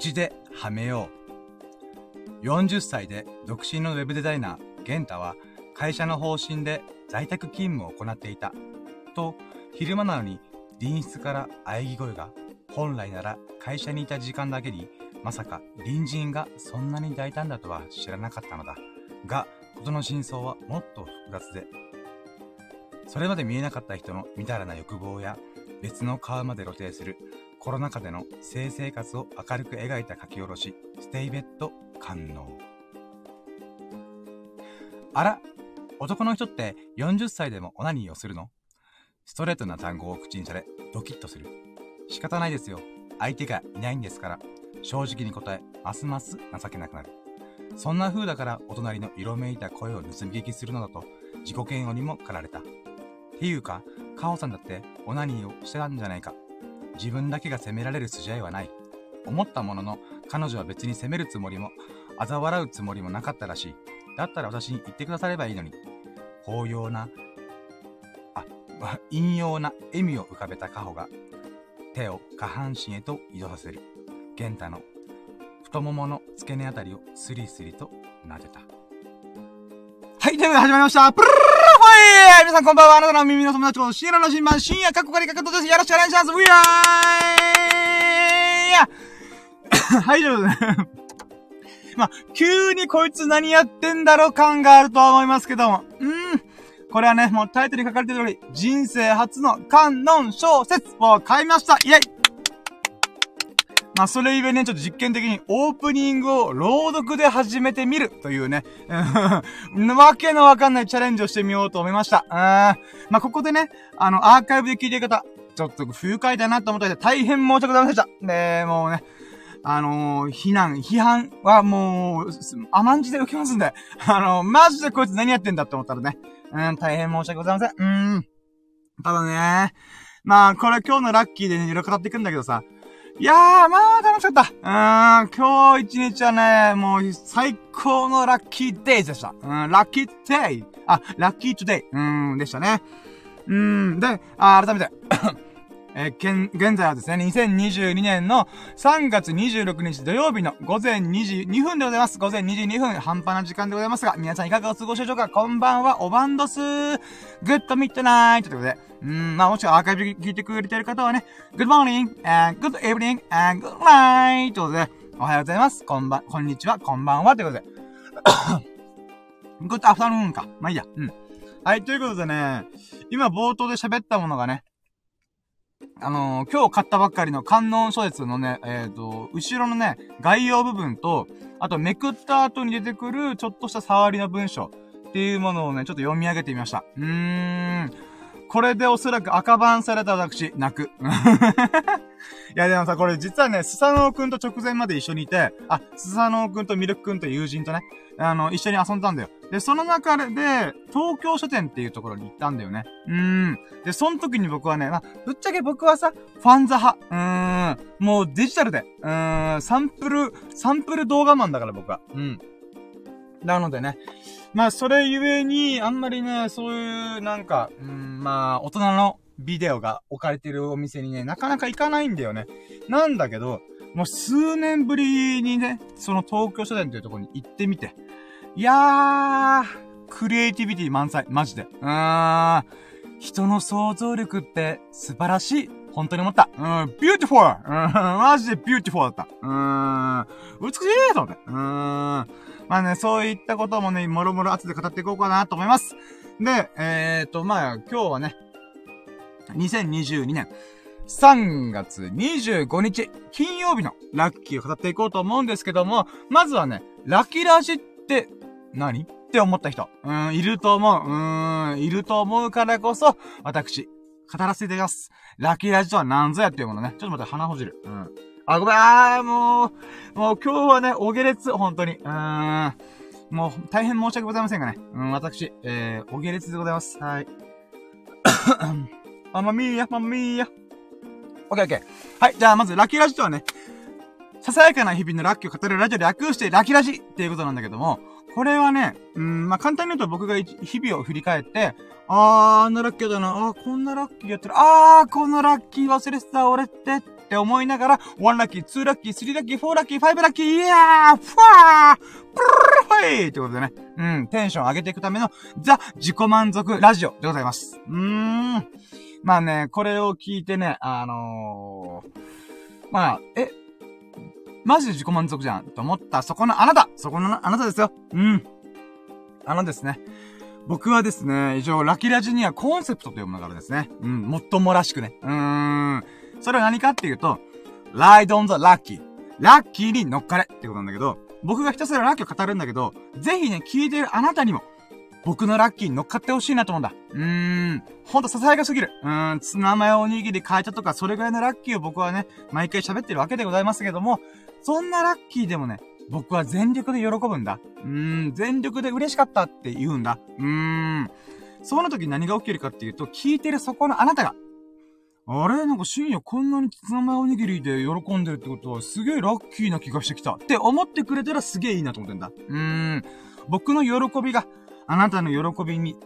ちではめよう。40歳で独身のウェブデザイナー、玄太は会社の方針で在宅勤務を行っていた。と、昼間なのに隣室から喘ぎ声が、本来なら会社にいた時間だけに、まさか隣人がそんなに大胆だとは知らなかったのだ。が、事の真相はもっと複雑で、それまで見えなかった人のみだらな欲望や、別の顔まで露呈するコロナ禍での性生活を明るく描いた書き下ろし、ステイベッド官能。あら、男の人って40歳でもオナニーをするの？ストレートな単語を口にされ、ドキッとする。仕方ないですよ。相手がいないんですから。正直に答え、ますます情けなくなる。そんな風だからお隣の色めいた声を盗み聞きするのだと、自己嫌悪にも駆られた。っていうか、カオさんだってオナニーをしてたんじゃないか。自分だけが責められる筋合いはない。思ったものの、彼女は別に責めるつもりも、嘲笑うつもりもなかったらしい。だったら私に言ってくださればいいのに。包容な、あ、陰陽な笑みを浮かべたカホが、手を下半身へと移動させる。玄太の太ももの付け根あたりをスリスリと撫でた。はい、ということで始まりました。プルルルル皆さんこんばんは。あなたの耳の友達のシエラの新版、深夜かっこかりかかとです。よろしくお願いします。ウィアーはい、ということでまあ、急にこいつ何やってんだろう感があるとは思いますけども。うん。これはね、もうタイトルに書かれてる通り、人生初の観音小説を買いましたイェイまあ、それゆえね、ちょっと実験的にオープニングを朗読で始めてみるというね、わけのわかんないチャレンジをしてみようと思いました。まあ、ここでね、あの、アーカイブで聞いてる方、ちょっと不愉快だなと思った人大変申し訳ございませんでした。で、もうね、あのー、非難、批判はもう、甘んじで受けますんで、あのー、マジでこいつ何やってんだって思ったらね、うん、大変申し訳ございません。うん。ただね、まあ、これ今日のラッキーでね、いろいろ語っていくんだけどさ、いやー、まあ、楽しかった。うーん、今日一日はね、もう、最高のラッキーデイでした。うん、ラッキーデイ。あ、ラッキートゥデイ。うーん、でしたね。うーん、で、あ、改めて。えー、現、現在はですね、2022年の3月26日土曜日の午前2時2分でございます。午前2時2分、半端な時間でございますが、皆さんいかがお過ごしでしょうか？こんばんは、おばんどすー。グッドミッドナイトということで、うん、まあ、もしくはアーカイブ聞いてくれてる方はね、Good morning, and good evening, and good night ということで、おはようございます。こんばん、こんにちは、こんばんはということで。Good afternoon か。まあいいや。うん。はい、ということでね、今冒頭で喋ったものがね、あのー、今日買ったばっかりの観音書説のね、えっ、ー、と、後ろのね、概要部分と、あとめくった後に出てくるちょっとした触りの文章っていうものをね、ちょっと読み上げてみました。うーん。これでおそらく赤番された私、泣く。いやでもさ、これ実はね、スサノオくんと直前まで一緒にいて、あ、スサノオくんとミルクくんと友人とね、あの、一緒に遊んだんだよ。で、その中で、東京書店っていうところに行ったんだよね。うーん。で、その時に僕はね、まあ、ぶっちゃけ僕はさ、ファンザ派。うーん。もうデジタルで。うーん。サンプル、サンプル動画マンだから僕は。うん。なのでね。まあ、それゆえに、あんまりね、そういう、なんか、うん、まあ、大人のビデオが置かれてるお店にね、なかなか行かないんだよね。なんだけど、もう数年ぶりにね、その東京書店というところに行ってみて。いやー、クリエイティビティ満載、マジで。うーん。人の想像力って素晴らしい。本当に思った。うん、 beautiful うん、マジで beautiful だった。うーん、美しいと思って。うーん。まあね、そういったこともね、もろもろ後で語っていこうかなと思います。で、えーと、まあ、今日はね、2022年3月25日、金曜日のラッキーを語っていこうと思うんですけども、まずはね、ラキラジって何？って思った人。うん、いると思う。うーん、いると思うからこそ、私、語らせていただきます。ラキラジとは何ぞやっていうものね。ちょっと待って、鼻ほじる。うん。あ、ごめん、あー、もう、もう今日はね、お下劣、本当に。うーん。もう、大変申し訳ございませんがね。うん、私、えー、お下劣でございます。はい。ママミーヤ、ママミーヤ。オッケーオッケー。はい、じゃあまず、ラッキーラジとはね、ささやかな日々のラッキーを語るラジオで略してラッキーラジっていうことなんだけども、これはね、うん、まあ、簡単に言うと僕が日々を振り返って、あー、あんなラッキーだな、あー、こんなラッキーやってる、あー、このラッキー忘れてた、俺って、って思いながら、1ラッキー、2ラッキー、3ラッキー、4ラッキー、5ラッキー、イヤーファープルフェイってことでね、うん、テンション上げていくための、ザ・自己満足ラジオでございます。うーん。まあね、これを聞いてね、あのー、まあ、え、マジで自己満足じゃんと思ったそこのあなたそこのあなたですようん。あのですね。僕はですね、以上、ラキラジにはコンセプトというものがあるんですね。うん、もっともらしくね。うーん。それは何かっていうと、ride on the lucky. ラッキーに乗っかれってことなんだけど、僕がひたすらラッキーを語るんだけど、ぜひね、聞いてるあなたにも、僕のラッキーに乗っかってほしいなと思うんだ。うーん。ほんとささやかすぎる。うーん。ツナマヨおにぎり変えたとか、それぐらいのラッキーを僕はね、毎回喋ってるわけでございますけども、そんなラッキーでもね、僕は全力で喜ぶんだ。うーん。全力で嬉しかったって言うんだ。うーん。その時何が起きるかっていうと、聞いてるそこのあなたが、あれ？なんか深夜こんなにツナマヨおにぎりで喜んでるってことはすげえラッキーな気がしてきたって思ってくれたらすげえいいなと思ってんだ。うーん。僕の喜びがあなたの喜びに、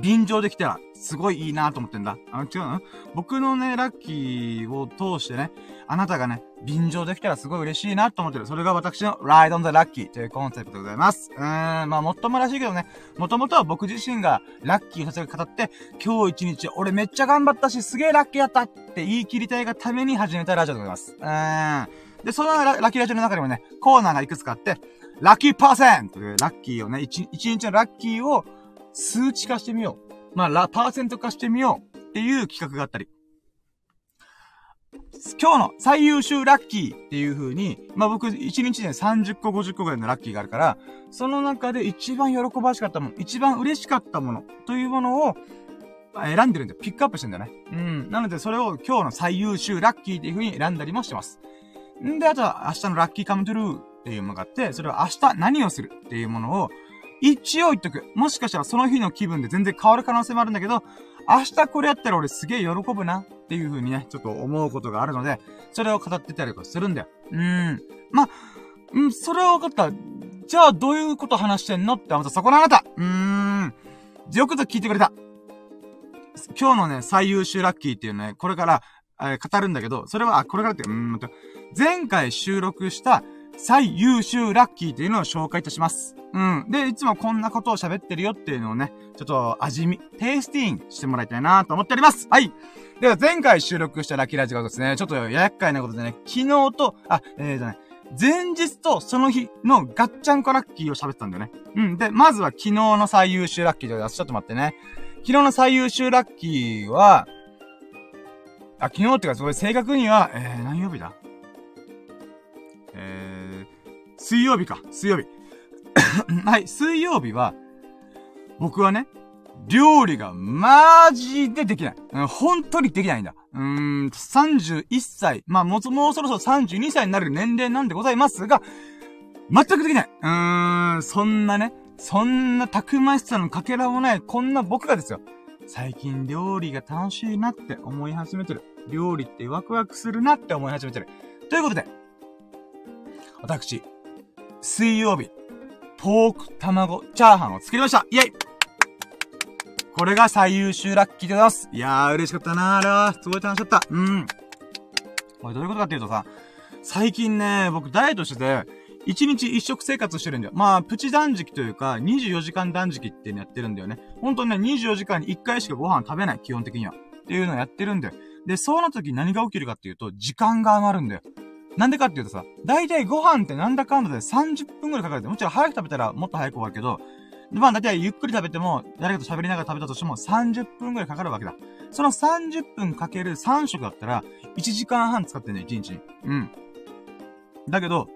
便乗できたら、すごいいいなと思ってんだ。あの、違うの？僕のね、ラッキーを通してね、あなたがね、便乗できたらすごい嬉しいなと思ってる。それが私の Ride on the Lucky というコンセプトでございます。うーん、まあ、もっともらしいけどね、もともとは僕自身がラッキーをさせる語って、今日一日俺めっちゃ頑張ったし、すげえラッキーやったって言い切りたいがために始めたラジオでございます。うーん。で、そのラッキーラジオの中でもね、コーナーがいくつかあって、ラッキーパーセントというラッキーをね、一日のラッキーを数値化してみよう。まあ、ラ、パーセント化してみようっていう企画があったり。今日の最優秀ラッキーっていう風に、まあ僕1日で30個50個ぐらいのラッキーがあるから、その中で一番喜ばしかったもの、一番嬉しかったものというものを選んでるんだよ。ピックアップしてんだよね。うん。なのでそれを今日の最優秀ラッキーっていう風に選んだりもしてます。んで、あとは明日のラッキーカムトゥルーっていうものがあって、それは明日何をするっていうものを、一応言っとく。もしかしたらその日の気分で全然変わる可能性もあるんだけど、明日これやったら俺すげえ喜ぶなっていう風にね、ちょっと思うことがあるので、それを語ってたりとかするんだよ。うーん。まうん、それは分かった。じゃあどういうこと話してんのって思ったそこのあなたうーん。よくぞ聞いてくれた。今日のね、最優秀ラッキーっていうね、これから、えー、語るんだけど、それは、あ、これからって、うーんと、前回収録した最優秀ラッキーっていうのを紹介いたします。うん。で、いつもこんなことを喋ってるよっていうのをね、ちょっと味見、テイスティングしてもらいたいなと思っております。はい。では、前回収録したラッキーラジオがですね、ちょっと厄介なことでね、昨日と、あ、えーとね、前日とその日のガッチャンコラッキーを喋ってたんだよね。うん。で、まずは昨日の最優秀ラッキーでございます。ちょっと待ってね。昨日の最優秀ラッキーは、あ、昨日っていうか、それ正確には、えー、何曜日だ？えー、水曜日か、水曜日。はい、水曜日は、僕はね、料理がマジでできない。本当にできないんだ。うーん、31歳。まあ、もう、もうそろそろ32歳になる年齢なんでございますが、全くできない。うーん、そんなね、そんなたくましさのかけらもない、こんな僕がですよ。最近料理が楽しいなって思い始めてる。料理ってワクワクするなって思い始めてる。ということで、私、水曜日、ポーク卵チャーハンを作りましたイェイこれが最優秀ラッキーでございます。いやー、嬉しかったなー、あれは。すごい楽しかった。うん。これどういうことかっていうとさ、最近ね、僕ダイエットしてて、一日一食生活してるんだよ。まあ、プチ断食というか、24時間断食っていうのやってるんだよね。本当にね、24時間に1回しかご飯食べない、基本的には。っていうのをやってるんだよ。で、そうな時何が起きるかっていうと、時間が余るんだよ。なんでかっていうとさ、だいたいご飯ってなんだかんだで30分くらいかかるんもちろん早く食べたらもっと早く終わるけど、まあだいたいゆっくり食べても、誰かと喋りながら食べたとしても30分くらいかかるわけだ。その30分かける3食だったら、1時間半使ってんね、1日に。うん。だけど、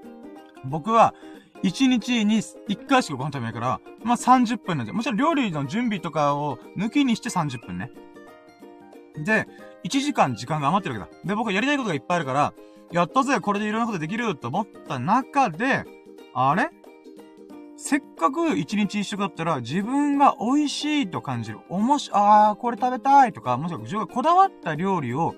僕は、1日に1回しかご飯食べないから、まあ30分なんで、もちろん料理の準備とかを抜きにして30分ね。で、1時間時間が余ってるわけだ。で、僕はやりたいことがいっぱいあるから、やったぜ、これでいろんなことできると思った中で、あれ？せっかく一日一食だったら自分が美味しいと感じる。おもし、あー、これ食べたいとか、もしくは自分がこだわった料理を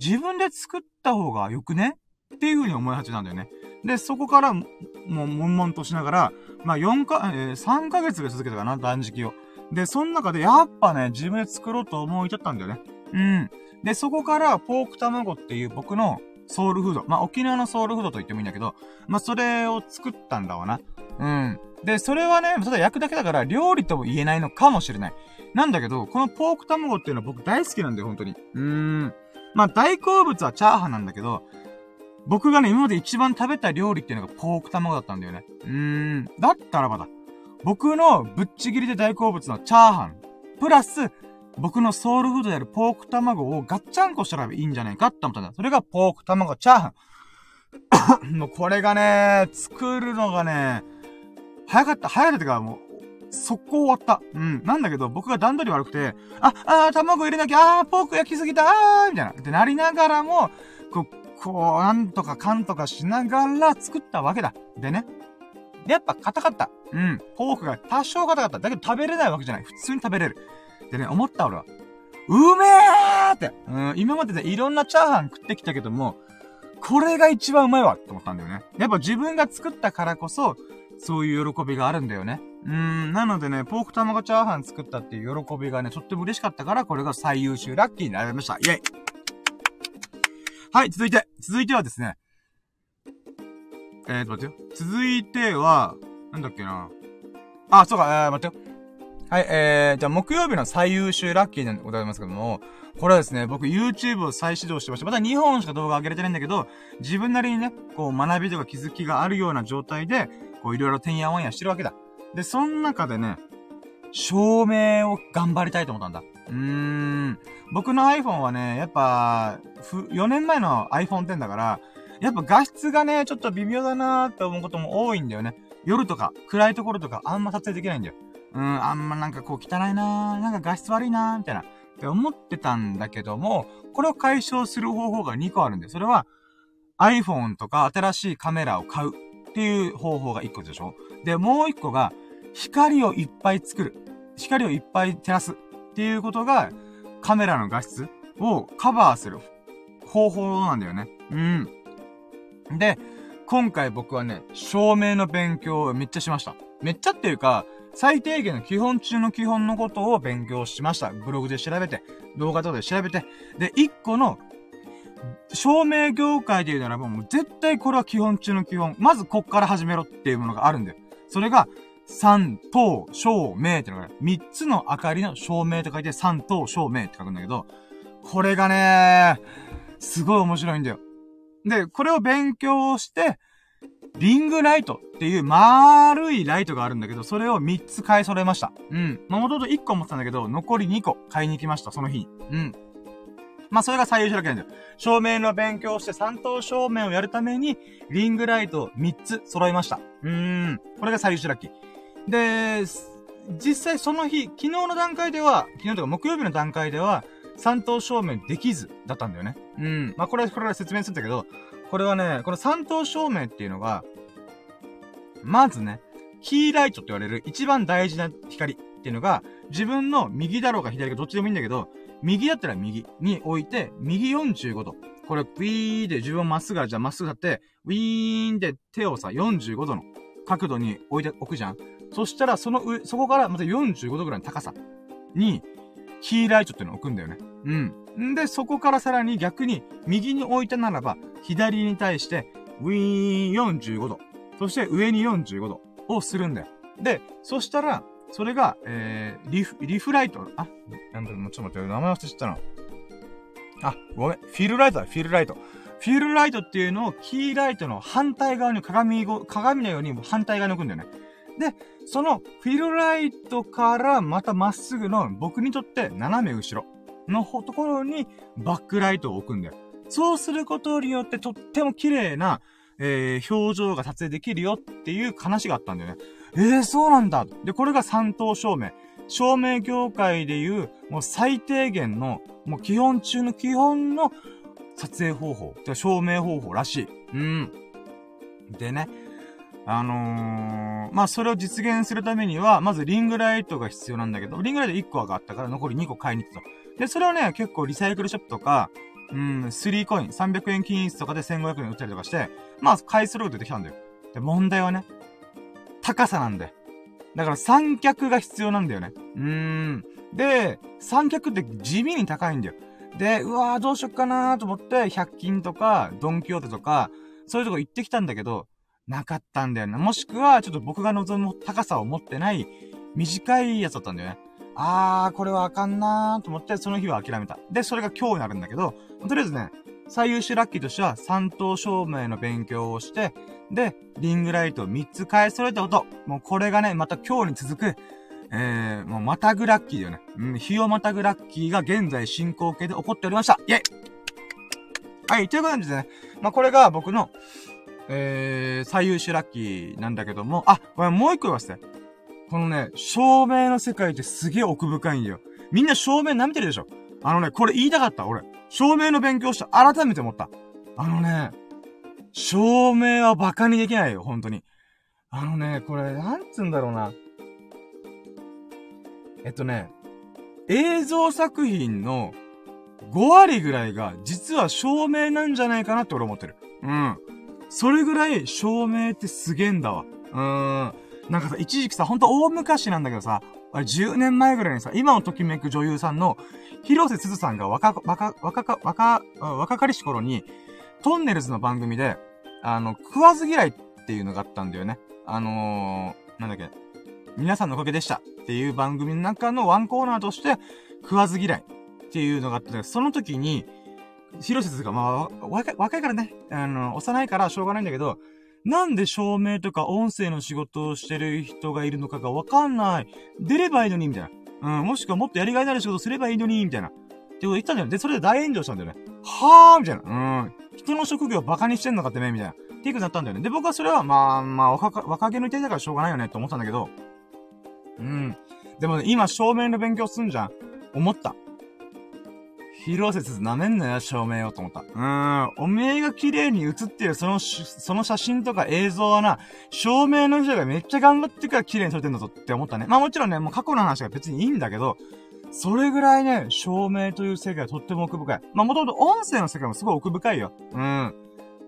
自分で作った方がよくね？っていう風に思い始めたんだよね。で、そこから、もう、悶々としながら、まあ、4か、えー、3ヶ月が続けたかな、断食を。で、その中で、やっぱね、自分で作ろうと思い立ったんだよね。うん。で、そこから、ポーク卵っていう僕のソウルフード。まあ、沖縄のソウルフードと言ってもいいんだけど、まあ、それを作ったんだわな。うん。で、それはね、ただ焼くだけだから料理とも言えないのかもしれない。なんだけど、このポーク卵っていうのは僕大好きなんだよ、本当に。うーん。まあ、大好物はチャーハンなんだけど、僕がね、今まで一番食べた料理っていうのがポーク卵だったんだよね。うーん。だったらばだ。僕のぶっちぎりで大好物のチャーハン、プラス、僕のソウルフードであるポーク卵をガッチャンコしたらいいんじゃないかって思ったんだ。それがポーク卵チャーハン。もうこれがね、作るのがね、早かった、早かったってか、もう、速攻終わった。うん。なんだけど、僕が段取り悪くて、あ、あー、卵入れなきゃ、あー、ポーク焼きすぎた、あー、みたいな。ってなりながらも、こう、こう、なんとかかんとかしながら作ったわけだ。でね。で、やっぱ硬かった。うん。ポークが多少硬かった。だけど食べれないわけじゃない。普通に食べれる。でね、思った俺は。うめーって。うん、今まででいろんなチャーハン食ってきたけども、これが一番うまいわって思ったんだよね。やっぱ自分が作ったからこそ、そういう喜びがあるんだよね。うーん、なのでね、ポーク卵チャーハン作ったっていう喜びがね、とっても嬉しかったから、これが最優秀ラッキーになりました。イェイはい、続いて、続いてはですね、えーと、待ってよ。続いては、なんだっけな。あ、そうか、えー、待ってよ。はい、えー、じゃあ木曜日の最優秀ラッキーなんでございますけども、これはですね、僕 YouTube を再始動してました。まだ2本しか動画上げれてないんだけど、自分なりにね、こう学びとか気づきがあるような状態で、こういろいろてんやわんやしてるわけだ。で、その中でね、照明を頑張りたいと思ったんだ。うーん。僕の iPhone はね、やっぱ、4年前の iPhone X だから、やっぱ画質がね、ちょっと微妙だなーって思うことも多いんだよね。夜とか、暗いところとか、あんま撮影できないんだよ。うん、あんまなんかこう汚いなー、なんか画質悪いなー、みたいな。って思ってたんだけども、これを解消する方法が2個あるんで、それは iPhone とか新しいカメラを買うっていう方法が1個でしょで、もう1個が光をいっぱい作る。光をいっぱい照らすっていうことがカメラの画質をカバーする方法なんだよね。うん。で、今回僕はね、照明の勉強をめっちゃしました。めっちゃっていうか、最低限の基本中の基本のことを勉強しました。ブログで調べて、動画とかで調べて。で、一個の、照明業界で言うならばもう絶対これは基本中の基本。まずこっから始めろっていうものがあるんだよ。それが、三等照明ってのが三つの明かりの照明って書いて三等照明って書くんだけど、これがねすごい面白いんだよ。で、これを勉強して、リングライトっていう丸いライトがあるんだけど、それを3つ買い揃えました。うん。まあ、もともと1個持ってたんだけど、残り2個買いに行きました、その日に。うん。まあ、それが最優秀だけなんだよ。照明の勉強して3等照明をやるために、リングライトを3つ揃えました。うーん。これが最優秀ラッキー。で、実際その日、昨日の段階では、昨日とか木曜日の段階では、3等照明できずだったんだよね。うん。まあ、これ、これは説明するんだけど、これはね、この三等照明っていうのが、まずね、キーライトって言われる一番大事な光っていうのが、自分の右だろうが左かどっちでもいいんだけど、右だったら右に置いて、右45度。これ、ウィーで自分をまっすぐじゃあまっすぐ立って、ウィーンで手をさ、45度の角度に置いておくじゃん。そしたら、その上、そこからまた45度ぐらいの高さに、キーライトっていうのを置くんだよね。うん。んで、そこからさらに逆に、右に置いたならば、左に対して、ウィーン45度。そして上に45度をするんだよ。で、そしたら、それが、えー、リフ、リフライト。あ、なんだろう、ちょっと待って、名前忘れちゃったな。あ、ごめん。フィルライトだ、フィルライト。フィルライトっていうのをキーライトの反対側に鏡鏡のように反対側に置くんだよね。で、そのフィルライトからまたまっすぐの僕にとって斜め後ろのところにバックライトを置くんだよ。そうすることによってとっても綺麗な、えー、表情が撮影できるよっていう話があったんだよね。えー、そうなんだ。で、これが三等照明。照明業界でいう、もう最低限の、もう基本中の基本の撮影方法、照明方法らしい。うん。でね、あのー、まあ、それを実現するためには、まずリングライトが必要なんだけど、リングライト1個上がったから残り2個買いに行ったと。で、それはね、結構リサイクルショップとか、うん、3コイン、300円均一とかで1500円売ったりとかして、まあ、回数ログ出てきたんだよ。で、問題はね、高さなんで。だから三脚が必要なんだよね。うーん。で、三脚って地味に高いんだよ。で、うわーどうしよっかなーと思って、100均とか、ドンキョーテとか、そういうとこ行ってきたんだけど、なかったんだよね。もしくは、ちょっと僕が望む高さを持ってない、短いやつだったんだよね。あー、これはあかんなーと思って、その日は諦めた。で、それが今日になるんだけど、とりあえずね、最優秀ラッキーとしては、三等証明の勉強をして、で、リングライトを3つ買い揃えたこと。もうこれがね、また今日に続く、えー、もうまたぐラッキーだよね。うん、日をまたぐラッキーが現在進行形で起こっておりました。イェイはい、ということでね、まあ、これが僕の、えー、最優秀ラッキーなんだけども、あ、これもう一個言わせて。このね、照明の世界ってすげえ奥深いんだよ。みんな照明舐めてるでしょあのね、これ言いたかった、俺。照明の勉強して改めて思った。あのね、照明は馬鹿にできないよ、本当に。あのね、これ、なんつうんだろうな。えっとね、映像作品の5割ぐらいが実は照明なんじゃないかなって俺思ってる。うん。それぐらい照明ってすげえんだわ。うーん。なんかさ、一時期さ、ほんと大昔なんだけどさ、あれ10年前ぐらいにさ、今のときめく女優さんの、広瀬すずさんが若、若、若、若、若かりし頃に、トンネルズの番組で、あの、食わず嫌いっていうのがあったんだよね。あのー、なんだっけ、皆さんのおかげでしたっていう番組の中のワンコーナーとして、食わず嫌いっていうのがあって、その時に、広瀬すずが、まあ、若いからね、あの、幼いからしょうがないんだけど、なんで照明とか音声の仕事をしてる人がいるのかがわかんない。出ればいいのに、みたいな。うん、もしくはもっとやりがいのある仕事すればいいのに、みたいな。ってこと言ったんだよ。で、それで大炎上したんだよね。はぁーみたいな。うん。人の職業をバカにしてんのかってねみたいな。っていうくなったんだよね。で、僕はそれは、まあ、まあ、若、若気の至りだからしょうがないよねって思ったんだけど。うん。でもね、今、照明の勉強すんじゃん。思った。広瀬すず舐めんなよ、照明をと思った。うーん。おめえが綺麗に映ってるそのその写真とか映像はな、照明の人がめっちゃ頑張ってから綺麗に撮れてんだぞって思ったね。まあもちろんね、もう過去の話は別にいいんだけど、それぐらいね、照明という世界はとっても奥深い。まあもともと音声の世界もすごい奥深いよ。うん。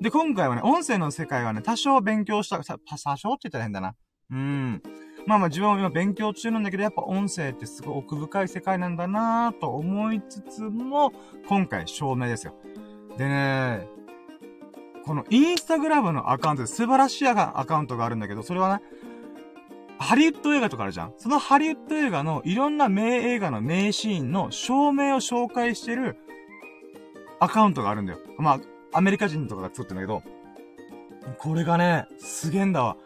で、今回はね、音声の世界はね、多少勉強した、多少って言ったら変だな。うん。まあまあ自分は今勉強中なんだけど、やっぱ音声ってすごい奥深い世界なんだなぁと思いつつも、今回証明ですよ。でね、このインスタグラムのアカウントで素晴らしいアカウントがあるんだけど、それはね、ハリウッド映画とかあるじゃん。そのハリウッド映画のいろんな名映画の名シーンの証明を紹介してるアカウントがあるんだよ。まあ、アメリカ人とかが作ってんだけど、これがね、すげえんだわ。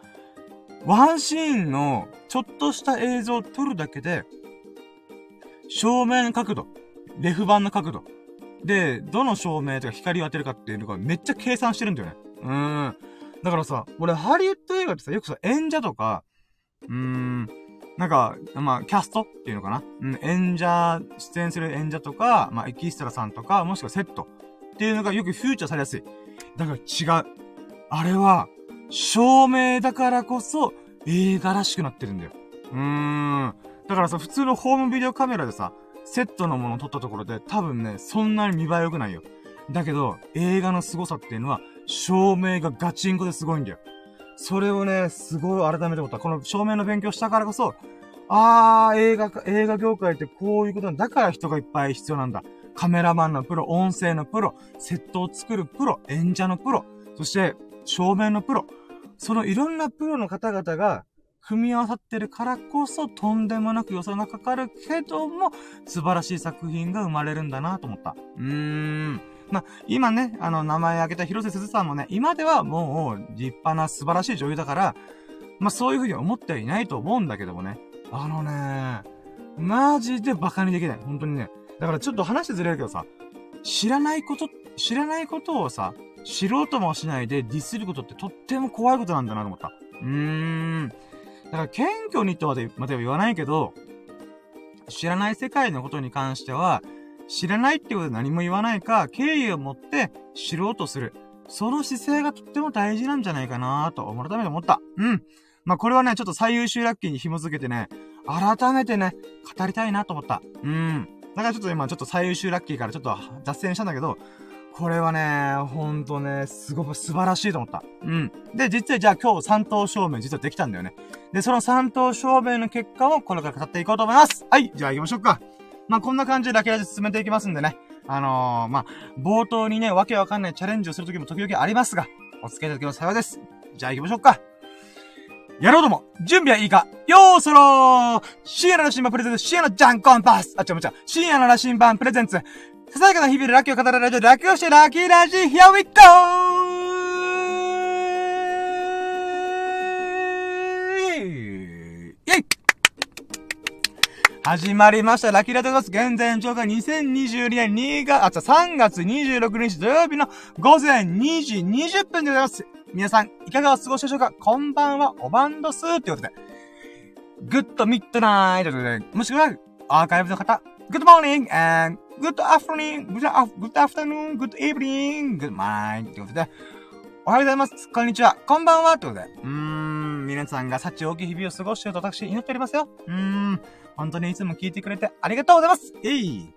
ワンシーンのちょっとした映像を撮るだけで、照明の角度、レフ板の角度、で、どの照明とか光を当てるかっていうのがめっちゃ計算してるんだよね。うーん。だからさ、俺ハリウッド映画ってさ、よくさ、演者とか、うーん、なんか、まあ、キャストっていうのかなうん、演者、出演する演者とか、まあ、エキストラさんとか、もしくはセットっていうのがよくフューチャーされやすい。だから違う。あれは、照明だからこそ映画らしくなってるんだよ。うーん。だからさ、普通のホームビデオカメラでさ、セットのものを撮ったところで多分ね、そんなに見栄え良くないよ。だけど、映画の凄さっていうのは、照明がガチンコですごいんだよ。それをね、すごい改めて思った。この照明の勉強したからこそ、あー、映画、映画業界ってこういうことなんだ。だから人がいっぱい必要なんだ。カメラマンのプロ、音声のプロ、セットを作るプロ、演者のプロ、そして、照明のプロ。そのいろんなプロの方々が組み合わさってるからこそとんでもなく予想がかかるけども素晴らしい作品が生まれるんだなと思った。うーん。まあ、今ね、あの、名前挙げた広瀬すずさんもね、今ではもう立派な素晴らしい女優だから、まあそういうふうに思ってはいないと思うんだけどもね。あのね、マジで馬鹿にできない。本当にね。だからちょっと話ずれるけどさ、知らないこと、知らないことをさ、知ろうともしないでディスることってとっても怖いことなんだなと思った。うーん。だから謙虚にとはで、までは言わないけど、知らない世界のことに関しては、知らないってことで何も言わないか、敬意を持って知ろうとする。その姿勢がとっても大事なんじゃないかなと、改めて思った。うん。まあ、これはね、ちょっと最優秀ラッキーに紐づけてね、改めてね、語りたいなと思った。うん。だからちょっと今、ちょっと最優秀ラッキーからちょっと脱線したんだけど、これはね、ほんとね、すごく素晴らしいと思った。うん。で、実はじゃあ今日3等証明実はできたんだよね。で、その3等証明の結果をこれから語っていこうと思います。はい、じゃあ行きましょうか。まあ、こんな感じでラケラジ進めていきますんでね。あのー、まあ、冒頭にね、わけわかんないチャレンジをするときも時々ありますが、お付き合いいただきます幸いです。じゃあ行きましょうか。やろうとも、準備はいいか？よーそろー深夜の羅針盤プレゼンツ、深夜のジャンコンパスあ、ちゃもちゃ、深夜の羅針盤プレゼンツ、ささやかな日々でラッキーを語るラジオ、ラッキーをしてラッキーラジ、Here we go! イェイ始まりました。ラッキーラジオです。現在上が2022年2月、あ、3月26日土曜日の午前2時20分でございます。皆さん、いかがお過ごしでしょうか？こんばんは、おばんどすってことで。 good midnight で、もしくは、アーカイブの方、 good morning and good afternoon, good, good afternoon, good evening, good morning ってことで、おはようございます。こんにちは。こんばんは。ってことで。うーん、皆さんが幸多き日々を過ごしていると私祈っておりますよ。うーん、本当にいつも聞いてくれてありがとうございます。えい。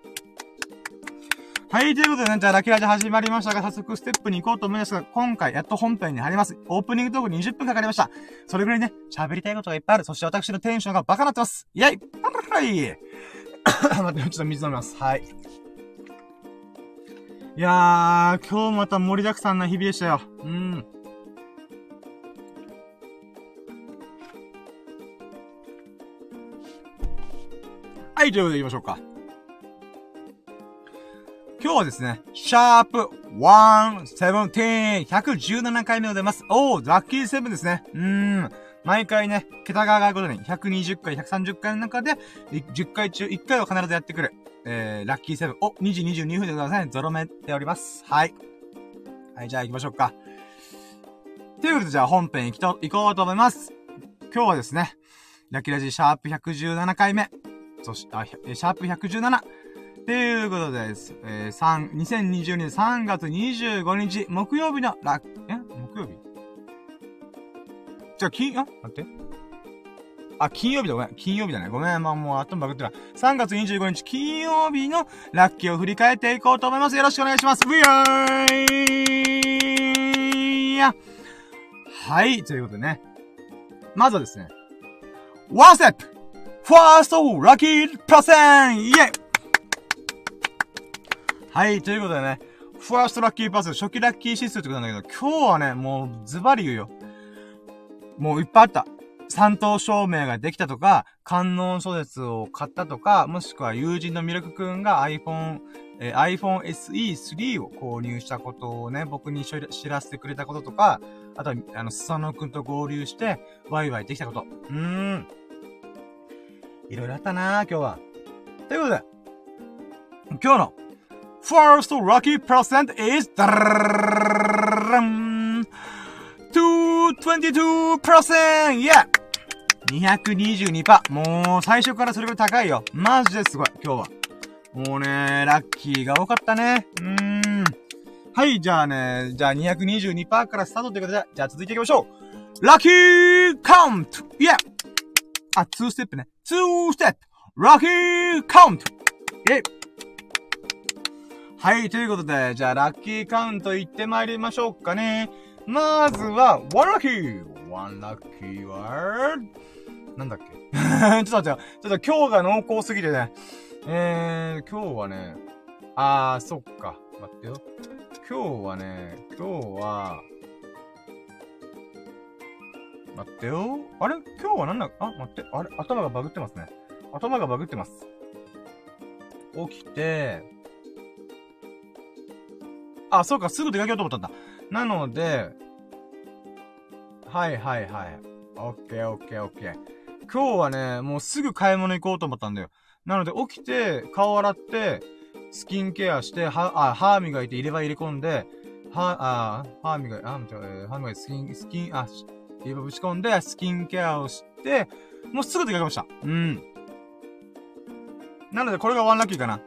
はい、ということでね、じゃあ、ラキラジ始まりましたが、早速ステップに行こうと思いますが、今回やっと本編に入ります。オープニングトーク20分かかりました。それぐらいね、喋りたいことがいっぱいある。そして私のテンションがバカなってます。イェイはい。待って、ちょっと水飲みます。はい。いやー、今日また盛りだくさんな日々でしたよ。うん。はい、ということで行きましょうか。今日はですね、シャープ117、117回目でございます。おー、ラッキーセブンですね。うーん。毎回ね、桁が上がることに、120回、130回の中で、10回中1回は必ずやってくる。えー、ラッキーセブン。お、2時22分でございますね。ゾロ目っております。はい。はい、じゃあ行きましょうか。ということで、じゃあ本編行きと、行こうと思います。今日はですね、ラッキーラジシャープ117回目。そして、あ、シャープ117。ということです。えー、3、2020年3月25日、木曜日のラッ、え？木曜日？じゃあ、金、あ待って。あ、金曜日だ、ごめん。金曜日だね。ごめん、まあ、もう、頭バグってた。3月25日、金曜日のラッキーを振り返っていこうと思います。よろしくお願いします。ブヨーイはい、ということでね。まずはですね。ワンステップファーストラッキープラセンイェイはい、ということでね、ファーストラッキーパス、初期ラッキー指数ってことなんだけど、今日はね、もうズバリ言うよ。もういっぱいあった。三等証明ができたとか、観音書説を買ったとか、もしくは友人のミルクくんが iPhone、えー、iPhone SE3 を購入したことをね、僕に知らせてくれたこととか、あとは、あの、スサノくんと合流して、ワイワイできたこと。うーん。いろいろあったなぁ、今日は。ということで、今日の First lucky percent is 222%! Yeah! 222%. もう、最初からそれぐらい高いよ。マジですごい、今日は。もうね、ラッキーが多かったね。うーん。はい、じゃあね、じゃあ222%からスタートということで、じゃあ続いていきましょう。ラッキーカウント !Yeah! あ、2ステップね。2ステップラッキーカウントえはい、ということで、じゃあ、ラッキーカウント行ってまいりましょうかね。まずは、ワンラッキーワンラッキーは、なんだっけ？ちょっと待ってよ。ちょっと今日が濃厚すぎてね。えー、今日はね、あー、そっか。待ってよ。今日はね、今日は、待ってよ。あれ？今日はなんだ？あ、待って。あれ？頭がバグってますね。頭がバグってます。起きて、あ、そうか、すぐ出かけようと思ったんだ。なので、はいはいはい。オッケーオッケーオッケー。今日はね、もうすぐ買い物行こうと思ったんだよ。なので起きて、顔洗って、スキンケアして、は、あ、歯磨いて入れ歯入れ込んで、は、あ、歯磨い、あ、待って、歯磨いて、スキン、スキン、あ、入れ歯ぶち込んで、スキンケアをして、もうすぐ出かけました。うん。なので、これがワンラッキーかな。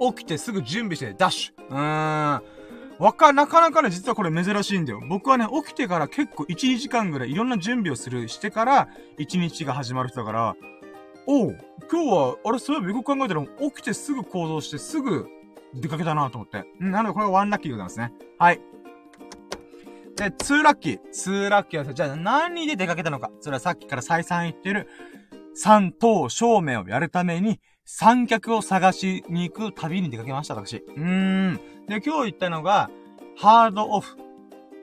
起きてすぐ準備して、ダッシュ。うーん。わか、なかなかね、実はこれ珍しいんだよ。僕はね、起きてから結構1、2時間ぐらいいろんな準備をする、してから、1日が始まる人だから、おう、今日は、あれ、そういえばよく考えたら、起きてすぐ行動して、すぐ、出かけたなと思って。うん、なのでこれがワンラッキーでございますね。はい。で、ツーラッキー。ツーラッキーはじゃあ何で出かけたのか。それはさっきから再三言ってる、三等証明をやるために、三脚を探しに行く旅に出かけました、私。うーん。で、今日行ったのが、ハードオフ。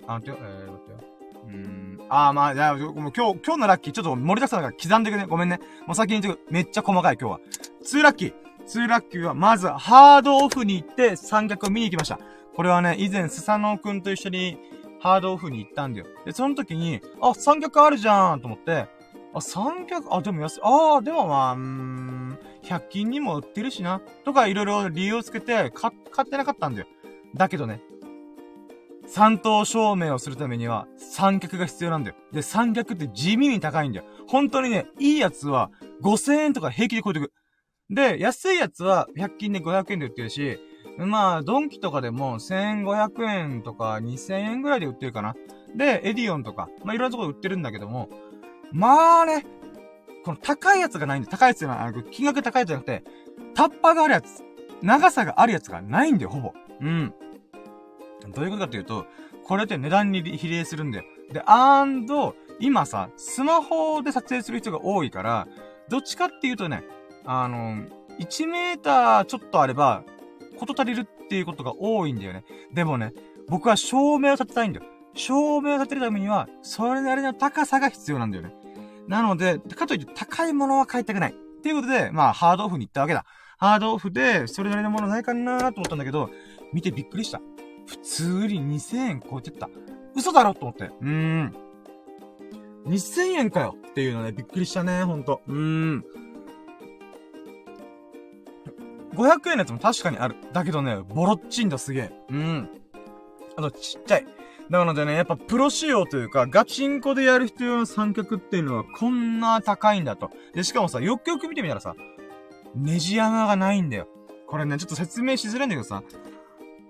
あ、待ってよ、えー、待ってよ。うーん。あー、まあ、じゃあ、もう今日、今日のラッキー、ちょっと盛りだくさんだから刻んでいくね。ごめんね。もう先に言ってく。めっちゃ細かい、今日は。ツーラッキー。ツーラッキーは、まず、ハードオフに行って、三脚を見に行きました。これはね、以前、スサノオくんと一緒に、ハードオフに行ったんだよ。で、その時に、あ、三脚あるじゃんと思って、あ、三脚、あ、でも安い。ああ、でもまあ、うーん、100均にも売ってるしな。とか、いろいろ理由をつけて、買、買ってなかったんだよ。だけどね、三等証明をするためには、三脚が必要なんだよ。で、三脚って地味に高いんだよ。本当にね、いいやつは、5000円とか平気で超えてく。で、安いやつは、100均で500円で売ってるし、まあ、ドンキとかでも1500円とか2000円ぐらいで売ってるかな。で、エディオンとか、まあいろんなところで売ってるんだけども、まあね、この高いやつがないんだ。高いやつが、金額高いやつじゃなくて、タッパーがあるやつ、長さがあるやつがないんだよ、ほぼ。うん。どういうことかっていうと、これって値段に比例するんだよ。で、アンド、今さ、スマホで撮影する人が多いから、どっちかっていうとね、あの、1メーターちょっとあれば、こと足りるっていうことが多いんだよね。でもね、僕は照明を立てたいんだよ。照明を立てるためには、それなりの高さが必要なんだよね。なので、かといって高いものは買いたくない。っていうことで、まあ、ハードオフに行ったわけだ。ハードオフで、それなりのものないかなと思ったんだけど、見てびっくりした。普通に2000円超えてった。嘘だろと思って。うーん。2000円かよっていうのね、びっくりしたね、ほんと。うーん。500円のやつも確かにある。だけどね、ボロッチンだすげえ。うん。あと、ちっちゃい。なのでね、やっぱプロ仕様というか、ガチンコでやる人用の三脚っていうのはこんな高いんだと。で、しかもさ、よくよく見てみたらさ、ネジ穴がないんだよ。これね、ちょっと説明しづらいんだけどさ、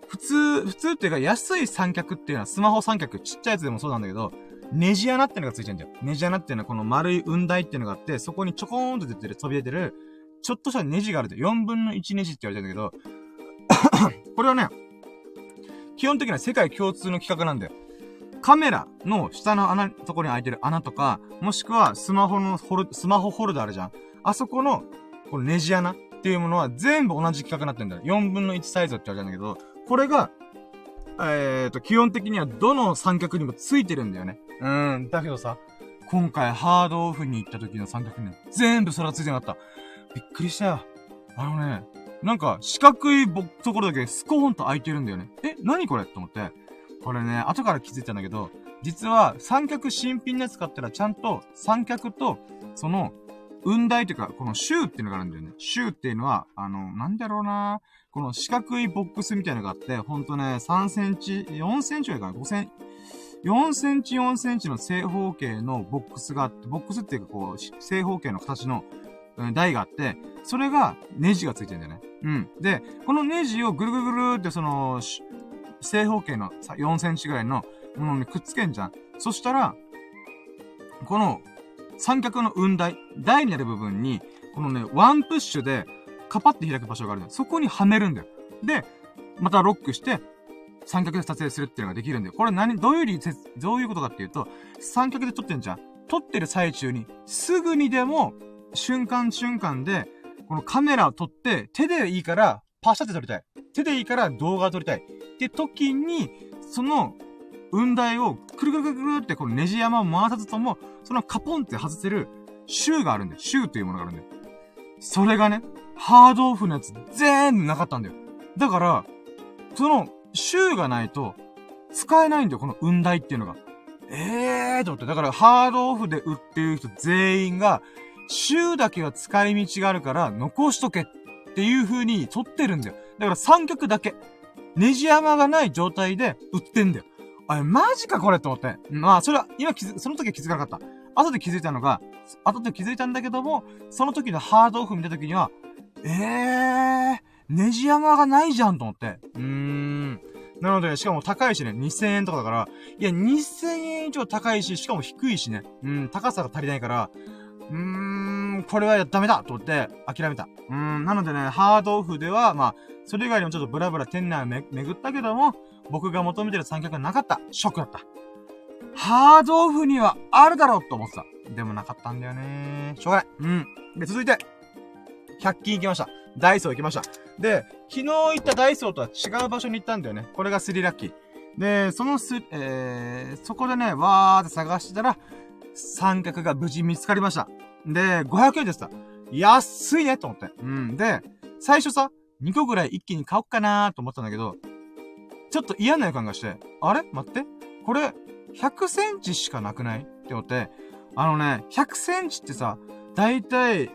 普通、普通っていうか安い三脚っていうのはスマホ三脚、ちっちゃいやつでもそうなんだけど、ネジ穴ってのがついてんだよ。ネジ穴っていうのはこの丸い雲台っていうのがあって、そこにちょこーんと出てる、飛び出てる、ちょっとしたネジがあるで、4分の1ネジって言われてんだけど、これはね、基本的には世界共通の企画なんだよ。カメラの下の穴、ところに開いてる穴とか、もしくはスマホのホル、スマホホルダーあるじゃん。あそこの、このネジ穴っていうものは全部同じ企画になってんだよ。4分の1サイズって言われてんだけど、これが、えーと、基本的にはどの三脚にもついてるんだよね。うん。だけどさ、今回ハードオフに行った時の三脚ね、全部それがついてなかった。びっくりしたよ。あのね、なんか四角いところだけスコーンと開いてるんだよね。え、何これ？と思って。これね、後から気づいたんだけど、実は三脚新品のやつ買ったらちゃんと三脚と、その、雲台というか、このシューっていうのがあるんだよね。シューっていうのは、あの、なんだろうなこの四角いボックスみたいなのがあって、ほんとね、3センチ、4センチぐらいかな ?5 センチ、4センチ4センチの正方形のボックスがあって、ボックスっていうかこう、正方形の形の、台があって、それがネジがついてるんだよね。うん。で、このネジをぐるぐるぐるってその、正方形の4センチぐらいのものにくっつけんじゃん。そしたら、この三脚の雲台、台にある部分に、このね、ワンプッシュで、カパって開く場所があるんだよ。そこにはめるんだよ。で、またロックして、三脚で撮影するっていうのができるんだよ。これ何、どういう理どういうことかっていうと、三脚で撮ってんじゃん。撮ってる最中に、すぐにでも、瞬間瞬間で、このカメラを撮って、手でいいから、パシャって撮りたい。手でいいから動画を撮りたい。って時に、その、雲台をくるくるくるくるってこのネジ山を回さずとも、そのカポンって外せるシューがあるんだよ。シューというものがあるんだよ。それがね、ハードオフのやつ全部なかったんだよ。だから、その、シューがないと、使えないんだよ、この雲台っていうのが。ええーと思って。だから、ハードオフで売ってる人全員が、シューだけは使い道があるから、残しとけっていう風に取ってるんだよ。だから三脚だけ。ネジ山がない状態で売ってんだよ。あれ、マジかこれと思って。まあ、それは、今気づ、その時は気づかなかった。後で気づいたのが、後で気づいたんだけども、その時のハードオフ見た時には、えー、ネジ山がないじゃんと思って。うーん。なので、しかも高いしね、2000円とかだから、いや、2000円以上高いし、しかも低いしね。うん、高さが足りないから、うーん、これはダメだと思って諦めた。うーん、なのでね、ハードオフでは、まあ、それ以外にもちょっとブラブラ店内をめ巡ったけども、僕が求めてる三脚がなかった。ショックだった。ハードオフにはあるだろうと思ってた。でもなかったんだよねしょうがない。うん。で、続いて、100均行きました。ダイソー行きました。で、昨日行ったダイソーとは違う場所に行ったんだよね。これがスリラッキー。で、そのす、えー、そこでね、わーって探してたら、三脚が無事見つかりました。で、500円でした。安いねと思って。うん。で、最初さ、2個ぐらい一気に買おっかなーと思ったんだけど、ちょっと嫌な予感がして、あれ？待って。これ、100センチしかなくない？って思って、あのね、100センチってさ、だいたい、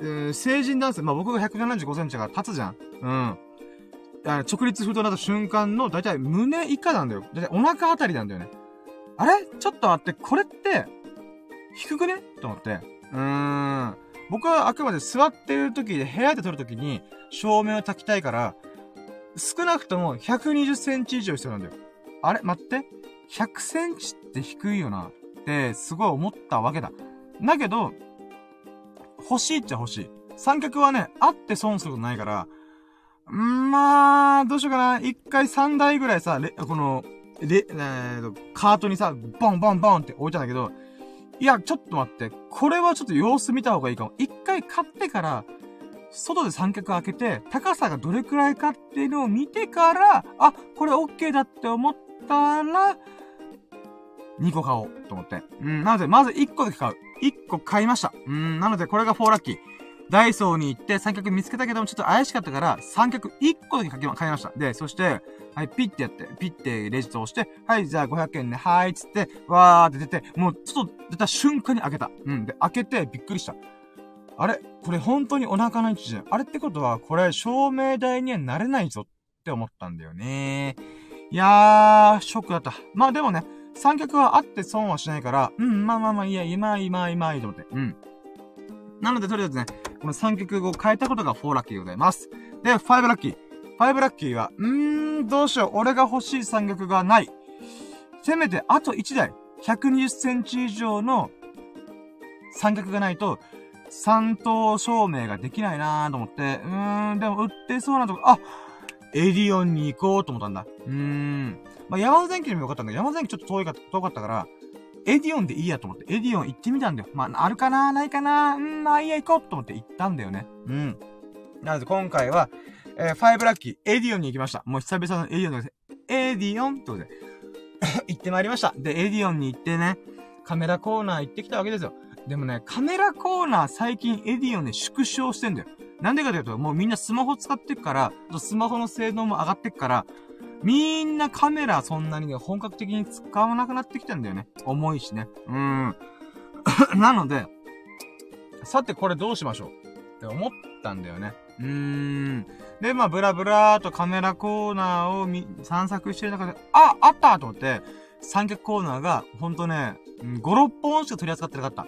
えー、成人男性、まあ、僕が175センチが立つじゃん。うん。あ直立不動になった瞬間の、だいたい胸以下なんだよ。だいたいお腹あたりなんだよね。あれ？ちょっと待って、これって、低くね？と思って。うーん。僕はあくまで座ってる時で部屋で撮る時に照明を焚きたいから、少なくとも120センチ以上必要なんだよ。あれ？待って。100センチって低いよな。ってすごい思ったわけだ。だけど、欲しいっちゃ欲しい。三脚はね、あって損することないから、んまあ、どうしようかな。一回3台ぐらいさ、この、レ、えー、カートにさ、ボンボンボンって置いたんだけど、いや、ちょっと待って。これはちょっと様子見た方がいいかも。一回買ってから、外で三脚開けて、高さがどれくらいかっていうのを見てから、あ、これ OK だって思ったら、2個買おうと思って。うん、なので、まず1個だけ買う。1個買いました。うん、なので、これが4ラッキー。ダイソーに行って三脚見つけたけどもちょっと怪しかったから三脚1個だけ買いました。で、そして、はい、ピッてやって、ピッてレジ通して、はい、じゃあ500円ね、はーい、つって、わーって出て、もうちょっと出た瞬間に開けた。うん。で、開けてびっくりした。あれこれ本当にお腹の位置じゃん。あれってことは、これ照明台にはなれないぞって思ったんだよね。いやー、ショックだった。まあでもね、三脚はあって損はしないから、うん、まあまあまあ、いや、今、今、今、いいと思って。うん。なので、とりあえずね、この三脚を変えたことが4ラッキーでございます。で、5ラッキー。5ラッキーは、うーん、どうしよう。俺が欲しい三脚がない。せめて、あと1台。120センチ以上の三脚がないと、三灯照明ができないなーと思って、うーん、でも売ってそうなとこ、あエディオンに行こうと思ったんだ。うーん。まあ、ヤマダデンキにもよかったんだけど、ヤマダデンキちょっと遠いか、遠かったから、エディオンでいいやと思って、エディオン行ってみたんだよ。まあ、あるかな？ないかな？うん、まあいいや行こうと思って行ったんだよね。うん。なので今回は、えー、5ラッキー、エディオンに行きました。もう久々のエディオンで、エディオンってことで 行ってまいりました。で、エディオンに行ってね、カメラコーナー行ってきたわけですよ。でもね、カメラコーナー最近エディオンで縮小してんだよ。なんでかというと、もうみんなスマホ使ってっから、スマホの性能も上がってっから、みんなカメラそんなにね、本格的に使わなくなってきてんだよね。重いしね。うん。なので、さてこれどうしましょうって思ったんだよね。うーん。で、まあ、ブラブラーとカメラコーナーをみ散策してる中で、あ、あったと思って、三脚コーナーが、ほんとね、5、6本しか取り扱ってなかった。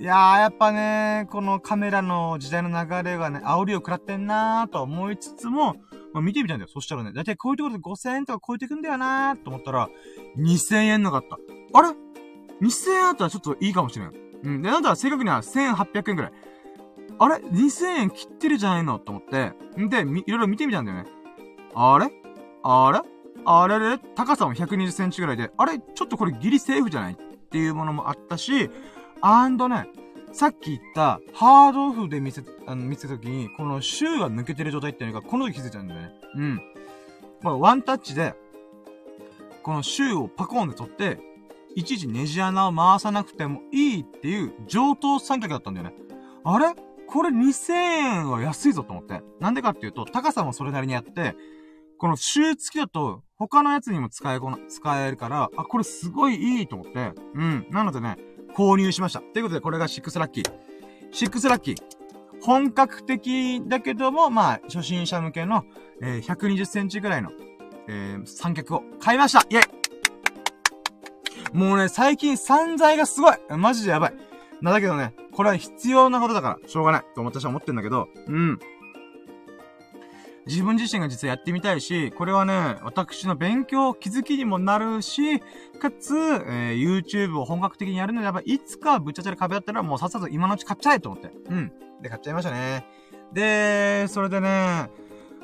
いやー、やっぱね、このカメラの時代の流れがね、煽りを食らってんなーと思いつつも、まあ、見てみたんだよ。そしたらね、だいたいこういうところで5000円とか超えてくんだよなーと思ったら、2000円なかった。あれ ?2000 円あったらちょっといいかもしれん。うん。で、なんだ正確には1800円くらい。あれ ?2000 円切ってるじゃないのと思って。んで、いろいろ見てみたんだよね。あれ？あれ？あれ？れ高さも120センチぐらいで、あれ？ちょっとこれギリセーフじゃない？っていうものもあったし、アンドね、さっき言った、ハードオフで見せ、あの、見せた時に、このシューが抜けてる状態っていうのが、この時気づいたんだよね。うん。まあ、ワンタッチで、このシューをパコーンで取って、いちいちネジ穴を回さなくてもいいっていう上等三脚だったんだよね。あれ？これ2000円は安いぞと思って。なんでかっていうと、高さもそれなりにあって、このシュー付きだと、他のやつにも使えこな、使えるから、あ、これすごいいいと思って。うん。なのでね、購入しました。ということで、これが6ラッキー。6ラッキー。本格的だけども、まあ、初心者向けの、えー、120センチぐらいの、えー、三脚を買いましたイェイもうね、最近散財がすごいマジでやばい。なだけどね、これは必要なことだから、しょうがない。と私は思ってんだけど、うん。自分自身が実はやってみたいし、これはね、私の勉強、気づきにもなるし、かつ、えー、YouTube を本格的にやるのであれば、いつかぶっちゃちゃる壁だったらもうさっさと今のうち買っちゃえと思って。うん。で、買っちゃいましたね。で、それでね、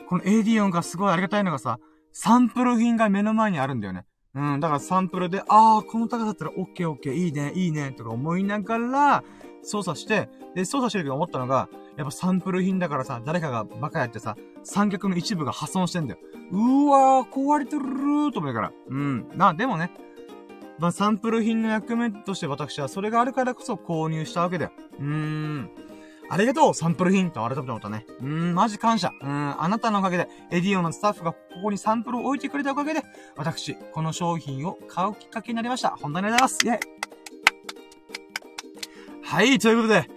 この AD 音がすごいありがたいのがさ、サンプル品が目の前にあるんだよね。うん、だからサンプルで、ああ、この高さだったらオッケーオッケー、いいね、いいね、とか思いながら、操作して、で、操作してるけど思ったのが、やっぱサンプル品だからさ、誰かがバカやってさ、三脚の一部が破損してんだよ。うわー、壊れてるーと思うから。うん。な、でもね、まあ、サンプル品の役目として私はそれがあるからこそ購入したわけだよ。うーん。ありがとうサンプル品と改めて思ったね。うーん、マジ感謝。うーん、あなたのおかげで、エディオンのスタッフがここにサンプルを置いてくれたおかげで、私、この商品を買うきっかけになりました。本当にありがとうございます。イェイはい、ということで、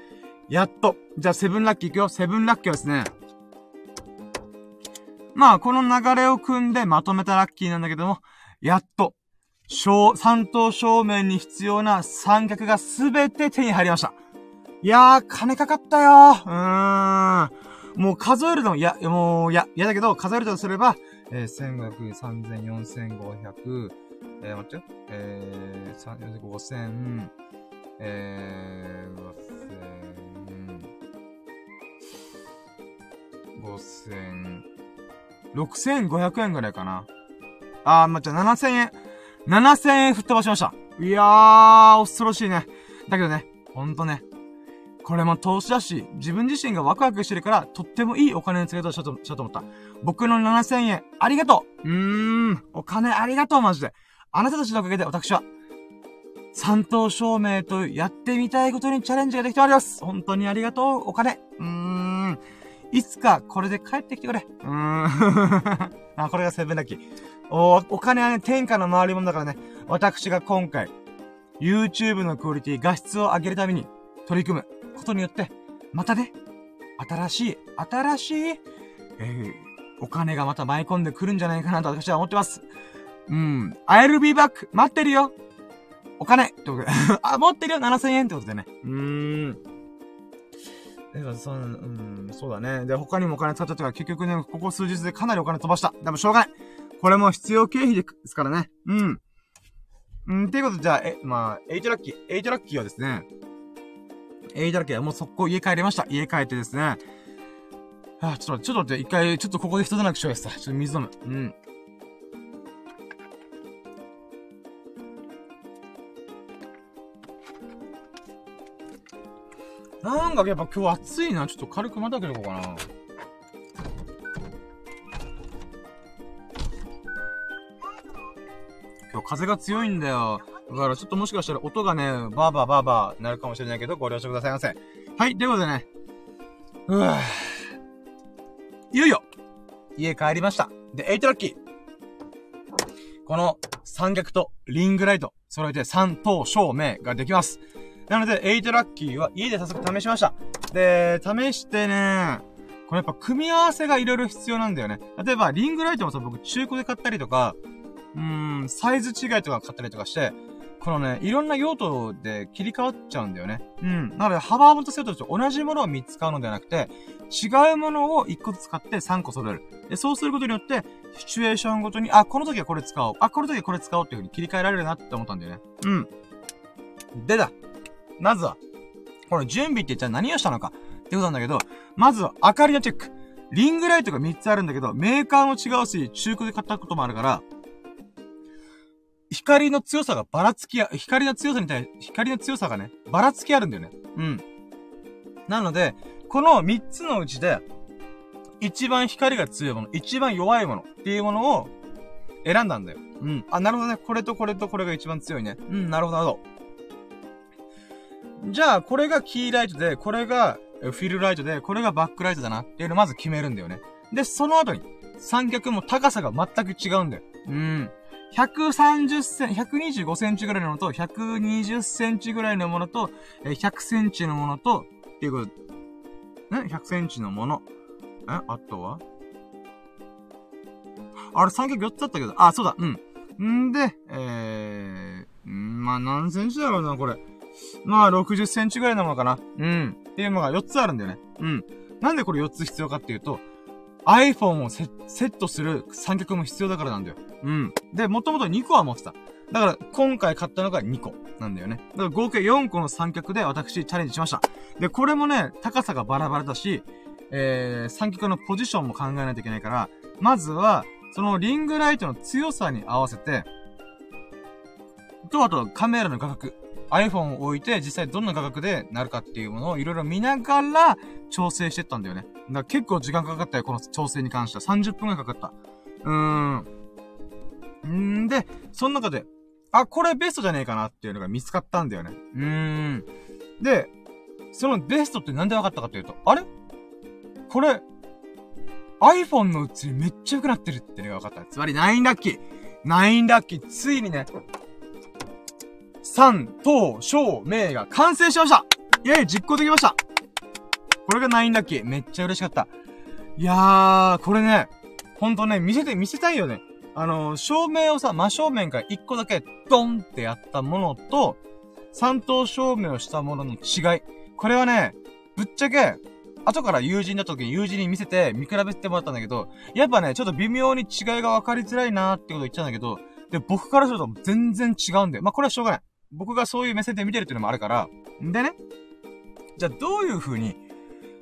やっと。じゃあ、セブンラッキーいくよ。セブンラッキーはですね。まあ、この流れを組んでまとめたラッキーなんだけども、やっと、小、三等正面に必要な三脚がすべて手に入りました。いやー、金かかったよー。うーん。もう数えるの、いや、もう、いや、嫌だけど、数えるとすれば、えー、1500、3000、4500、えー、待ってよ。えー、3、5000、えー、5000、5000、6500円ぐらいかな。あー、ま、じゃあ7000円。7000円吹っ飛ばしました。いやー、恐ろしいね。だけどね、ほんとね。これも投資だし、自分自身がワクワクしてるから、とってもいいお金の使い方しようと、しようと思った。僕の7000円、ありがとううーん、お金ありがとう、マジで。あなたたちのおかげで私は、三等証明とやってみたいことにチャレンジができております。本当にありがとう、お金。うーん。いつかこれで帰ってきてくれ。うーん。あ、これがセブンだき。お、お金はね、天下の回り物だからね。私が今回、YouTube のクオリティ、画質を上げるために取り組むことによって、またね、新しい、新しい、えー、お金がまた舞い込んでくるんじゃないかなと私は思ってます。うん。I'll be back! 待ってるよお金ってことであ、持ってるよ !7000 円ってことでね。うーん。え、そうん、そうだね。で、他にもお金使ったとか、結局ね、ここ数日でかなりお金飛ばした。でもしょうがない。これも必要経費ですからね。うん。うん、ていうことで、じゃあ、え、まあ、8ラッキー。8ラッキーはですね、8ラッキーはもう速攻家帰りました。家帰ってですね、はあ、ちょっと待って、ちょっと待って、一回、ちょっとここで一段落しようやさ。ちょっと水飲む。うん。なんかやっぱ今日暑いな。ちょっと軽くまた開けとこうかな。今日風が強いんだよ。だからちょっともしかしたら音がね、バーバーバーバーなるかもしれないけど、ご了承くださいませ。はい、ということでね。うぅ。いよいよ、家帰りました。で、8ラッキー。この三脚とリングライト、揃えて三等照明ができます。なので、8ラッキーは家で早速試しました。で、試してね、これやっぱ組み合わせが色々必要なんだよね。例えば、リングライトもさ、僕中古で買ったりとか、うーん、サイズ違いとか買ったりとかして、このね、いろんな用途で切り替わっちゃうんだよね。うん。なので、幅を持たせようと同じものを3つ買うのではなくて、違うものを1個ずつ買って3個揃える。で、そうすることによって、シチュエーションごとに、あ、この時はこれ使おう。あ、この時はこれ使おうっていう風に切り替えられるなって思ったんだよね。うん。でだ。まずは、この準備ってじゃあ何をしたのかってことなんだけど、まずは明かりのチェック。リングライトが3つあるんだけど、メーカーも違うし、中古で買ったこともあるから、光の強さがばらつきや、光の強さに対し、光の強さがね、ばらつきあるんだよね。うん。なので、この3つのうちで、一番光が強いもの、一番弱いものっていうものを選んだんだよ。うん。あ、なるほどね。これとこれとこれが一番強いね。うん、なるほど、なるほど。じゃあ、これがキーライトで、これがフィルライトで、これがバックライトだなっていうのをまず決めるんだよね。で、その後に、三脚も高さが全く違うんだよ。うん。130セン、125センチぐらいのものと、120センチぐらいのものと、100センチのものと、っていうこと、ね ?100 センチのもの。えあとは？あれ、三脚4つあったけど、あ、そうだ、うん。んで、えー、んまあ、何センチだろうな、これ。まあ、60センチぐらいなのかな。うん。っていうのが4つあるんだよね。うん。なんでこれ4つ必要かっていうと、iPhone をセットする三脚も必要だからなんだよ。うん。で、もともと2個は持ってた。だから、今回買ったのが2個なんだよね。だから合計4個の三脚で私チャレンジしました。で、これもね、高さがバラバラだし、えー、三脚のポジションも考えないといけないから、まずは、そのリングライトの強さに合わせて、と、あとカメラの画角。iPhone を置いて実際どんな画角でなるかっていうものをいろいろ見ながら調整してったんだよね。だから結構時間かかったよ、この調整に関しては。30分ぐらいかかった。うーん。んで、その中で、あ、これベストじゃねえかなっていうのが見つかったんだよね。うーん。で、そのベストってなんで分かったかっていうと、あれ？これ、iPhone のうちめっちゃ良くなってるってのが分かった。つまり9ラッキー。9ラッキー。ついにね、三、等、小、名が完成しましたイェイ実行できましたこれが9ラッキー。めっちゃ嬉しかった。いやー、これね、ほんとね、見せて、見せたいよね。あの、照明をさ、真正面から1個だけドンってやったものと、三等照明をしたものの違い。これはね、ぶっちゃけ、後から友人だった時に友人に見せて見比べてもらったんだけど、やっぱね、ちょっと微妙に違いが分かりづらいなーってこと言っちゃうんだけど、で、僕からすると全然違うんで、まあ、これはしょうがない。僕がそういう目線で見てるっていうのもあるから、んでね、じゃあどういう風に、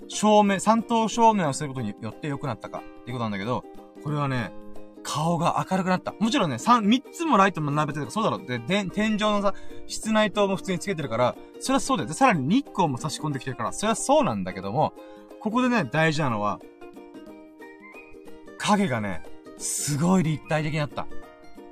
照明、三等照明をすることによって良くなったかっていうことなんだけど、これはね、顔が明るくなった。もちろんね、三、三つもライトも並べてるからそうだろう。で、で、天井のさ、室内灯も普通につけてるから、それはそうだよ。で、さらに日光も差し込んできてるから、それはそうなんだけども、ここでね、大事なのは、影がね、すごい立体的になった。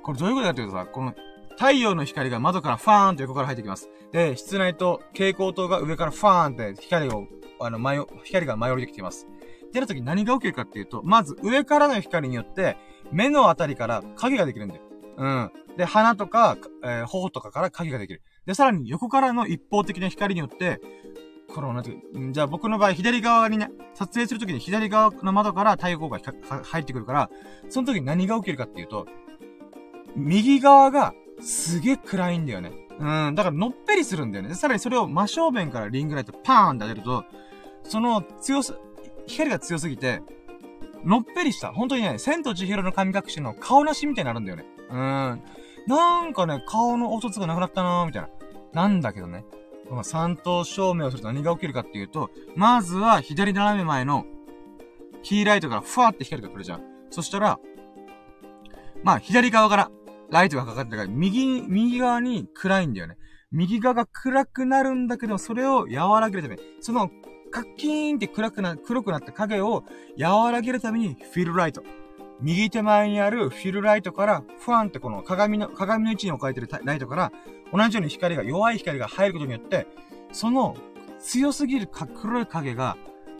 これどういうことかっていうとさ、この太陽の光が窓からファーンと横から入ってきます。で、室内と蛍光灯が上からファーンって光を、あの、前、光が舞い降りてきています。ってな時何が起きるかっていうと、まず上からの光によって、目のあたりから影ができるんだよ。うん。で、鼻とか、えー、頬とかから影ができる。で、さらに横からの一方的な光によって、この、なんていうじゃあ僕の場合、左側にね、撮影するときに左側の窓から太陽光が入ってくるから、その時何が起きるかっていうと、右側がすげえ暗いんだよね。うん、だからのっぺりするんだよね。さらにそれを真正面からリングライトパーンって当てると、その強す、光が強すぎて、のっぺりした。本当にね、千と千尋の神隠しの顔なしみたいになるんだよね。うん。なんかね、顔の凹凸がなくなったなーみたいな。なんだけどね。この三等照明をすると何が起きるかっていうと、まずは左斜め前のキーライトからふわって光が来るじゃん。そしたら、まあ、左側からライトがかかってるから、右、右側に暗いんだよね。右側が暗くなるんだけど、それを和らげるため、その、カッキーンって暗くな、黒くなった影を和らげるために、フィルライト。右手前にあるフィルライトから、ファンってこの鏡の、鏡の位置に置かれてるライトから、同じように光が、弱い光が入ることによって、その、強すぎる黒い影が、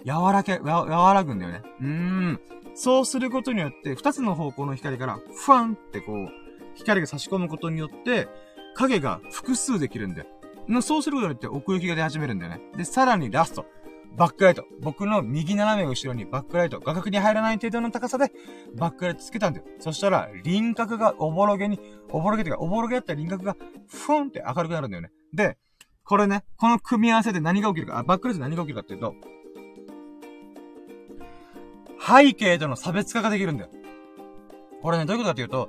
和らけ、和らぐんだよね。うーん。そうすることによって、二つの方向の光から、ファンってこう、光が差し込むことによって、影が複数できるんだよ。そうすることによって奥行きが出始めるんだよね。で、さらにラスト。バックライト。僕の右斜め後ろにバックライト。画角に入らない程度の高さで、バックライトつけたんだよ。そしたら、輪郭がおぼろげに、おぼろげっていうか、おぼろげだった輪郭が、ふんって明るくなるんだよね。で、これね、この組み合わせで何が起きるか、あ、バックライト何が起きるかっていうと、背景との差別化ができるんだよ。これね、どういうことかっていうと、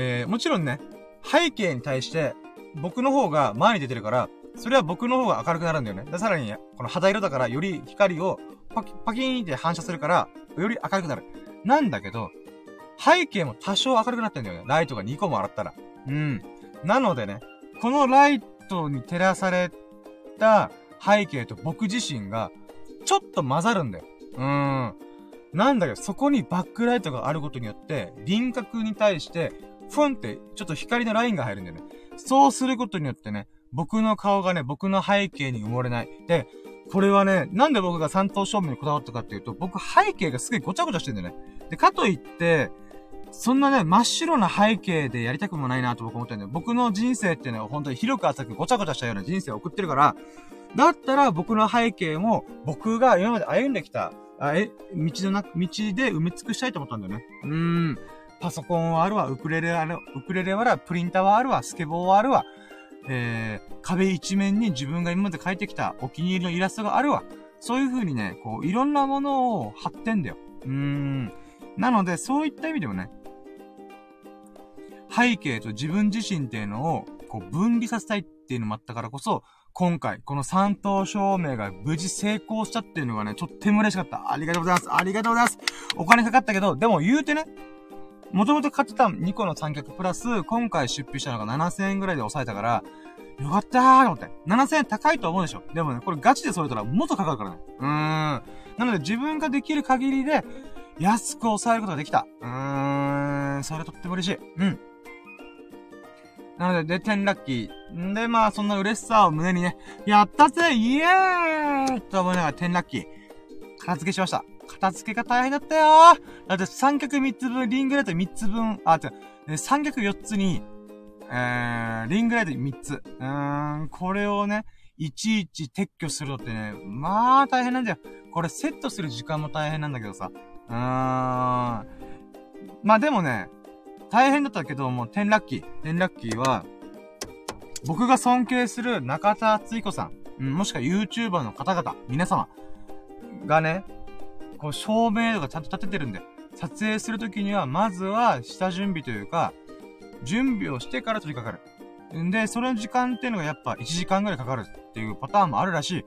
えー、もちろんね、背景に対して、僕の方が前に出てるから、それは僕の方が明るくなるんだよね。で、さらに、この肌色だから、より光をパキ、パキーンって反射するから、より明るくなる。なんだけど、背景も多少明るくなってんだよね。ライトが2個も洗ったら。うん。なのでね、このライトに照らされた背景と僕自身が、ちょっと混ざるんだよ。うーん。なんだけど、そこにバックライトがあることによって、輪郭に対して、ふんって、ちょっと光のラインが入るんだよね。そうすることによってね、僕の顔がね、僕の背景に埋もれない。で、これはね、なんで僕が三等照明にこだわったかっていうと、僕背景がすげえごちゃごちゃしてんだよね。で、かといって、そんなね、真っ白な背景でやりたくもないなと僕思ってんだよ。僕の人生ってね、本当に広く浅くごちゃごちゃしたような人生を送ってるから、だったら僕の背景も、僕が今まで歩んできた、あえ、道のな、道で埋め尽くしたいと思ったんだよね。うーん。パソコンはあるわ、ウクレレある、ウクレレはあるわ、プリンターはあるわ、スケボーはあるわ、えー、壁一面に自分が今まで描いてきたお気に入りのイラストがあるわ。そういう風にね、こう、いろんなものを貼ってんだよ。うーん。なので、そういった意味でもね、背景と自分自身っていうのを、こう、分離させたいっていうのもあったからこそ、今回、この三等証明が無事成功したっていうのがね、とっても嬉しかった。ありがとうございます。ありがとうございます。お金かかったけど、でも言うてね、もともと買ってた2個の三脚プラス、今回出費したのが7000円ぐらいで抑えたから、よかったーと思って。7000円高いと思うでしょでもね、これガチでそれたらもっとかかるからね。うーん。なので自分ができる限りで、安く抑えることができた。うーん。それとっても嬉しい。うん。なので、で、10ラッキー。んで、まあ、そんな嬉しさを胸にね、やったぜイエーイと思いながら10ラッキー。片付けしました。片付けが大変だったよだって三脚3つ分、リングライト3つ分、あ、違う、三脚4つに、えー、リングライト3つ。うーん、これをね、いちいち撤去するのってね、まあ大変なんだよ。これセットする時間も大変なんだけどさ。うーん。まあでもね、大変だったけど、もう、テンラッキー。テンラッキーは、僕が尊敬する中田敦彦さん、うん、もしくは YouTuber の方々、皆様がね、こう、照明とかちゃんと立ててるんで、撮影するときには、まずは、下準備というか、準備をしてから取り掛かる。んで、その時間っていうのがやっぱ1時間ぐらいかかるっていうパターンもあるらしい。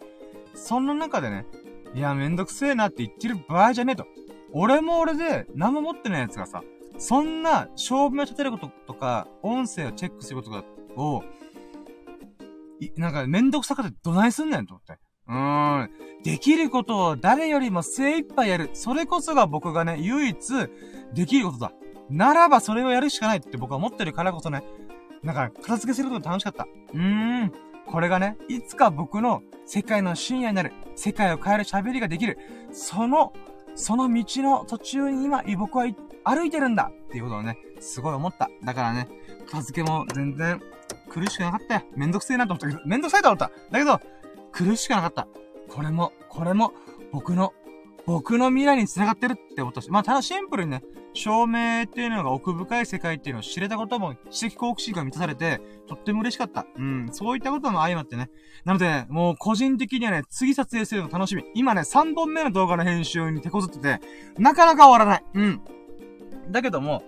そんな中でね、いや、めんどくせえなって言ってる場合じゃねえと。俺も俺で、何も持ってないやつがさ、そんな、照明を立てることとか、音声をチェックすること、を、なんか、めんどくさかってどないすんねんと思って。うーん。できることを誰よりも精一杯やる。それこそが僕がね、唯一、できることだ。ならばそれをやるしかないって僕は思ってるからこそね。だか、片付けすることが楽しかった。うーん。これがね、いつか僕の世界の深夜になる。世界を変える喋りができる。その、その道の途中に今、僕は歩いてるんだっていうことをね、すごい思った。だからね、片付けも全然苦しくなかったよ。めんどくせえなと思ったけど、めんどくさいと思った。だけど、苦しくなかった。これも、これも、僕の、僕の未来に繋がってるって思ったし、まあ、ただシンプルにね、照明っていうのが奥深い世界っていうのを知れたことも、知的好奇心が満たされて、とっても嬉しかった。うん、そういったことも相まってね。なので、もう個人的にはね、次撮影するの楽しみ。今ね、3本目の動画の編集に手こずってて、なかなか終わらない。うん。だけども、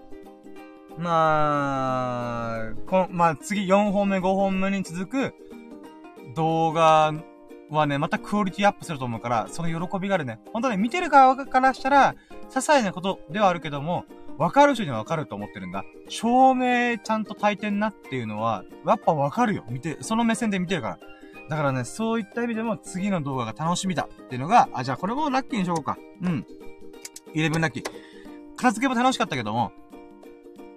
まあ、こまあ、次4本目、5本目に続く動画はね、またクオリティアップすると思うから、その喜びがあるね。本当ね、見てる側からしたら、些細なことではあるけども、わかる人にはわかると思ってるんだ。照明ちゃんと焚いてんなっていうのは、やっぱわかるよ。見て、その目線で見てるから。だからね、そういった意味でも次の動画が楽しみだっていうのが、あ、じゃあこれもラッキーにしようか。うん。11ラッキー。片付けも楽しかったけども、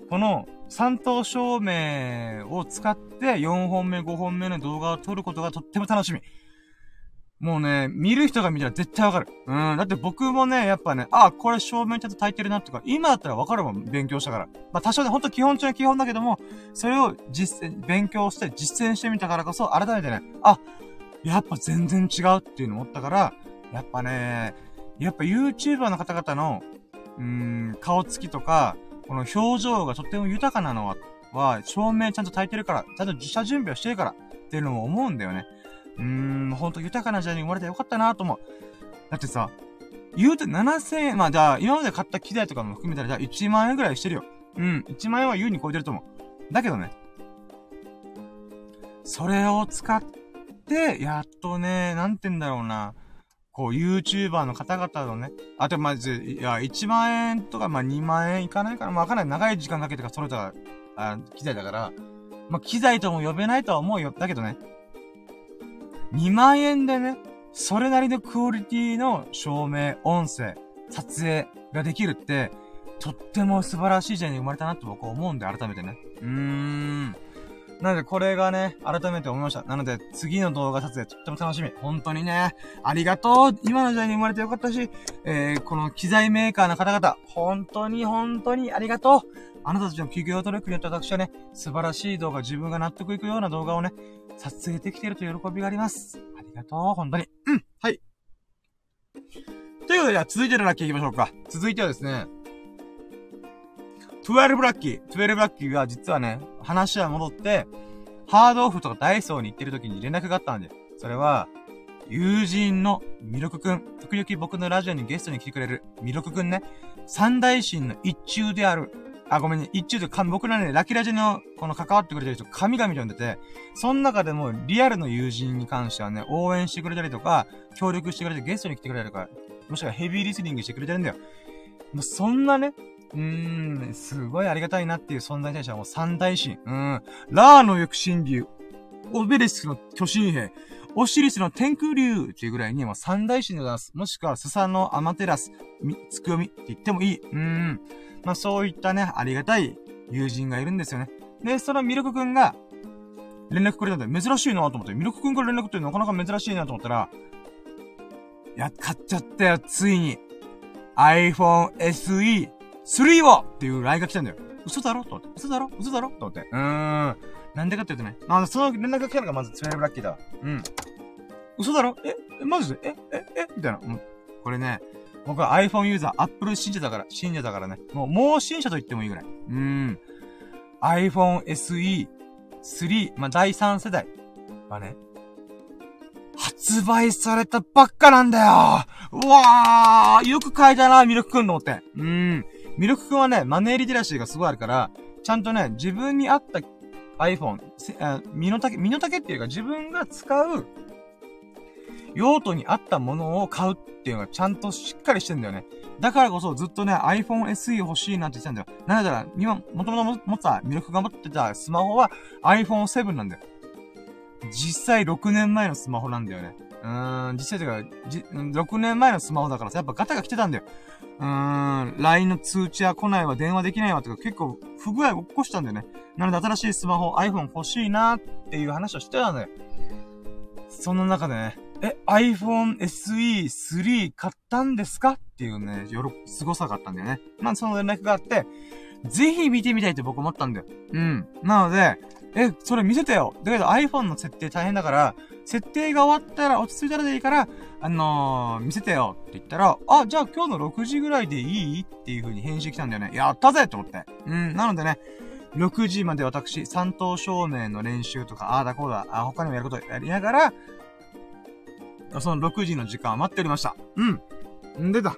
この3等照明を使って4本目、5本目の動画を撮ることがとっても楽しみ。もうね、見る人が見たら絶対わかる。うん。だって僕もね、やっぱね、あ、これ照明ちゃんと焚いてるなとか、今だったらわかるもん、勉強したから。まあ多少ね、ほんと基本中の基本だけども、それを実践、勉強して実践してみたからこそ、改めてね、あ、やっぱ全然違うっていうの思ったから、やっぱね、やっぱ YouTuber の方々の、うーん、顔つきとか、この表情がとっても豊かなのは、は、照明ちゃんと焚いてるから、ちゃんと自社準備をしてるから、っていうのも思うんだよね。うーん、ほんと豊かな時代に生まれてよかったなと思う。だってさ、言うて7000円、まあじゃあ、今まで買った機材とかも含めたら、じゃあ1万円ぐらいしてるよ。うん、1万円は優に超えてると思う。だけどね、それを使って、やっとね、なんて言うんだろうな。こう、YouTuber の方々のね、あと、まず、いや、1万円とか、まあ、2万円いかないから、まあ、かなり長い時間かけてか揃えた、あ、機材だから、まあ、機材とも呼べないとは思うよ。だけどね、2万円でね、それなりのクオリティの照明、音声、撮影ができるって、とっても素晴らしい時代に生まれたなって僕は思うんで、改めてね。うーん。なので、これがね、改めて思いました。なので、次の動画撮影とっても楽しみ。本当にね、ありがとう今の時代に生まれてよかったし、えー、この機材メーカーの方々、本当に本当にありがとうあなたたちの企業努力によって私はね、素晴らしい動画、自分が納得いくような動画をね、撮影できてると喜びがあります。ありがとう、本当に。うん、はい。ということで、じゃあ続いてのラッキー行きましょうか。続いてはですね、12ラッキー。12ラッキーが実はね、話は戻って、ハードオフとかダイソーに行ってる時に連絡があったんで、それは、友人のミルクくん。時々僕のラジオにゲストに来てくれるミルクくんね。三大神の一中である。あ、ごめんね。一中で僕らね、ラキラジの、この関わってくれてる人、神々と呼んでて、その中でも、リアルの友人に関してはね、応援してくれたりとか、協力してくれてゲストに来てくれたりとか、もしくはヘビーリスニングしてくれてるんだよ。もうそんなね、うーん、すごいありがたいなっていう存在に対してはもう三大神。うん。ラーの翼神竜、オベレスの巨神兵、オシリスの天空竜っていうぐらいにもう三大神でございます。もしくはスサノアマテラス、み、つくよみって言ってもいい。うーん。まあそういったね、ありがたい友人がいるんですよね。で、そのミルクくんが、連絡くれたんで、珍しいなと思って、ミルクくんから連絡ってなかなか珍しいなと思ったら、いや、買っちゃったよ、ついに。iPhone SE 3をっていう LINE が来たんだよ。嘘だろと思って。嘘だろ？嘘だろと思って。うーん。なんでかって言うとね。あ、その連絡が来たのがまずツイブラッキーだ。うん。嘘だろ？え？え、マジで？え？え？え？みたいな。うん。これね、僕は iPhone ユーザー、Apple 信者だから、信者だからね。もう、もう信者と言ってもいいぐらい。うーん。iPhone SE 3、まあ、第3世代はね、発売されたばっかなんだようわーよく書いたな、ミルクくんのって。うん。ミルクくんはね、マネーリテラシーがすごいあるから、ちゃんとね、自分に合った iPhone、身の丈、身の丈っていうか自分が使う用途に合ったものを買うっていうのがちゃんとしっかりしてんだよね。だからこそずっとね、iPhone SE 欲しいなって言ってたんだよ。なんだら、今、もともと持った、ミルクが持ってたスマホは iPhone7 なんだよ。実際6年前のスマホなんだよね。うーん、実際というか、6年前のスマホだからさ、やっぱガタが来てたんだよ。うーん、LINE の通知は来ないわ、電話できないわとか結構不具合を起こしたんだよね。なので新しいスマホ、iPhone 欲しいなっていう話をしてたんだよ。その中でね、え、iPhone SE3 買ったんですか？っていうね、よろ、凄さがあったんだよね。まあ、その連絡があって、ぜひ見てみたいって僕思ったんだよ。うん。なので、え、それ見せてよ。だけど iPhone の設定大変だから、設定が終わったら、落ち着いたらでいいから、あのー、見せてよって言ったら、あ、じゃあ今日の6時ぐらいでいい？っていう風に返信来たんだよね。やったぜと思って。うん、なのでね、6時まで私、三等証明の練習とか、ああだこうだ、あ他にもやることやりながら、その6時の時間を待っておりました。うん。んでだ。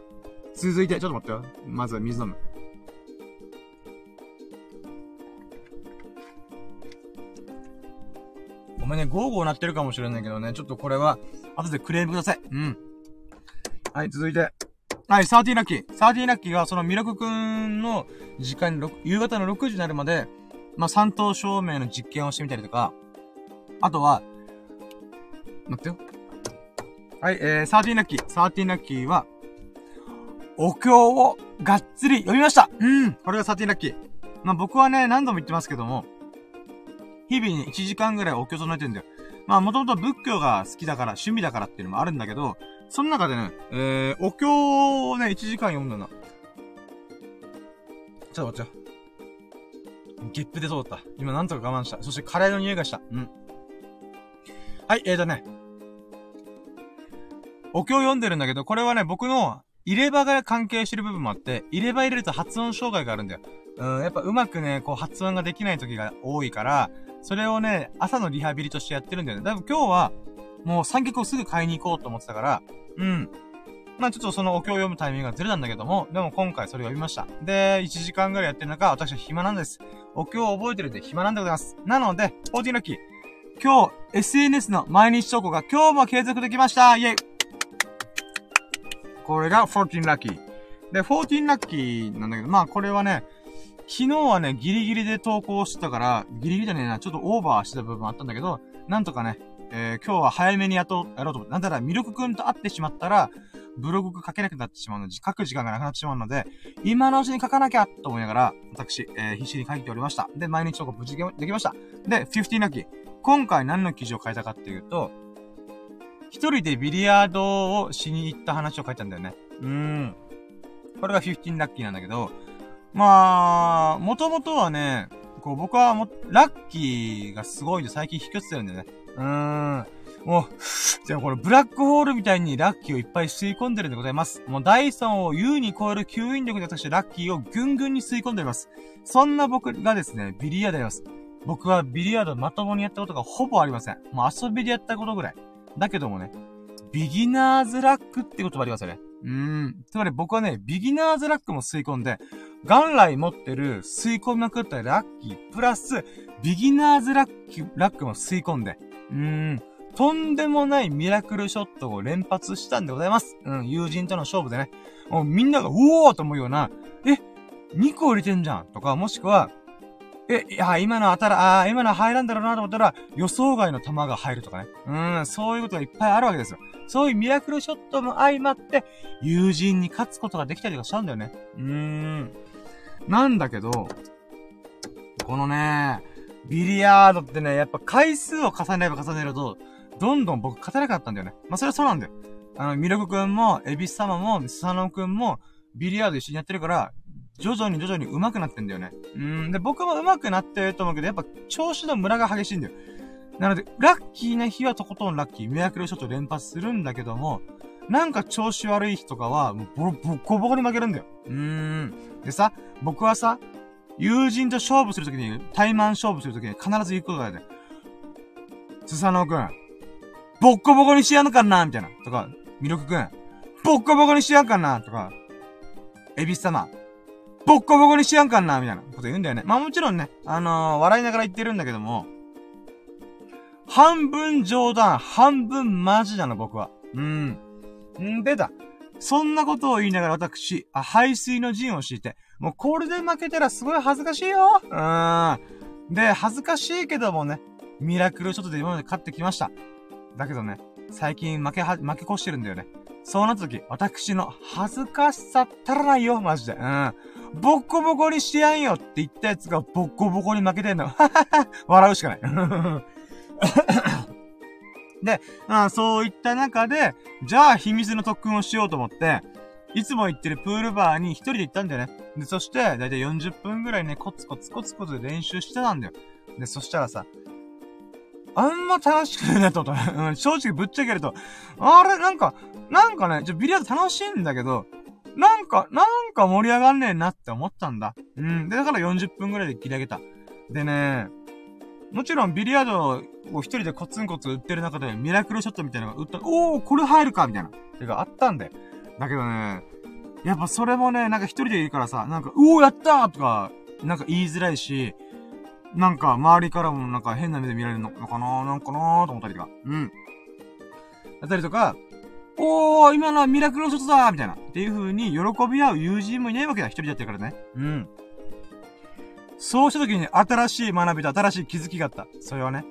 続いて、ちょっと待ってよ。まずは水飲む。ごめんね、ゴーゴーなってるかもしれないけどね、ちょっとこれは、後でクレームください。うん。はい、続いて。はい、サーティーラッキー。サーティーラッキーが、そのミラクくんの時間に、夕方の6時になるまで、まあ、三等証明の実験をしてみたりとか、あとは、待ってよ。はい、えー、サーティーラッキー。サーティーラッキーは、お経をがっつり読みましたうん。これがサーティーラッキー。まあ、僕はね、何度も言ってますけども、日々に1時間ぐらいお経唱えてるんだよ。まあ、もともと仏教が好きだから、趣味だからっていうのもあるんだけど、その中でね、えー、お経をね、1時間読んだな。ちょっと待ってよ。ゲップで通った。今なんとか我慢した。そしてカレーの匂いがした。うん。はい、えーとね。お経を読んでるんだけど、これはね、僕の入れ歯が関係してる部分もあって、入れ歯入れると発音障害があるんだよ。うん、やっぱうまくね、こう発音ができない時が多いから、それをね、朝のリハビリとしてやってるんだよね。だいぶ今日は、もう三脚をすぐ買いに行こうと思ってたから、うん。まあちょっとそのお経を読むタイミングがずれたんだけども、でも今回それを読みました。で、1時間ぐらいやってる中、私は暇なんです。お経を覚えてるんで暇なんでございます。なので、14ラッキ。今日、SNS の毎日投稿が今日も継続できましたイェイこれが14ラッキー。で、14ラッキーなんだけど、まあこれはね、昨日はね、ギリギリで投稿してたから、ギリギリじゃねえな、ちょっとオーバーしてた部分あったんだけど、なんとかね、えー、今日は早めにやと、やろうと思って、なんだら、ミルクくんと会ってしまったら、ブログ書けなくなってしまうので、書く時間がなくなってしまうので、今のうちに書かなきゃと思いながら、私、えー、必死に書いておりました。で、毎日投稿無事できました。で、15ラッキー。今回何の記事を書いたかっていうと、一人でビリヤードをしに行った話を書いたんだよね。うーん。これが15ラッキーなんだけど、まあ、もともとはね、こう僕はも、ラッキーがすごいんで最近引き寄せてるんだよね。うーん。もう、じゃあこれブラックホールみたいにラッキーをいっぱい吸い込んでるんでございます。もうダイソンを優に超える吸引力で私ラッキーをぐんぐんに吸い込んでおります。そんな僕がですね、ビリヤードやります。僕はビリヤードまともにやったことがほぼありません。もう遊びでやったことぐらい。だけどもね、ビギナーズラックって言葉ありますよね。うーん。つまり僕はね、ビギナーズラックも吸い込んで、元来持ってる吸い込みまくったラッキー、プラス、ビギナーズラッキー、ラックも吸い込んで、うーん。とんでもないミラクルショットを連発したんでございます。うん、友人との勝負でね。もうみんなが、うおーと思うような、え、2個入れてんじゃんとか、もしくは、え、いや、今の当たら、あ今の入らんだろうなと思ったら、予想外の球が入るとかね。うん、そういうことがいっぱいあるわけですよ。そういうミラクルショットも相まって、友人に勝つことができたりとかしたんだよね。うーん。なんだけど、このね、ビリヤードってね、やっぱ回数を重ねれば重ねると、どんどん僕勝てなかったんだよね。まあ、それはそうなんだよ。あの、ミルクくんも、エビス様も、スサノくんも、ビリヤード一緒にやってるから、徐々に徐々に上手くなってんだよね。うん。で、僕も上手くなってると思うけど、やっぱ調子のムラが激しいんだよ。なので、ラッキーな日はとことんラッキー、ミラクルショット連発するんだけども、なんか調子悪い日とかは、もうボロ、ボッコボコに負けるんだよ。うーん。でさ、僕はさ、友人と勝負するときに、対マン勝負するときに必ず言うことがある。スサノオくん、ボッコボコにしやんのかなみたいな。とか、ミルクくん、ボッコボコにしやんかなとか、エビス様、ボッコボコにしやんかんなみたいなこと言うんだよね。まあもちろんね、あのー、笑いながら言ってるんだけども、半分冗談、半分マジなの、僕は。うん。んでだ。そんなことを言いながら私、あ、排水の陣を敷いて、もうこれで負けたらすごい恥ずかしいよ。うん。で、恥ずかしいけどもね、ミラクルショットで今まで勝ってきました。だけどね、最近負けは、負け越してるんだよね。そうなった時、私の恥ずかしさったらないよ、マジで。うん。ボッコボコにしてやんよって言ったやつがボッコボコに負けてんの。ははは笑うしかない。で、まあ、そういった中で、じゃあ秘密の特訓をしようと思って、いつも行ってるプールバーに一人で行ったんだよね。で、そして、だいたい40分ぐらいね、コツコツコツコツ練習してたんだよ。で、そしたらさ、あんま楽しくないなと思った。うん、正直ぶっちゃけると、あれ、なんか、なんかね、ちょ、ビリヤード楽しいんだけど、なんか、なんか盛り上がんねえなって思ったんだ。うん。で、だから40分ぐらいで切り上げた。でね、もちろんビリヤードを一人でコツンコツ売ってる中でミラクルショットみたいなのが売ったおー、これ入るかみたいな。てかあったんで。だけどね、やっぱそれもね、なんか一人でいいからさ、なんか、うおー、やったーとか、なんか言いづらいし、なんか周りからもなんか変な目で見られるのかななんかなーと思ったりとか。うん。だったりとか、おー、今のはミラクルショットだみたいな。っていう風に喜び合う友人もいないわけだ。一人でやってるからね。うん。そうした時に新しい学びと新しい気づきがあった。それはね。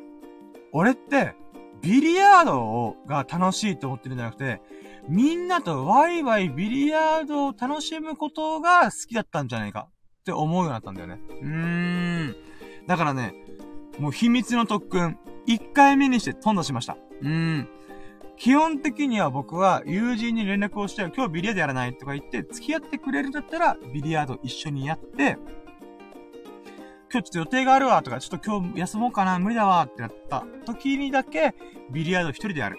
俺って、ビリヤードが楽しいと思ってるんじゃなくて、みんなとワイワイビリヤードを楽しむことが好きだったんじゃないかって思うようになったんだよね。うーん。だからね、もう秘密の特訓、1回目にして飛んだしました。うーん。基本的には僕は友人に連絡をして、今日ビリヤードやらないとか言って、付き合ってくれるんだったら、ビリヤード一緒にやって、今日ちょっと予定があるわとか、ちょっと今日休もうかな、無理だわってなった時にだけ、ビリヤード一人でやる。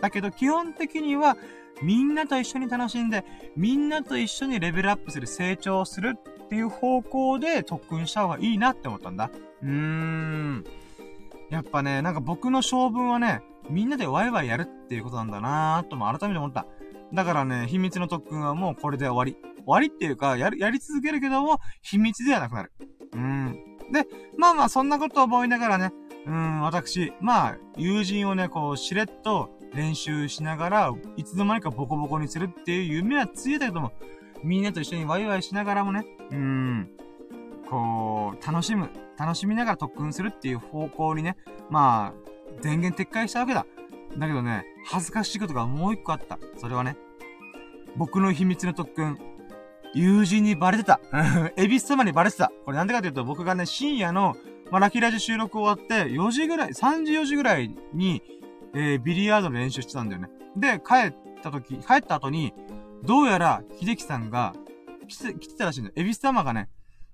だけど基本的には、みんなと一緒に楽しんで、みんなと一緒にレベルアップする、成長するっていう方向で特訓した方がいいなって思ったんだ。うーん。やっぱね、なんか僕の性分はね、みんなでワイワイやるっていうことなんだなーとも改めて思った。だからね、秘密の特訓はもうこれで終わり。終わりっていうか、やる、やり続けるけども、秘密ではなくなる。うん。で、まあまあ、そんなことを思いながらね、うん、私、まあ、友人をね、こう、しれっと練習しながら、いつの間にかボコボコにするっていう夢はついたけども、みんなと一緒にワイワイしながらもね、うん、こう、楽しむ、楽しみながら特訓するっていう方向にね、まあ、電源撤回したわけだ。だけどね、恥ずかしいことがもう一個あった。それはね、僕の秘密の特訓、友人にバレてた。エビス様にバレてた。これなんでかというと、僕がね、深夜の、まあ、ラキラジ収録終わって、4時ぐらい、3時4時ぐらいに、えー、ビリヤードの練習してたんだよね。で、帰った時、帰った後に、どうやら、秀樹さんが、来て、来てたらしいんだよ。エビス様がね、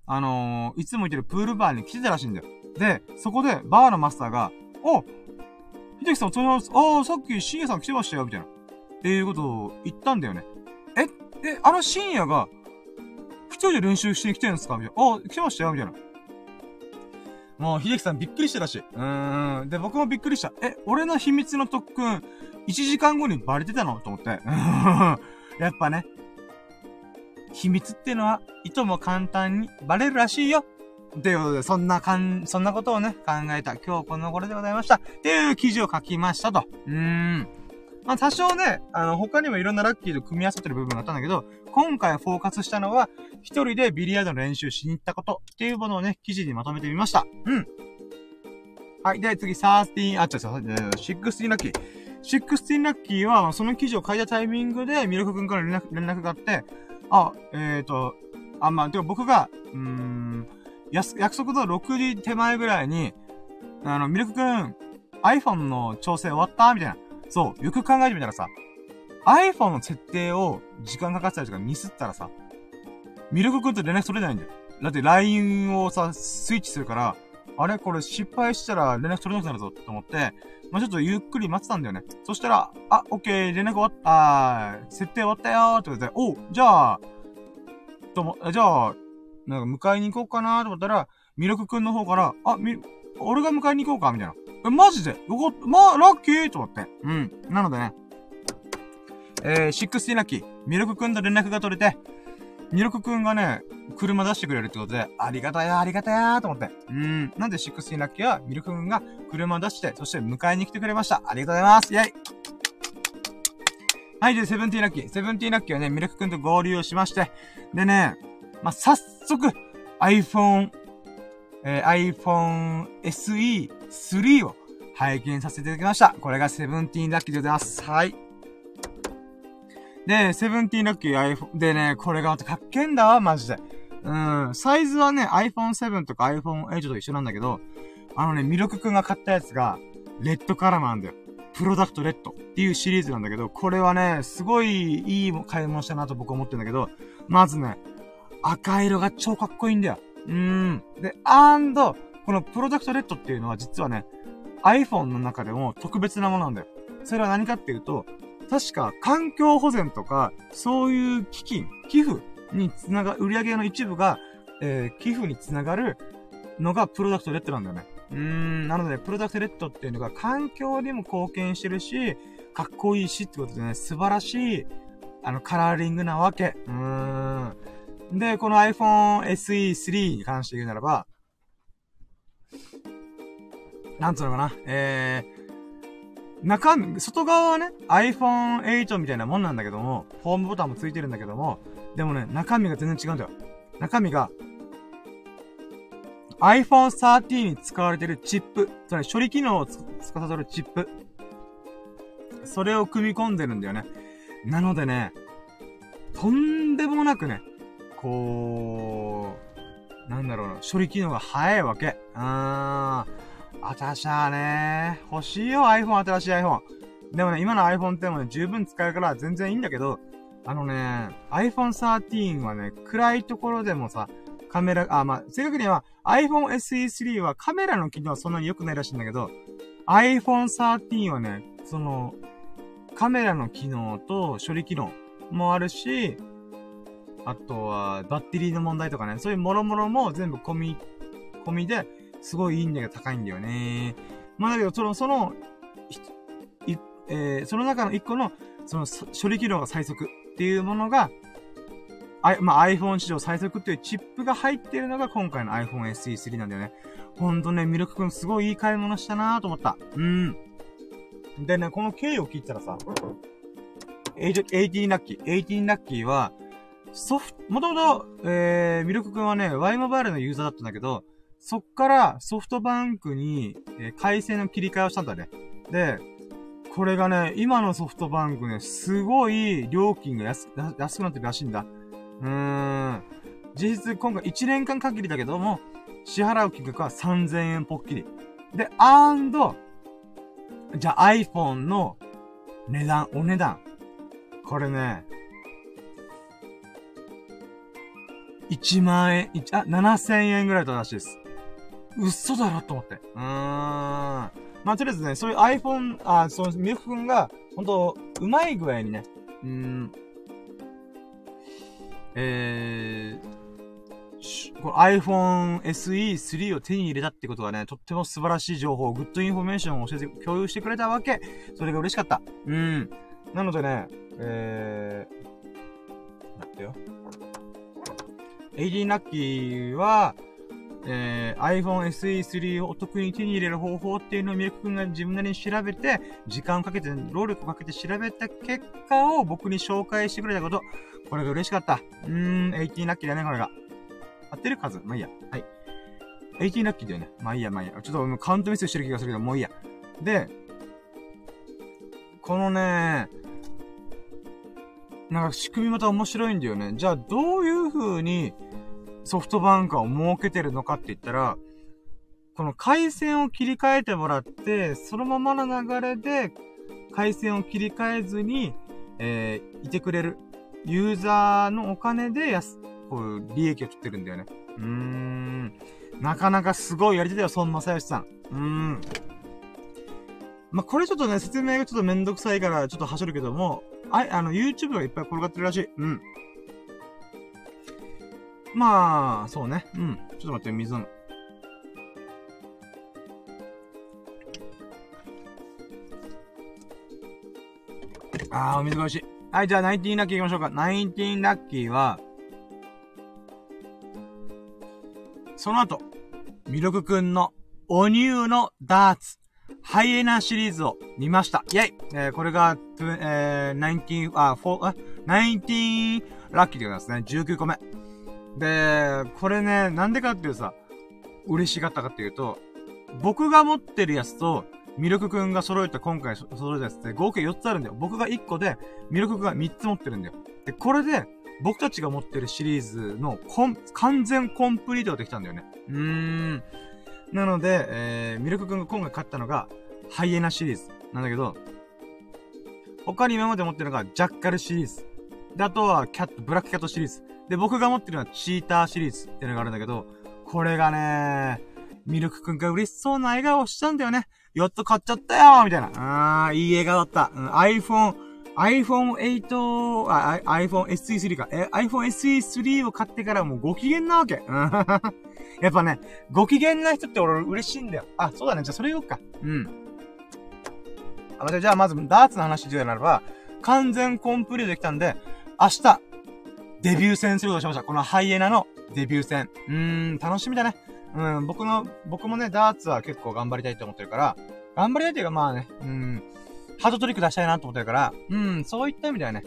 あのー、いつも行ってるプールバーに来てたらしいんだよ。で、そこで、バーのマスターが、お秀樹さんお疲れ様です。ああ、さっき深夜さん来てましたよ、みたいな。っていうことを言ったんだよね。え、え、あの深夜が、一人で練習しに来てるんですか？みたいな。ああ、来てましたよみたいな。もう、秀樹さんびっくりしたらしい。うーん。で、僕もびっくりした。え、俺の秘密の特訓、1時間後にバレてたの？と思って。やっぱね、秘密っていうのは、いとも簡単にバレるらしいよ。ということで、そんなかん、そんなことをね、考えた今日この頃でございました。っていう記事を書きましたと。うーん。まあ、多少ね、あの、他にもいろんなラッキーと組み合わせてる部分があったんだけど、今回フォーカスしたのは、一人でビリヤードの練習しに行ったことっていうものをね、記事にまとめてみました。うん。はい。で、次、13、あ、違う違う、16ラッキー。16ラッキーは、その記事を書いたタイミングで、ミルク君から連絡連絡があって、あ、えっ、ー、と、あ、まあ、でも僕が、うーん、約束の6時手前ぐらいに、あの、ミルクくん、iPhone の調整終わった？みたいな。そう、よく考えてみたらさ、iPhone の設定を時間かかってたりとかミスったらさ、ミルクくんと連絡取れないんだよ。だって LINE をさ、スイッチするから、あれ？これ失敗したら連絡取れなくなるぞと思って、まあ、ちょっとゆっくり待ってたんだよね。そしたら、あ、オッケー、連絡終わった、設定終わったよーって言って、おじゃあ、とも、じゃあ、なんか迎えに行こうかなと思ったら、ミルクくんの方から、あ、み、俺が迎えに行こうかみたいな。え、マジで？よかった。まあ、ラッキーと思って。うん。なのでね。えー、16ラッキー。ミルクくんと連絡が取れて、ミルクくんがね、車出してくれるってことで、ありがたや、ありがたやーと思って。うん。なんで16ラッキーは、ミルクくんが車出して、そして迎えに来てくれました。ありがとうございます。イェイはい、で、セブンティーラッキー。セブンティーラッキーはね、ミルクくんと合流をしまして、でね、まあ、早速、iPhone、えー、iPhone SE 3を拝見させていただきました。これがセブンティーンラッキーでございます。はい。で、セブンティーンラッキー iPhone、でね、これがまたかっけんだわ、マジで。うん、サイズはね、iPhone7 とか iPhone8 と一緒なんだけど、あのね、ミルクくんが買ったやつが、レッドカラーなんだよ。プロダクトレッドっていうシリーズなんだけど、これはね、すごいいい買い物したなと僕は思ってるんだけど、まずね、赤色が超かっこいいんだよ。うーん。で、アンド、このプロダクトレッドっていうのは実はね、iPhone の中でも特別なものなんだよ。それは何かっていうと、確か環境保全とか、そういう基金、寄付につなが、売り上げの一部が、えー、寄付につながるのがプロダクトレッドなんだよね。うーん、なので、プロダクトレッドっていうのが環境にも貢献してるし、かっこいいしってことでね、素晴らしい、あの、カラーリングなわけ。うーん。で、この iPhone SE3 に関して言うならば、なんつうのかな、えー、中身、外側はね、iPhone 8みたいなもんなんだけども、ホームボタンもついてるんだけども、でもね、中身が全然違うんだよ。中身が、iPhone 13に使われてるチップ、つまり処理機能をつ、司るチップ。それを組み込んでるんだよね。なのでね、とんでもなくね、こう、なんだろうな、処理機能が早いわけ。うーん。あたしゃーね欲しいよ、iPhone、新しい iPhone。でもね、今の iPhone ってもね、十分使えるから全然いいんだけど、あのね、iPhone 13はね、暗いところでもさ、カメラ、あ、まあ、正確には iPhone SE3 はカメラの機能はそんなに良くないらしいんだけど、iPhone 13はね、その、カメラの機能と処理機能もあるし、あとは、バッテリーの問題とかね、そういうもろもろも全部込み、込みで、すごいいいんだけど高いんだよね。まあだけど、その、その、えー、その中の一個の、その、処理機能が最速っていうものが、I、まあ、iPhone 史上最速っていうチップが入ってるのが今回の iPhone SE3 なんだよね。ほんとね、ミルクくんすごいいい買い物したなーと思った。うん。でね、この経緯を聞いたらさ、18ラッキー。18ラッキーは、ソフト、もともと、えー、ミルクくんはね、Y モバイルのユーザーだったんだけど、そっからソフトバンクに、えー、回線の切り替えをしたんだね。で、これがね、今のソフトバンクね、すごい料金が安、安くなってるらしいんだ。うーん。実質今回1年間限りだけども、支払う金額は3000円ぽっきり。で、アンド、じゃあ iPhone の値段、お値段。これね、1万円、あ、7000円ぐらいだったらしいです。嘘だろと思って。うーん。まあ、とりあえずね、そういう iPhone、あ、その、ミルク君が、ほんと、うまい具合にね、うーん、えこの iPhone SE3 を手に入れたってことはね、とっても素晴らしい情報、 good information を教えて、共有してくれたわけ。それが嬉しかった。うん。なのでね、えー、待ってよ。AD ラッキーは、えー、iPhone SE3 をお得に手に入れる方法っていうのをミルク君が自分なりに調べて、時間をかけて、労力をかけて調べた結果を僕に紹介してくれたこと、これが嬉しかった。うーん、18ラッキーだね、これが。合ってる数？まあいいや。はい。18ラッキーだよね。まあいいや、まあいいや。ちょっとカウントミスしてる気がするけど、もういいや。で、このね、なんか仕組みまた面白いんだよね。じゃあどういう風に、ソフトバンクを設けてるのかって言ったら、この回線を切り替えてもらって、そのままの流れで、回線を切り替えずに、えー、いてくれる。ユーザーのお金で安、こう、利益を取ってるんだよね。うーん。なかなかすごいやり手だよ、孫正義さん。うーん。まあ、これちょっとね、説明がちょっとめんどくさいから、ちょっと走るけども、あ、あの、YouTube がいっぱい転がってるらしい。うん。まあ、そうね。うん。ちょっと待って、水飲む。あー、お水が美味しい。はい、じゃあ、ナインティーンラッキー行きましょうか。ナインティーンラッキーは、その後、ミルクくんの、お乳のダーツ、ハイエナシリーズを見ました。イェイえー、これが、えー、19、あ、4、あ、19ラッキーでございますね。19個目。で、これね、なんでかっていうさ、嬉しかったかっていうと、僕が持ってるやつと、ミルクくんが揃えた今回揃えたやつって合計4つあるんだよ。僕が1個で、ミルクくんが3つ持ってるんだよ。で、これで、僕たちが持ってるシリーズのコン、完全コンプリートができたんだよね。うーん。なので、えー、ミルクくんが今回買ったのが、ハイエナシリーズなんだけど、他に今まで持ってるのが、ジャッカルシリーズ。で、あとは、キャット、ブラックキャットシリーズ。で、僕が持ってるのはチーターシリーズっていうのがあるんだけど、これがね、ミルクくんが嬉しそうな笑顔をしたんだよね。やっと買っちゃったよみたいな。あー、いい笑顔だった。うん、iPhone、iPhone 8、あ、iPhone SE3 か。え、iPhone SE3 を買ってからもうご機嫌なわけ。やっぱね、ご機嫌な人って俺嬉しいんだよ。あ、そうだね。じゃあそれ言おうか。うん。あの、じゃあまずダーツの話でならば、完全コンプリートできたんで、明日、デビュー戦することしました。このハイエナのデビュー戦。うーん、楽しみだね。うん、僕の、僕もね、ダーツは結構頑張りたいと思ってるから、頑張りたいっていうかまあね、うん、ハードトリック出したいなと思ってるから、うん、そういった意味ではね、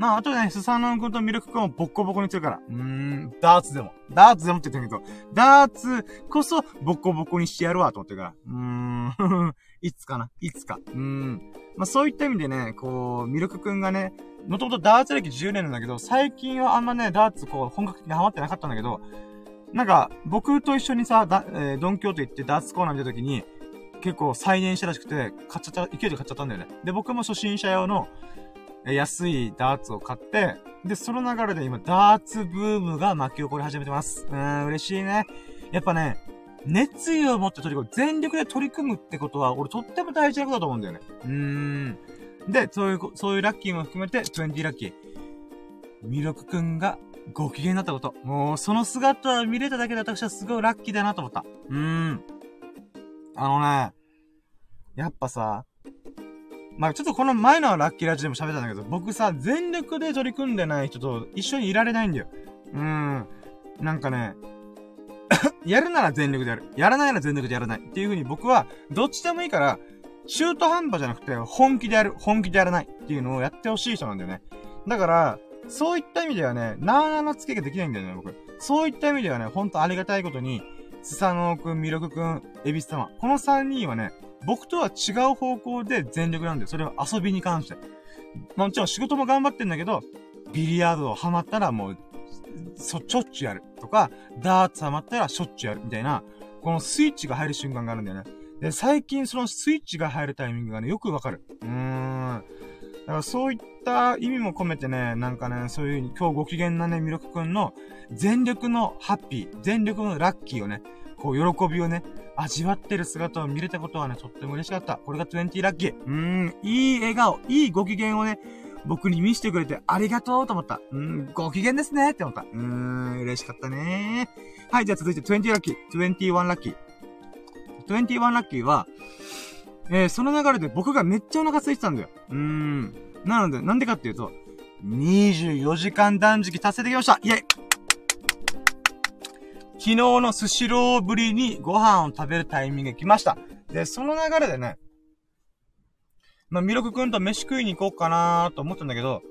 まあ、あとね、スサノン君とミルク君もボッコボコに強いから。うーん、ダーツでも。ダーツでもって言ってるけど、ダーツこそボッコボコにしてやるわと思ってるから。うーん、いつかないつか。うーん。まあ、そういった意味でね、こう、ミルク君がね、もともとダーツ歴10年なんだけど、最近はあんまね、ダーツこう、本格的にハマってなかったんだけど、なんか、僕と一緒にさ、だ、えー、ドンキョーと行ってダーツコーナー見たときに、結構再燃したらしくて、買っちゃった、勢いで買っちゃったんだよね。で、僕も初心者用の、安いダーツを買って、で、その流れで今、ダーツブームが巻き起こり始めてます。うーん、嬉しいね。やっぱね、熱意を持って取り組む、全力で取り組むってことは、俺とっても大事なことだと思うんだよね。うーん。で、そういう、そういうラッキーも含めて、20ラッキー。ミルクくんがご機嫌になったこと。もう、その姿を見れただけで私はすごいラッキーだなと思った。うーん。あのね、やっぱさ、まあちょっとこの前のラッキーラジでも喋ったんだけど、僕さ、全力で取り組んでない人と一緒にいられないんだよ。うーん。なんかね、やるなら全力でやる。やらないなら全力でやらない。っていう風に僕は、どっちでもいいから、中途半端じゃなくて、本気でやる、本気でやらないっていうのをやってほしい人なんだよね。だから、そういった意味ではね、なーなーの付けができないんだよね、僕。そういった意味ではね、ほんとありがたいことに、スサノオくん、ミルクくん、エビス様。この3人はね、僕とは違う方向で全力なんだよ。それは遊びに関して。もちろん仕事も頑張ってんだけど、ビリヤードをハマったらもう、そ、ちょっちゅうやる。とか、ダーツハマったらしょっちゅうやる。みたいな、このスイッチが入る瞬間があるんだよね。で、最近そのスイッチが入るタイミングがね、よくわかる。うーん。だからそういった意味も込めてね、なんかね、そういう今日ご機嫌なね、魅力くんの全力のハッピー、全力のラッキーをね、こう、喜びをね、味わってる姿を見れたことはね、とっても嬉しかった。これが20ラッキー。うーん、いい笑顔、いいご機嫌をね、僕に見せてくれてありがとうと思った。うん、ご機嫌ですねって思った。うーん、嬉しかったねはい、じゃあ続いて20ラッキー。21ラッキー。21ラッキーは、えー、その流れで僕がめっちゃお腹空いてたんだよ。うーん。なので、なんでかっていうと、24時間断食達成できましたイェイ昨日のスシローぶりにご飯を食べるタイミングが来ました。で、その流れでね、まあ、ミルクくんと飯食いに行こうかなと思ったんだけど、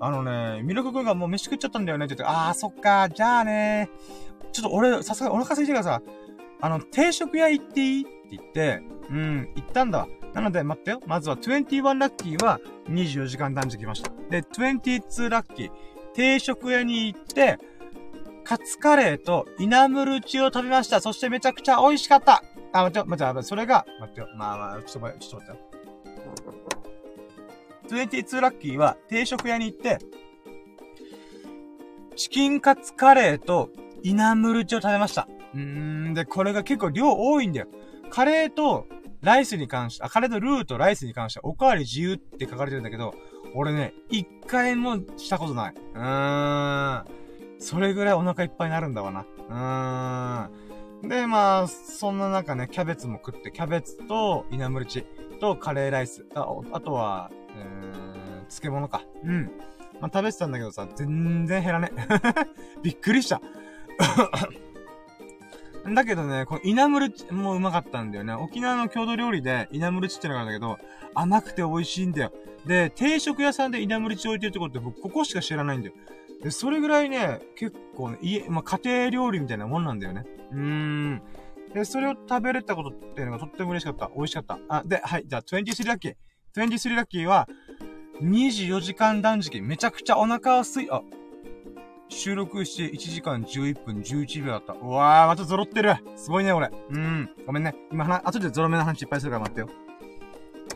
あのね、ミルクくんがもう飯食っちゃったんだよねって言って、あー、そっか、じゃあね、ちょっと俺、さすがにお腹空いてるからさ、あの、定食屋行っていいって言って、うん、行ったんだ。なので、待ってよ。まずは21ラッキーは24時間断食来ました。で、22ラッキー、定食屋に行って、カツカレーとイナムルチを食べました。そしてめちゃくちゃ美味しかった。あ、待ってよ、待ってよ、それが、待ってよ。まあまあ、ちょっと待って、ちょっと待ってよ。22ラッキーは定食屋に行って、チキンカツカレーとイナムルチを食べました。うーん、で、これが結構量多いんだよ。カレーとライスに関して、あ、カレーとルーとライスに関してはおかわり自由って書かれてるんだけど、俺ね、一回もしたことない。うーん。それぐらいお腹いっぱいになるんだわな。うーん。で、まあ、そんな中ね、キャベツも食って、キャベツとイナムルチとカレーライス。あ、あとは、えー、漬物か。うん。まあ、食べてたんだけどさ、全然減らね。びっくりした。だけどね、このイナムルチもうまかったんだよね。沖縄の郷土料理でイナムルチってのがあるんだけど、甘くて美味しいんだよ。で、定食屋さんでイナムルチ置いてるところって僕ここしか知らないんだよ。で、それぐらいね、結構ね、家、まあ、家庭料理みたいなもんなんだよね。うーん。で、それを食べれたことっていうのがとっても嬉しかった。美味しかった。あ、で、はい、じゃあ23ラッキー。23ラッキーは、24時間断食。めちゃくちゃお腹はすい、あ、収録して1時間11分11秒だった。うわー、またゾロってる。すごいね、俺。うん。ごめんね。今、後でゾロ目の話いっぱいするから待ってよ。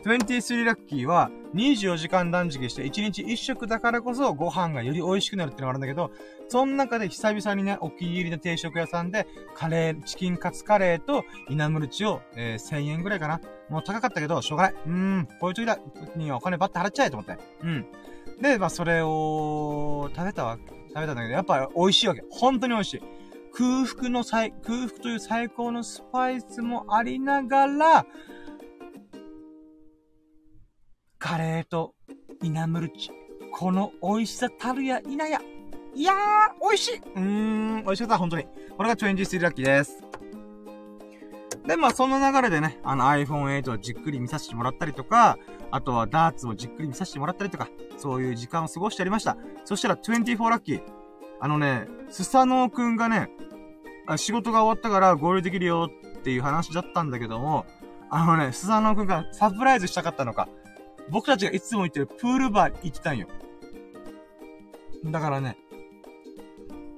23ラッキーは24時間断食して1日1食だからこそご飯がより美味しくなるってのがあるんだけど、その中で久々にね、お気に入りの定食屋さんで、カレー、チキンカツカレーとイナムルチを、えー、1000円ぐらいかな。もう高かったけど、しょうがない。うーん、こういう時だ、にお金バッて払っちゃえと思って。うん。で、まあ、それを、食べたわ、食べたんだけど、やっぱ美味しいわけ。本当に美味しい。空腹の最、空腹という最高のスパイスもありながら、カレーとイナムルチ。この美味しさたるや否や。いやー、美味しいうーん、美味しかった、本当に。これが23ラッキーです。で、まあ、そんな流れでね、あの iPhone8 をじっくり見させてもらったりとか、あとはダーツをじっくり見させてもらったりとか、そういう時間を過ごしてやりました。そしたら24ラッキー。あのね、スサノーくんがね、仕事が終わったから合流できるよっていう話だったんだけども、あのね、スサノーくんがサプライズしたかったのか、僕たちがいつも行ってるプールバー行ってたんよ。だからね、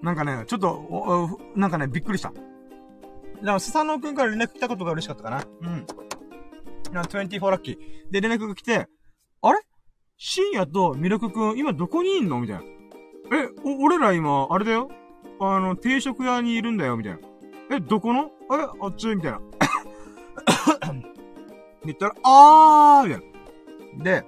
なんかね、ちょっと、なんかね、びっくりした。だから、スサノーくんから連絡来たことが嬉しかったかな。うん。な、24ラッキー。で、連絡が来て、あれ？深夜とミルクくん、今どこにいんの？みたいな。え、お、俺ら今、あれだよあの、定食屋にいるんだよみたいな。え、どこの？え、あっち？みたいな。言ったら、あーみたいな。で、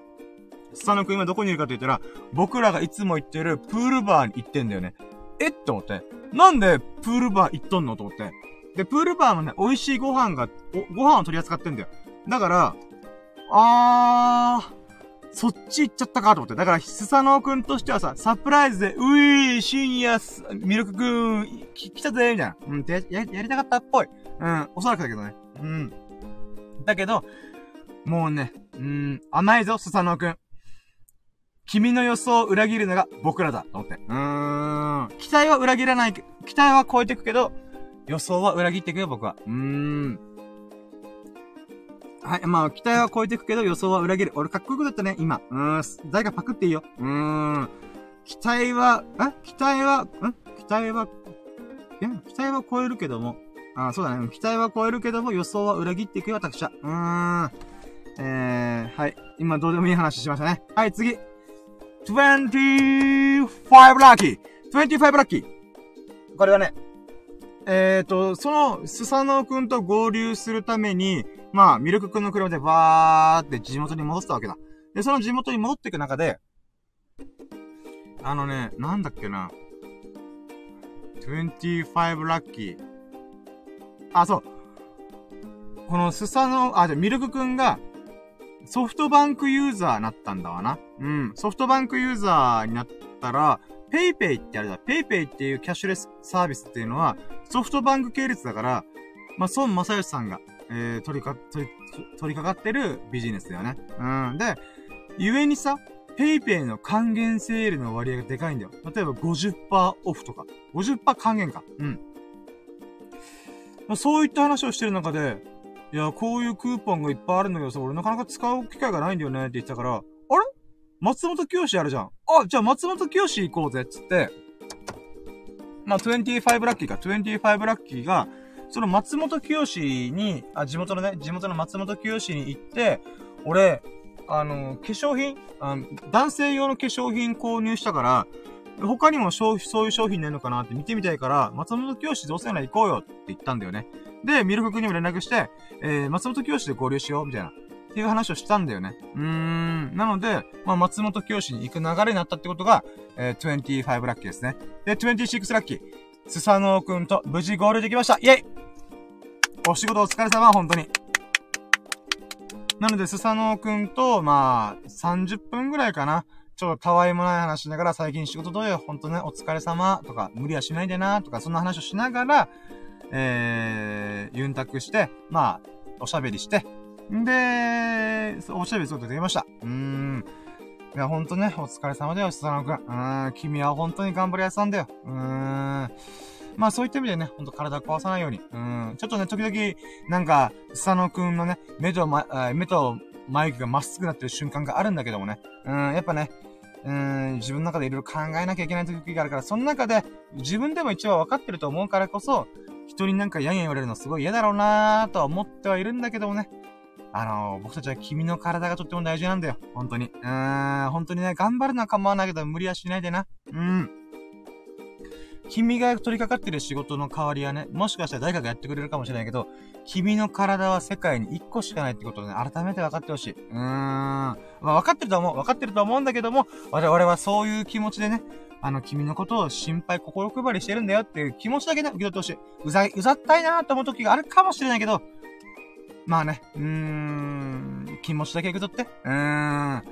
スサノくん今どこにいるかって言ったら、僕らがいつも行ってるプールバーに行ってんだよね。えっ？て思って。なんでプールバー行っとんのと思って。で、プールバーのね、美味しいご飯が、ご飯を取り扱ってんだよ。だから、あー、そっち行っちゃったかと思って。だから、スサノーくんとしてはさ、サプライズで、ういー、深夜、ミルクくん、来たぜみたいな。うん、や、やりたかったっぽい。うん、おそらくだけどね。うん。だけど、もうね、うーん、甘いぞ、スサノーくん。君の予想を裏切るのが僕らだ、と思って。うーん。期待は裏切らない、期待は超えていくけど、予想は裏切っていくよ、僕は。うーん。はい、まあ、期待は超えていくけど、予想は裏切る。俺かっこよくだったね、今。うーん。誰かパクっていいよ。うーん。期待は、え？期待は、ん期待は、え期待は超えるけども。あ、そうだね。期待は超えるけども、予想は裏切っていくよ、私は。うーん。えー、はい。今どうでもいい話しましたね。はい、次。25ラッキー !25 ラッキーこれはね、えーと、その、スサノオくんと合流するために、まあ、ミルクくんの車でバーって地元に戻ったわけだ。で、その地元に戻っていく中で、あのね、なんだっけな。25ラッキー。あ、そう。このスサノオ、あ、じゃミルクくんが、ソフトバンクユーザーになったんだわな。うん。ソフトバンクユーザーになったら、 PayPay ってあれだ。 PayPay っていうキャッシュレスサービスっていうのは、ソフトバンク系列だから、まあ、孫正義さんが、えー、取りか、取り、取り掛かってるビジネスだよね。うん。で、ゆえにさ、ペイペイの還元セールの割合がでかいんだよ。例えば50%オフとか。50%還元か。うん。まあ、そういった話をしてる中で、いや、こういうクーポンがいっぱいあるんだけどさ、俺なかなか使う機会がないんだよねって言ってたから、あれ？松本清あるじゃん。あ、じゃあ松本清行こうぜっつって、まあ、25ラッキーか、25ラッキーが、その松本清に、あ、地元のね、地元の松本清に行って、俺、あの、化粧品？あの男性用の化粧品購入したから、他にもそういう商品ないのかなって見てみたいから、松本清どうせなら行こうよって言ったんだよね。で、ミルク君にも連絡して、えー、松本清で合流しよう、みたいな。っていう話をしたんだよね。うーん。なので、まあ、松本清に行く流れになったってことが、えー、25ラッキーですね。で、26ラッキー。スサノオくんと無事合流できました。イェイお仕事お疲れ様、本当に。なので、スサノオくんと、まあ、30分ぐらいかな。ちょっとたわいもない話しながら、最近仕事どうよ、ほんとね、お疲れ様とか、無理はしないでなとか、そんな話をしながら、えー、ユンタクして、まあ、おしゃべりして、んで、おしゃべりすることできました。うーん。いや、ほんとね、お疲れ様だよ、スサノくん。うーん、君は本当に頑張り屋さんだよ。うーん。まあそういった意味でね、ほんと体壊さないように。うん。ちょっとね、時々、なんか、スサノくんのね、目とま、目と眉毛がまっすぐなってる瞬間があるんだけどもね。うん、やっぱね、うん、自分の中でいろいろ考えなきゃいけない時があるから、その中で、自分でも一応分かってると思うからこそ、人になんかやんや言われるのすごい嫌だろうなーとは思ってはいるんだけどもね。あのー、僕たちは君の体がとっても大事なんだよ。本当に。うーん、本当にね、頑張るのは構わないけど無理はしないでな。うん。君が取り掛かってる仕事の代わりはね、もしかしたら誰かがやってくれるかもしれないけど、君の体は世界に一個しかないってことをね、改めて分かってほしい。うーん。まあ分かってると思う。分かってると思うんだけども、我々はそういう気持ちでね、あの、君のことを心配、心配りしてるんだよっていう気持ちだけね、受け取ってほしい。うざい、うざったいなーと思う時があるかもしれないけど、まあね、うーん、気持ちだけ受け取って。うーん。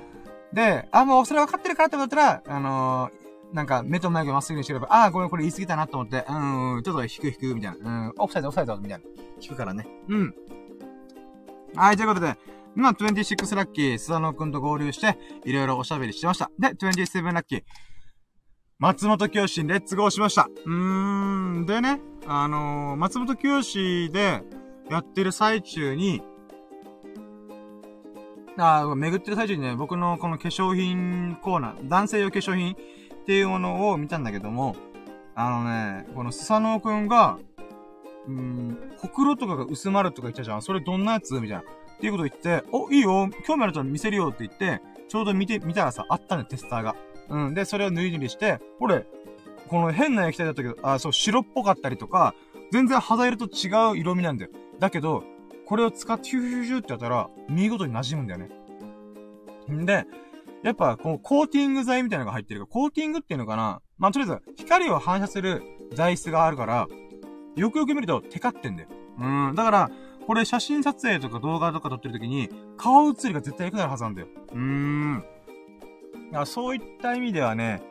で、あ、もうそれ分かってるからって思ったら、あのー、なんか、目と眉毛まっすぐにしてれば、ああ、ごめん、これ言い過ぎたなと思って、うん、うん、ちょっと引く引く、みたいな。うん、オフサイド、オフサイド、みたいな。引くからね。うん。はい、ということで、今、26ラッキー、スサノくんと合流して、いろいろおしゃべりしてました。で、27ラッキー、松本清にレッツゴーしました。うーん、でね、あのー、松本清でやってる最中に、ああ、巡ってる最中にね、僕のこの化粧品コーナー、男性用化粧品っていうものを見たんだけども、あのね、このスサノオくんが、うん、ほくろとかが薄まるとか言ったじゃん。それどんなやつみたいな。っていうこと言って、お、いいよ、興味あると見せるよって言って、ちょうど見て、見たらさ、あったね、テスターが。うん。で、それを縫い塗りして、これ、この変な液体だったけど、あ、そう、白っぽかったりとか、全然肌色と違う色味なんだよ。だけど、これを使ってヒューヒューヒューってやったら、見事に馴染むんだよね。んで、やっぱ、こう、コーティング剤みたいなのが入ってるから、コーティングっていうのかなまあ、とりあえず、光を反射する材質があるから、よくよく見ると、テカってんだよ。うん。だから、これ写真撮影とか動画とか撮ってる時に、顔写りが絶対良くなるはずなんだよ。うーん。だからそういった意味ではね、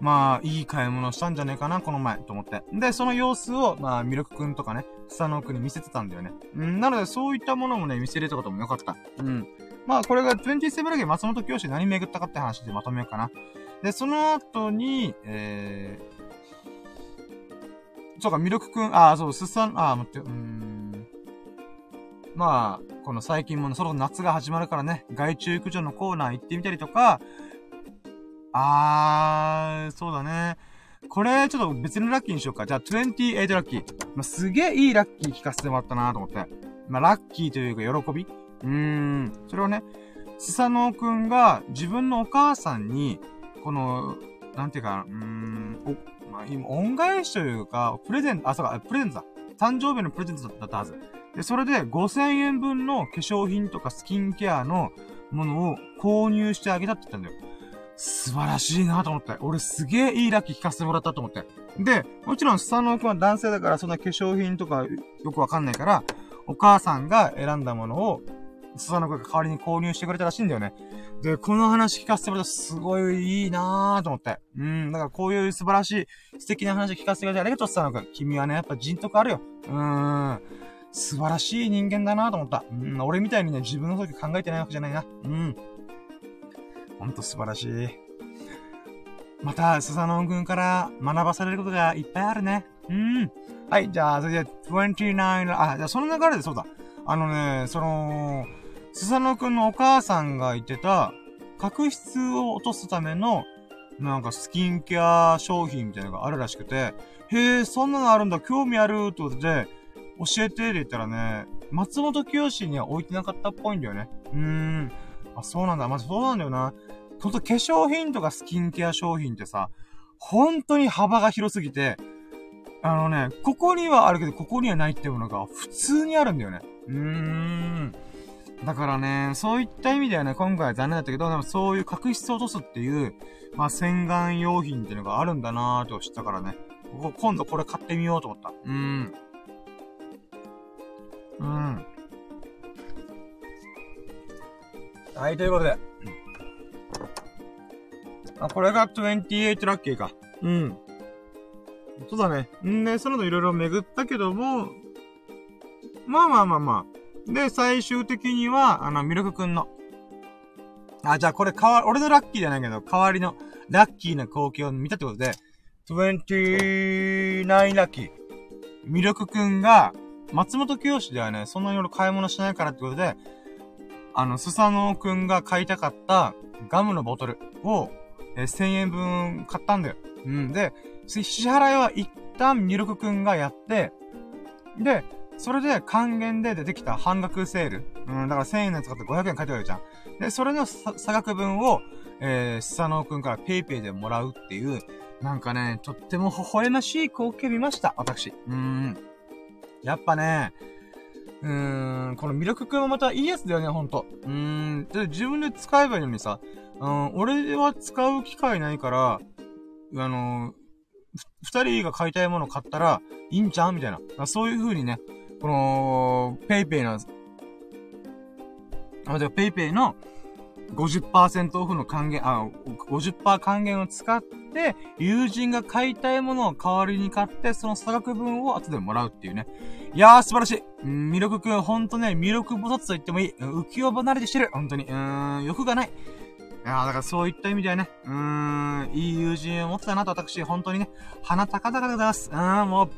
まあ、いい買い物したんじゃねえかな、この前、と思って。で、その様子を、まあ、ミルクくんとかね、スタノーくんに見せてたんだよね。うん、なので、そういったものもね、見せれたこともよかった。うん。まあ、これが27ラゲ松本教師何巡ったかって話でまとめようかな。で、その後に、えー、そうか、ミルクくん、あ、そう、すさん、あ、待って、うーん。まあ、この最近もそろそろ夏が始まるからね、外注駆除のコーナー行ってみたりとか、あー、そうだね。これ、ちょっと別のラッキーにしようか。じゃあ、28ラッキー。まあ、すげえいいラッキー聞かせてもらったなと思って。まあ、ラッキーというか、喜びうーん。それをね、スサノオくんが自分のお母さんに、この、なんていうか、うーん、お、まあ、今、恩返しというか、プレゼント、あ、そうか、プレゼントだ。誕生日のプレゼントだったはず。で、それで5000円分の化粧品とかスキンケアのものを購入してあげたって言ったんだよ。素晴らしいなと思って。俺すげえいいラッキー聞かせてもらったと思って。で、もちろんスサノオくんは男性だからそんな化粧品とかよくわかんないから、お母さんが選んだものを、スサノオくんが代わりに購入してくれたらしいんだよね。で、この話聞かせてもらったらすごいいいなぁと思って。うん、だからこういう素晴らしい素敵な話聞かせてくれてありがとう、スサノオくん。君はね、やっぱ人徳あるよ。うーん。素晴らしい人間だなと思った。うん、俺みたいにね、自分の時考えてないわけじゃないな。うん。ほんと素晴らしい。また、スサノン君から学ばされることがいっぱいあるね。うん。はい、じゃあ、それで、29、あ、じゃあその流れでそうだ。あのね、その、スサノ君のお母さんが言ってた、角質を落とすための、なんかスキンケア商品みたいなのがあるらしくて、へえ、そんなのあるんだ、興味あるってことで、教えてって言ったらね、松本清には置いてなかったっぽいんだよね。うーん。あ、そうなんだ。まず、そうなんだよな。ほんと化粧品とかスキンケア商品ってさ、本当に幅が広すぎて、あのね、ここにはあるけど、ここにはないってものが普通にあるんだよね。うーん。だからね、そういった意味ではね、今回は残念だったけど、でもそういう角質を落とすっていう、まあ、洗顔用品っていうのがあるんだなーと知ったからね。今度これ買ってみようと思った。うーん。うん。はい、ということで。あ、これが28ラッキーか。うん。そうだね。んで、その後いろいろ巡ったけども、まあまあまあまあ。で、最終的には、あの、ミルクくんの。あ、じゃあこれかわ、俺のラッキーじゃないけど、代わりのラッキーな光景を見たってことで、29ラッキー。ミルクくんが、松本清ではね、そんなに俺買い物しないからってことで、あの、スサノオくんが買いたかったガムのボトルを、えー、1000円分買ったんだよ。うん。で、支払いは一旦ミルクくんがやって、で、それで還元で出てきた半額セール。うん、だから1000円のやつ買って500円買ってくれるじゃん。で、それの差額分を、えー、スサノオくんから PayPay でもらうっていう、なんかね、とっても微笑ましい光景見ました、私。うん。やっぱね、うーん、このミルクくんもまたいいやつだよね、ほんと。うーん、で、自分で使えばいいのにさ、うん、俺は使う機会ないから、あの二人が買いたいもの買ったら、いいんちゃう？みたいな。そういう風にね、この、 PayPay の、あ、じゃあ PayPay の50%オフの還元、あ、50%還元を使って、友人が買いたいものを代わりに買って、その差額分を後でもらうっていうね。いやー、素晴らしい。ミルクくん、ほんとね、ミルク菩薩と言ってもいい。浮世離れてしてる。ほんとに。うーん、欲がない。いやだからそういった意味ではね、うーん、いい友人を持ってたなと私、本当にね、鼻高々でございます。うーん、もう、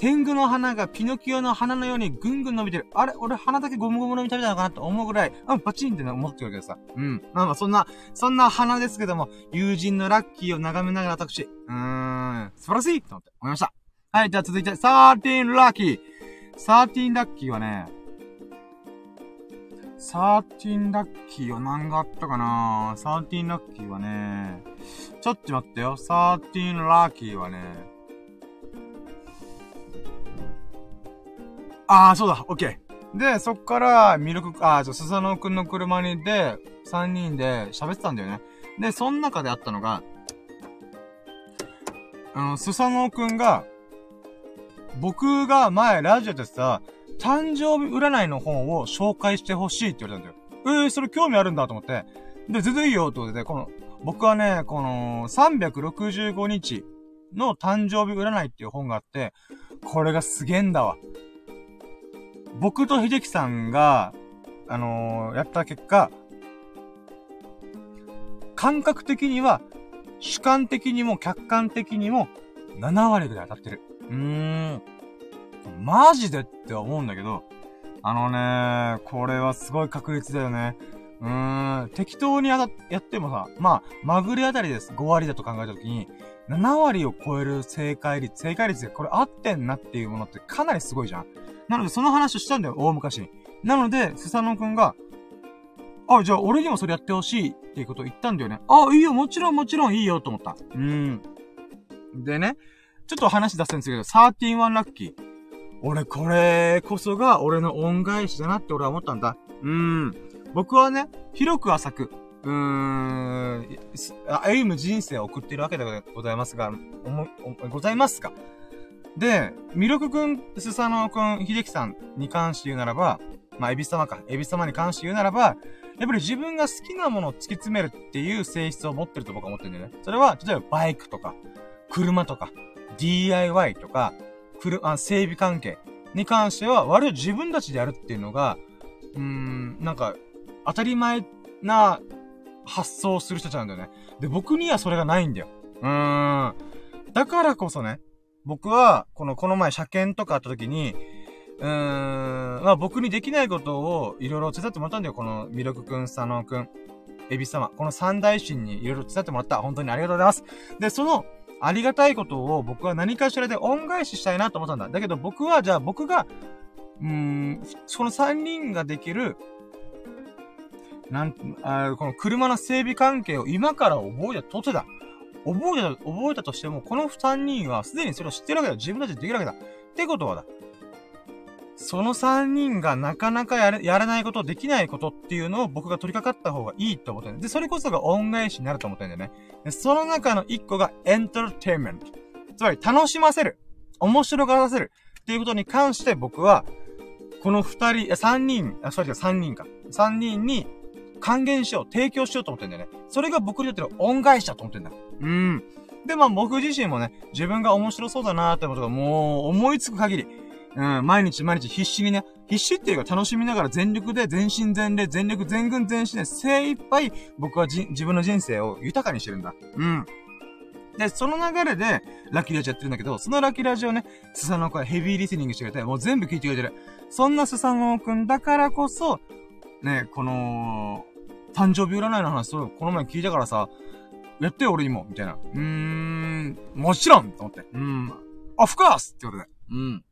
天狗の花がピノキオの花のようにぐんぐん伸びてる。あれ俺鼻だけゴムゴムのみ食べたのかなと思うぐらい、うん、パチンって、思ってるわけでさ。うん。まあまあ、そんな、そんな花ですけども、友人のラッキーを眺めながら私、うーん、素晴らしいと思って思いました。はい、じゃあ続いて、13ラッキー。13ラッキーはね、13ラッキーは何があったかな ?13 ラッキーはね、ちょっと待ってよ。13ラッキーはね、ああ、そうだ、オッケー。で、そっから、ミルク、ああ、じゃ、スサノオくんの車にで、3人で喋ってたんだよね。で、その中であったのが、あの、スサノオくんが、僕が前ラジオでさ、誕生日占いの本を紹介してほしいって言われたんだよ。えー、それ興味あるんだと思って。で、全然いいよってことで、この、僕はね、この、365日の誕生日占いっていう本があって、これがすげえんだわ。僕と秀樹さんが、あのー、やった結果、感覚的には、主観的にも客観的にも、7割ぐらい当たってる。うーん。マジでって思うんだけど、あのね、これはすごい確率だよね。うーん、適当にやってもさ、まあ、まぐれあたりです。5割だと考えたときに、7割を超える正解率、正解率でこれ合ってんなっていうものってかなりすごいじゃん。なので、その話をしたんだよ、大昔に。なので、スサノくんが、あ、じゃあ俺にもそれやってほしいっていうことを言ったんだよね。あ、いいよ、もちろんもちろんいいよと思った。うん。でね、ちょっと話出すんですけど、13ラッキー。俺これこそが俺の恩返しだなって俺は思ったんだ。うん。僕はね、広く浅く、うーん、歩む人生を送っているわけでございますが、思、ございますか？で、魅力くん、スサノオくん、秀樹さんに関して言うならば、まあ、エビス様か。エビス様に関して言うならば、やっぱり自分が好きなものを突き詰めるっていう性質を持ってると僕は思ってるんだよね。それは、例えばバイクとか、車とか、DIY とか、くる、あ、整備関係に関しては、割と自分たちでやるっていうのが、うーん、なんか、当たり前な発想をする人たちなんだよね。で、僕にはそれがないんだよ。うーん。だからこそね、僕は、この、この前車検とかあった時に、うーん、まあ僕にできないことをいろいろ手伝ってもらったんだよ。この、ミルクくん、佐野くん、エビ様。この三大神にいろいろ手伝ってもらった。本当にありがとうございます。で、その、ありがたいことを僕は何かしらで恩返ししたいなと思ったんだ。だけど僕は、じゃあ僕が、うーん、その三人ができる、なんあ、この車の整備関係を今から覚えたとてだ。覚えた、覚えたとしても、この三人はすでにそれを知ってるわけだ。自分たちでできるわけだ。ってことはだ。その三人がなかなかやれ、やらないこと、できないことっていうのを僕が取り掛かった方がいいと思ってる。で、それこそが恩返しになると思ってるんだよね。で、その中の一個がエンターテインメント。つまり楽しませる。面白がらせる。っていうことに関して僕は、この二人、三人、あ、それじゃ三人か。三人に還元しよう、提供しようと思ってんだよね。それが僕にとっての恩返しだと思ってんだ。うん。で、まあ僕自身もね、自分が面白そうだなーってことがもう思いつく限り、うん、毎日毎日必死にね、必死っていうか楽しみながら全力で全身全霊、全力全軍全身で精一杯僕はじ自分の人生を豊かにしてるんだ。うん。で、その流れで、ラッキーラジオやってるんだけど、そのラッキーラジオね、スサノオくんヘビーリスニングしてくれて、もう全部聞いてくれてる。そんなスサノオくんだからこそ、ね、この、誕生日占いの話、そう、この前聞いたからさ、やってよ、俺にも、みたいな。うーん、もちろんと思って。うん、オフコースってことで。うん。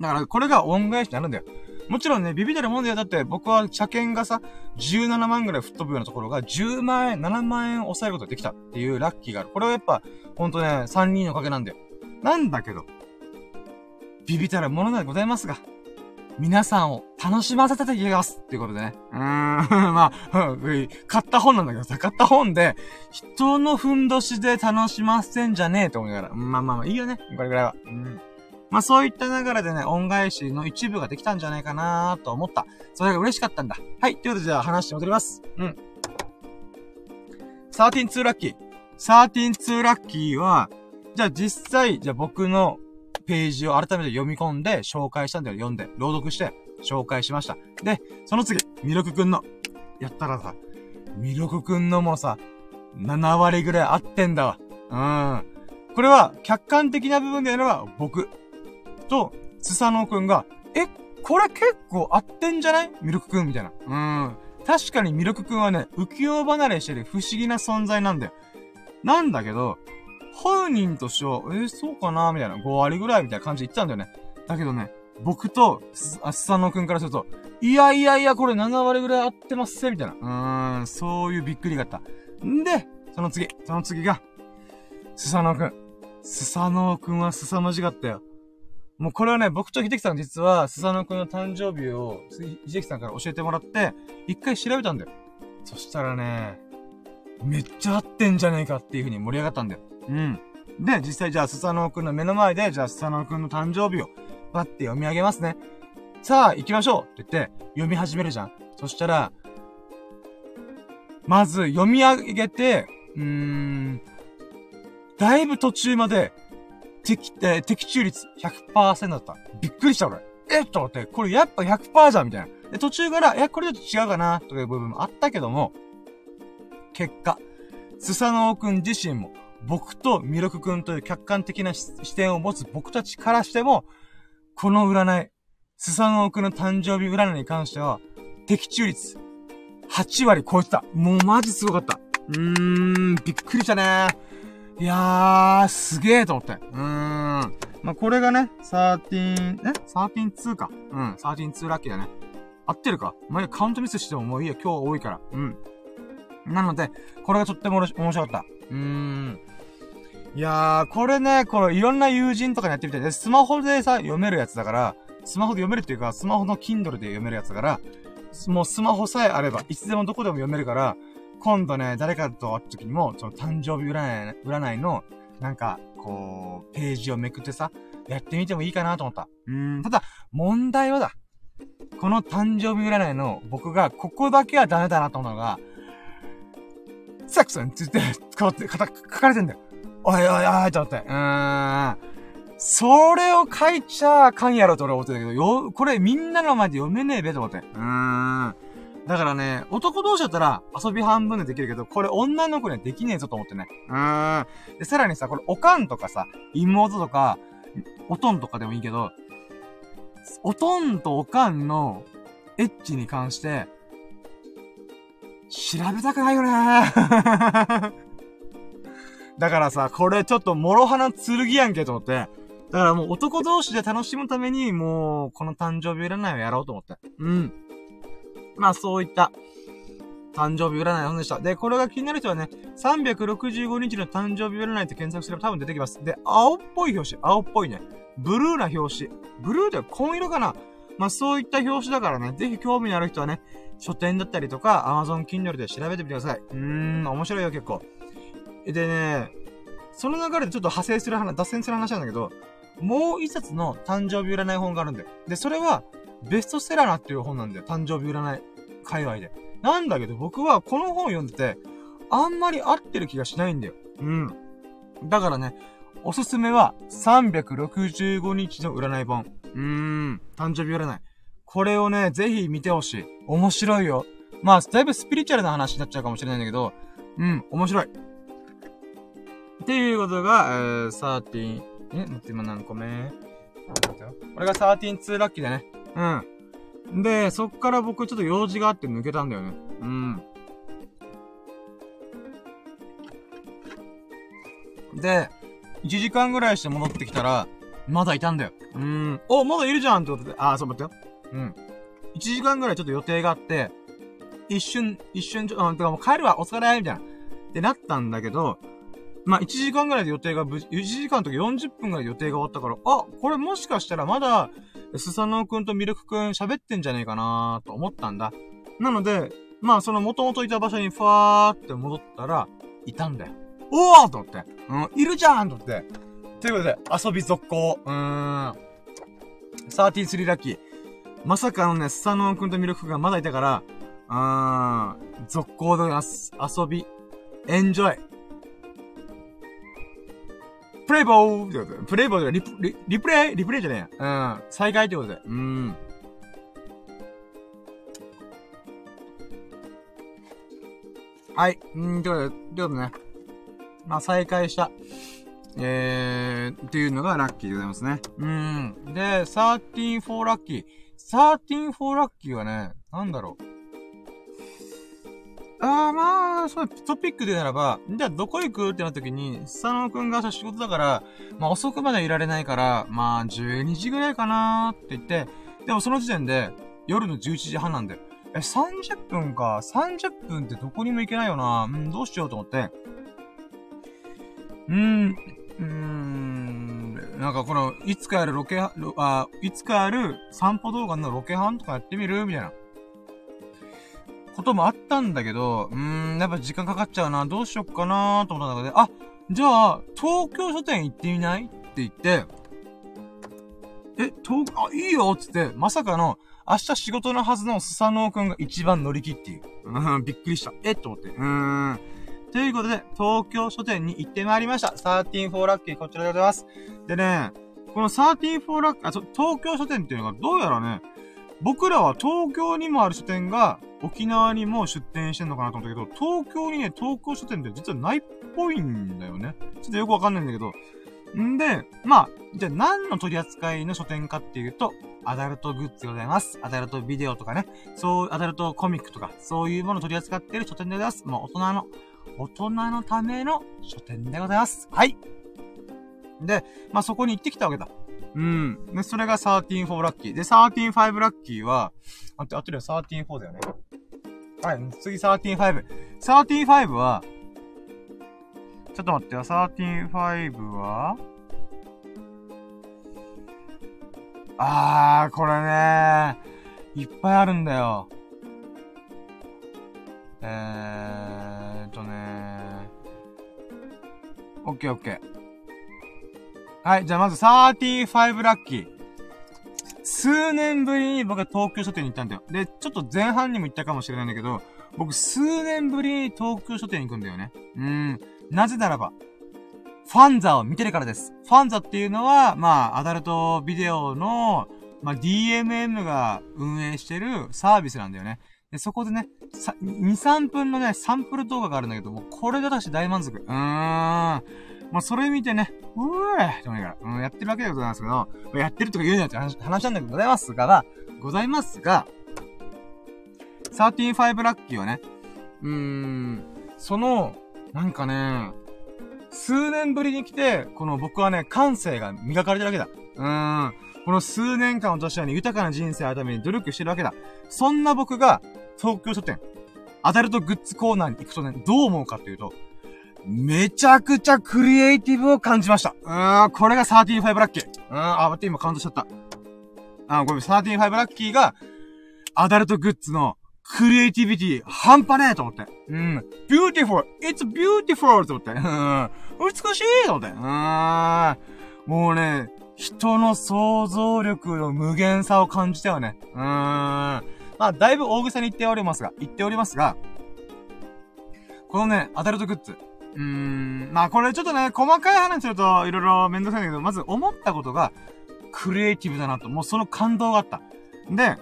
だから、これが恩返しになるんだよ。もちろんね、ビビたるもんだよ。だって、僕は車検がさ、17万ぐらい吹っ飛ぶようなところが、10万円、7万円抑えることができたっていうラッキーがある。これはやっぱ、ほんとね、3人のおかげなんだよ。なんだけど、ビビたるものでございますが、皆さんを楽しませていきます。っていうことでね。うーん、まあ、買った本なんだけどさ、買った本で、人のふんどしで楽しませんじゃねえと思いながら。まあまあまあ、いいよね。これぐらいは。うん。まあそういった流れでね、恩返しの一部ができたんじゃないかなと思った。それが嬉しかったんだ。はい。ということでじゃあ話して戻ります。うん。132ラッキー。132ラッキーは、じゃあ実際、じゃあ僕のページを改めて読み込んで紹介したんだよ。読んで、朗読して、紹介しました。で、その次、ミルクくんの。やったらさ、ミルクくんのもさ、7割ぐらい合ってんだわ。うん。これは、客観的な部分で言えば、僕。と、スサノオくんが、え、これ結構合ってんじゃない？ミルクくんみたいな。うん。確かにミルクくんはね、浮世離れしてる不思議な存在なんだよ。なんだけど、本人としては、えー、そうかなみたいな。5割ぐらいみたいな感じで言ったんだよね。だけどね、僕と、す、あ、スサノくんからすると、いやいやいや、これ7割ぐらい合ってますせ、みたいな。うーん、そういうびっくりがあった。んで、その次、その次が、スサノくん。スサノくんは凄まじかったよ。もうこれはね、僕と秀樹さん実は、スサノくんの誕生日を、秀樹さんから教えてもらって、一回調べたんだよ。そしたらね、めっちゃ合ってんじゃねえかっていう風に盛り上がったんだよ。うん。で、実際じゃあ、スサノオくんの目の前で、じゃあ、スサノオくんの誕生日を、パって読み上げますね。さあ、行きましょうって言って、読み始めるじゃん。そしたら、まず、読み上げて、うーん、だいぶ途中まで、的、えー、的中率100%だった。びっくりした俺。えっ？と思って、これやっぱ100%じゃんみたいな。で、途中から、え、これちょっと違うかな？という部分もあったけども、結果、スサノオくん自身も、僕とミルクくんという客観的な視点を持つ僕たちからしても、この占い、スサノオくんの誕生日占いに関しては、的中率、8割超えてた。もうマジすごかった。うーん、びっくりしたね。いやー、すげーと思って。うーん。まあ、これがね、13、ね ?13-2 か。うん、13-2ラッキーだね。合ってるか？まあ、カウントミスしてももういいや、今日多いから。うん。なので、これがとっても面白かった。うーん。いやー、これね、これいろんな友人とかにやってみて、で、スマホでさ、読めるやつだから、スマホで読めるっていうか、スマホの Kindle で読めるやつだから、もうスマホさえあれば、いつでもどこでも読めるから、今度ね、誰かと会った時にも、その誕生日占い、占いの、なんか、こう、ページをめくってさ、やってみてもいいかなと思った。うん、ただ、問題はだ。この誕生日占いの僕が、ここだけはダメだなと思うのが、サクソンについて、こうって、書かれてんだよ。おいおいおい、と思って。うーん。それを書いちゃあかんやろと俺思ってたけど、よ、これみんなの前で読めねえべと思って。うーん。だからね、男同士だったら遊び半分でできるけど、これ女の子にはできねえぞと思ってね。うーん。で、さらにさ、これおかんとかさ、妹とか、おとんとかでもいいけど、おとんとおかんのエッチに関して、調べたくないよね だからさ、これちょっと諸刃の剣やんけと思って。だからもう男同士で楽しむために、もう、この誕生日占いをやろうと思って。うん。まあそういった、誕生日占いの本でした。で、これが気になる人はね、365日の誕生日占いって検索すれば多分出てきます。で、青っぽい表紙。青っぽいね。ブルーな表紙。ブルーで紺色かなまあそういった表紙だからね、ぜひ興味のある人はね、書店だったりとか、Amazon Kindle で調べてみてください。うーん、面白いよ結構。でね、その流れでちょっと派生する話、脱線する話なんだけど、もう一冊の誕生日占い本があるんだよ。で、それは、ベストセラーなっていう本なんだよ。誕生日占い界隈で。なんだけど僕はこの本を読んでて、あんまり合ってる気がしないんだよ。うん。だからね、おすすめは365日の占い本。うーん。誕生日占い。これをね、ぜひ見てほしい。面白いよ。まあ、だいぶスピリチュアルな話になっちゃうかもしれないんだけど、うん、面白い。っていうことが、えー、13、え待って、今何個目？これが132ラッキーだね。うん。で、そっから僕ちょっと用事があって抜けたんだよね。うん。で、1時間ぐらいして戻ってきたら、まだいたんだよ。うん。お、まだいるじゃんってことで。あ、そう待ってよ。うん。1時間ぐらいちょっと予定があって、一瞬、一瞬ちょ、うん、てかもう帰るわ、お疲れみたいな。ってなったんだけど、まあ、1時間ぐらいで予定が、1時間の時40分ぐらいで予定が終わったから、あ、これもしかしたらまだ、スサノオくんとミルクくん喋ってんじゃねえかなと思ったんだ。なので、まあ、その元々いた場所にファーって戻ったら、いたんだよ。おーと思って。うん、いるじゃんと思って。ということで、遊び続行。うーん。33ラッキー。まさかのね、スサノオくんとミルクくんがまだいたから、あー、続行で遊び、エンジョイ。プレイボーってことで。プレイボーでリプ、リ、リプレイ？リプレイじゃねえや。うん。再開ってことで。うん。はい。うん、ということで、ということでね。まあ、再開した。えー、っていうのがラッキーでございますね。うん。で、13 for ラッキー。13 for ラッキーはね、なんだろう。ああ、まあ、そう、トピックでならば、じゃあどこ行くってなった時に、佐野くんが仕事だから、まあ遅くまでいられないから、まあ12時ぐらいかなーって言って、でもその時点で、夜の11時半なんだよ。え、30分か。30分ってどこにも行けないよな。うん、どうしようと思って。うーん、うーん、なんかこの、いつかやるロケ、あ、いつかやる散歩動画のロケハンとかやってみる？みたいな。こともあったんだけど、うーん、やっぱ時間かかっちゃうな、どうしよっかなと思った中で、あ、じゃあ、東京書店行ってみない？って言って、え、東、あ、いいよつって、まさかの、明日仕事のはずのスサノオくんが一番乗り切っていう。うん、びっくりした。えと思って。うーん。ということで、東京書店に行ってまいりました。13 4ラッキー、こちらでございます。でね、この13 4ラッキー、あ、東京書店っていうのがどうやらね、僕らは東京にもある書店が沖縄にも出店してんのかなと思ったけど、東京にね、東京書店って実はないっぽいんだよね。ちょっとよくわかんないんだけど。んで、まあ、じゃあ何の取り扱いの書店かっていうと、アダルトグッズでございます。アダルトビデオとかね、そう、アダルトコミックとか、そういうものを取り扱っている書店でございます。まあ、大人の、大人のための書店でございます。はい。で、まあ、そこに行ってきたわけだ。うん。で、それが13 4ラッキー。で、13 5ラッキーは、あって、あってるよ、13 4だよね。はい、次13 5。13 5は、ちょっと待ってよ、13 5は、あー、これねいっぱいあるんだよ。えー、オッケーオッケー。はい、じゃあまず35ラッキー。数年ぶりに僕は東京書店に行ったんだよ。で、ちょっと前半にも行ったかもしれないんだけど、僕数年ぶりに東京書店に行くんだよね。うん。なぜならば、ファンザを見てるからです。ファンザっていうのは、まあ、アダルトビデオの、まあ、DMM が運営してるサービスなんだよね。で、そこでね、さ2、3分のね、サンプル動画があるんだけどもう、これで私大満足。うーん。まあ、それ見てね、うーって思いながら、うん、やってるわけでございますけど、やってるとか言うなって話話なんだけどございますが、ございますが、35ラッキーはね、うーん、その、なんかね、数年ぶりに来て、この僕はね、感性が磨かれてるわけだ。うーん。この数年間を年はね、豊かな人生のために努力してるわけだ。そんな僕が、東京書店、アダルトグッズコーナーに行くとね、どう思うかっていうと、めちゃくちゃクリエイティブを感じました。うーん、これが35ラッキー。うーん、あ、待って、今カウントしちゃった。あ、ごめん、35ラッキーが、アダルトグッズのクリエイティビティ、半端ねえと思って。うん。beautiful! It's beautiful! と思って。うん。美しいと思って。うん。もうね、人の想像力の無限さを感じたよね。うーん。まあ、だいぶ大げさに言っておりますが、言っておりますが、このね、アダルトグッズ。うーん。まあ、これちょっとね、細かい話すると、いろいろめんどくさいんだけど、まず思ったことが、クリエイティブだなと。もうその感動があった。で、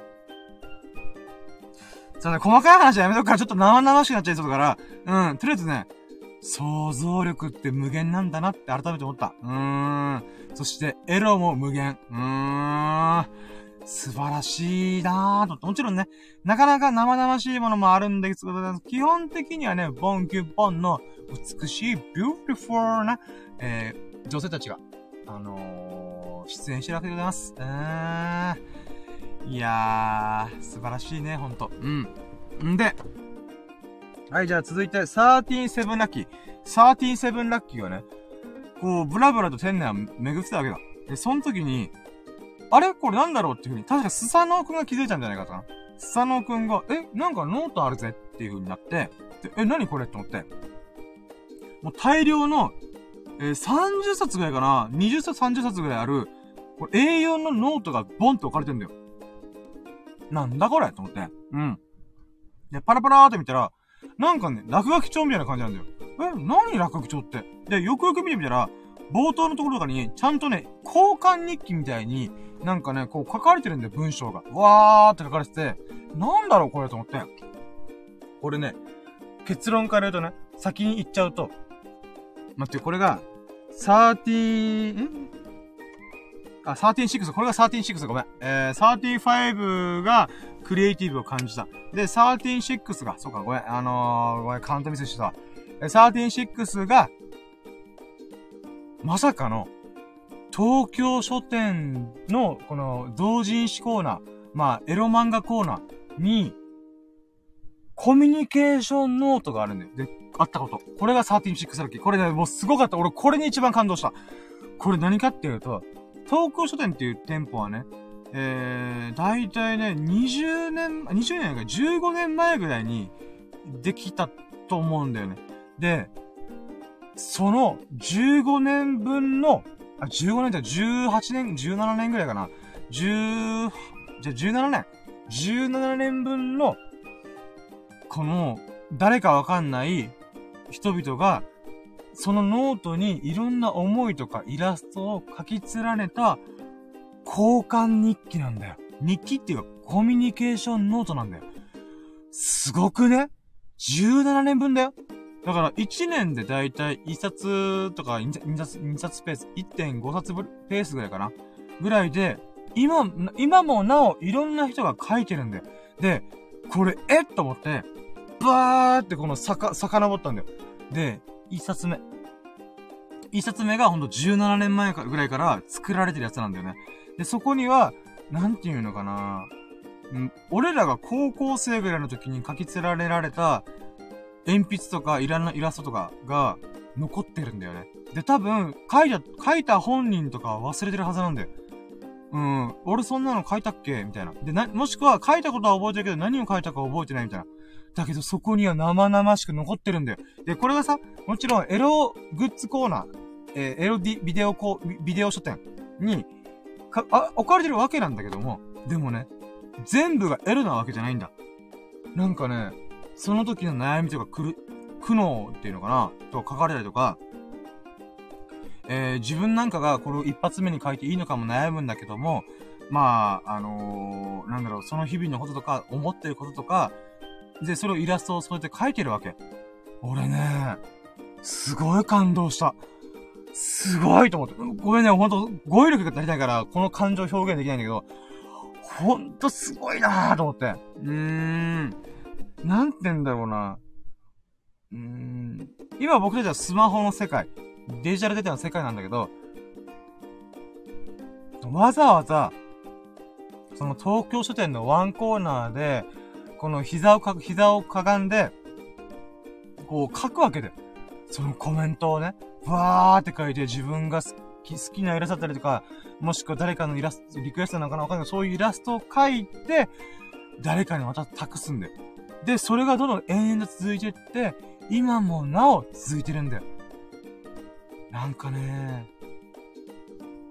そうね、細かい話はやめとくから、ちょっと生々しくなっちゃいそうだから、うん、とりあえずね、想像力って無限なんだなって改めて思った。うーん。そして、エロも無限。うーん。素晴らしいなぁと。もちろんね、なかなか生々しいものもあるんですけど、基本的にはね、ボンキュッボンの美しい、 beautiful な、えー、女性たちが、あのー、出演してるわけでございます。うーん。いやー、素晴らしいね、ほんと。うん。んで、はい、じゃあ続いて、137ラッキー。137ラッキーがね、こう、ブラブラと店内を巡ってたわけだ。で、その時に、あれ？これなんだろうっていう風に、確かスサノオくんが気づいたんじゃないかな。スサノオくんが、え、なんかノートあるぜっていう風になって、でえ、何これって思って。もう大量の、えー、30冊ぐらいかな ?20 冊30冊ぐらいある、これ A4 のノートがボンと置かれてんだよ。なんだこれ？と思って。うん。で、パラパラーって見たら、なんかね、落書き帳みたいな感じなんだよ。え、何落書き帳って？で、よくよく見てみたら、冒頭のところとかに、ちゃんとね、交換日記みたいに、なんかね、こう書かれてるんだよ、文章が。わーって書かれてて、なんだろうこれと思って。これね、結論から言うとね、先に言っちゃうと、待って、これが、30、ん？あ、136、これが136、ごめん。えー、35がクリエイティブを感じた。で、136が、そうか、ごめん、あのー、ごめん、カウントミスしてた。136が、まさかの、東京書店の、この、同人誌コーナー、まあ、エロ漫画コーナーに、コミュニケーションノートがあるんだよ。で、あったこと。これが136ラッキー。これね、もうすごかった。俺、これに一番感動した。これ何かっていうと、東京書店っていう店舗はね、えー、だいたいね、20年、20年か15年前ぐらいにできたと思うんだよね。で、その15年分の、あ、15年って18年、17年ぐらいかな。10、じゃあ17年。17年分の、この、誰かわかんない人々がそのノートにいろんな思いとかイラストを書き連ねた交換日記なんだよ。日記っていうかコミュニケーションノートなんだよ。すごくね ?17 年分だよ。だから1年でだいたい1冊とか2冊、2冊ペース、1.5冊ペースぐらいかなぐらいで、今、今もなおいろんな人が書いてるんだよ。で、これ、えと思って、バーってこのさか、遡ったんだよ。で、一冊目。一冊目がほんと17年前ぐらいから作られてるやつなんだよね。で、そこには、なんていうのかなうん、俺らが高校生ぐらいの時に書き連れられた、鉛筆とかいらんなイラストとかが残ってるんだよね。で、多分、書いた、書いた本人とか忘れてるはずなんだよ。うん、俺そんなの書いたっけ？みたいな。で、な、もしくは書いたことは覚えてるけど何を書いたか覚えてないみたいな。だけどそこには生々しく残ってるんだよ。で、これがさ、もちろんエログッズコーナー、えー、エロディ、ビデオコビデオ書店に、か、あ、置かれてるわけなんだけども、でもね、全部がエロなわけじゃないんだ。なんかね、その時の悩みとかくる、苦悩っていうのかな？とか書かれたりとか、えー、自分なんかがこれを一発目に書いていいのかも悩むんだけども、まあ、あのー、なんだろう、その日々のこととか、思ってることとか、で、それをイラストをそうやって書いてるわけ。俺ね、すごい感動した。すごいと思って。ごめんね、ほんと、語彙力が足りないから、この感情表現できないんだけど、ほんとすごいなぁと思って。うーん。なんて言うんだろうな。うーん。今僕たちはスマホの世界、デジタルデータの世界なんだけど、わざわざ、その東京書店のワンコーナーで、この膝をかく、膝をかがんで、こう書くわけで。そのコメントをね、わーって書いて自分が好き、好きなイラストだったりとか、もしくは誰かのイラスト、リクエストなのかなわかんない。そういうイラストを書いて、誰かにまた託すんだよ。で、それがどんどん延々と続いていって、今もなお続いてるんだよ。なんかね、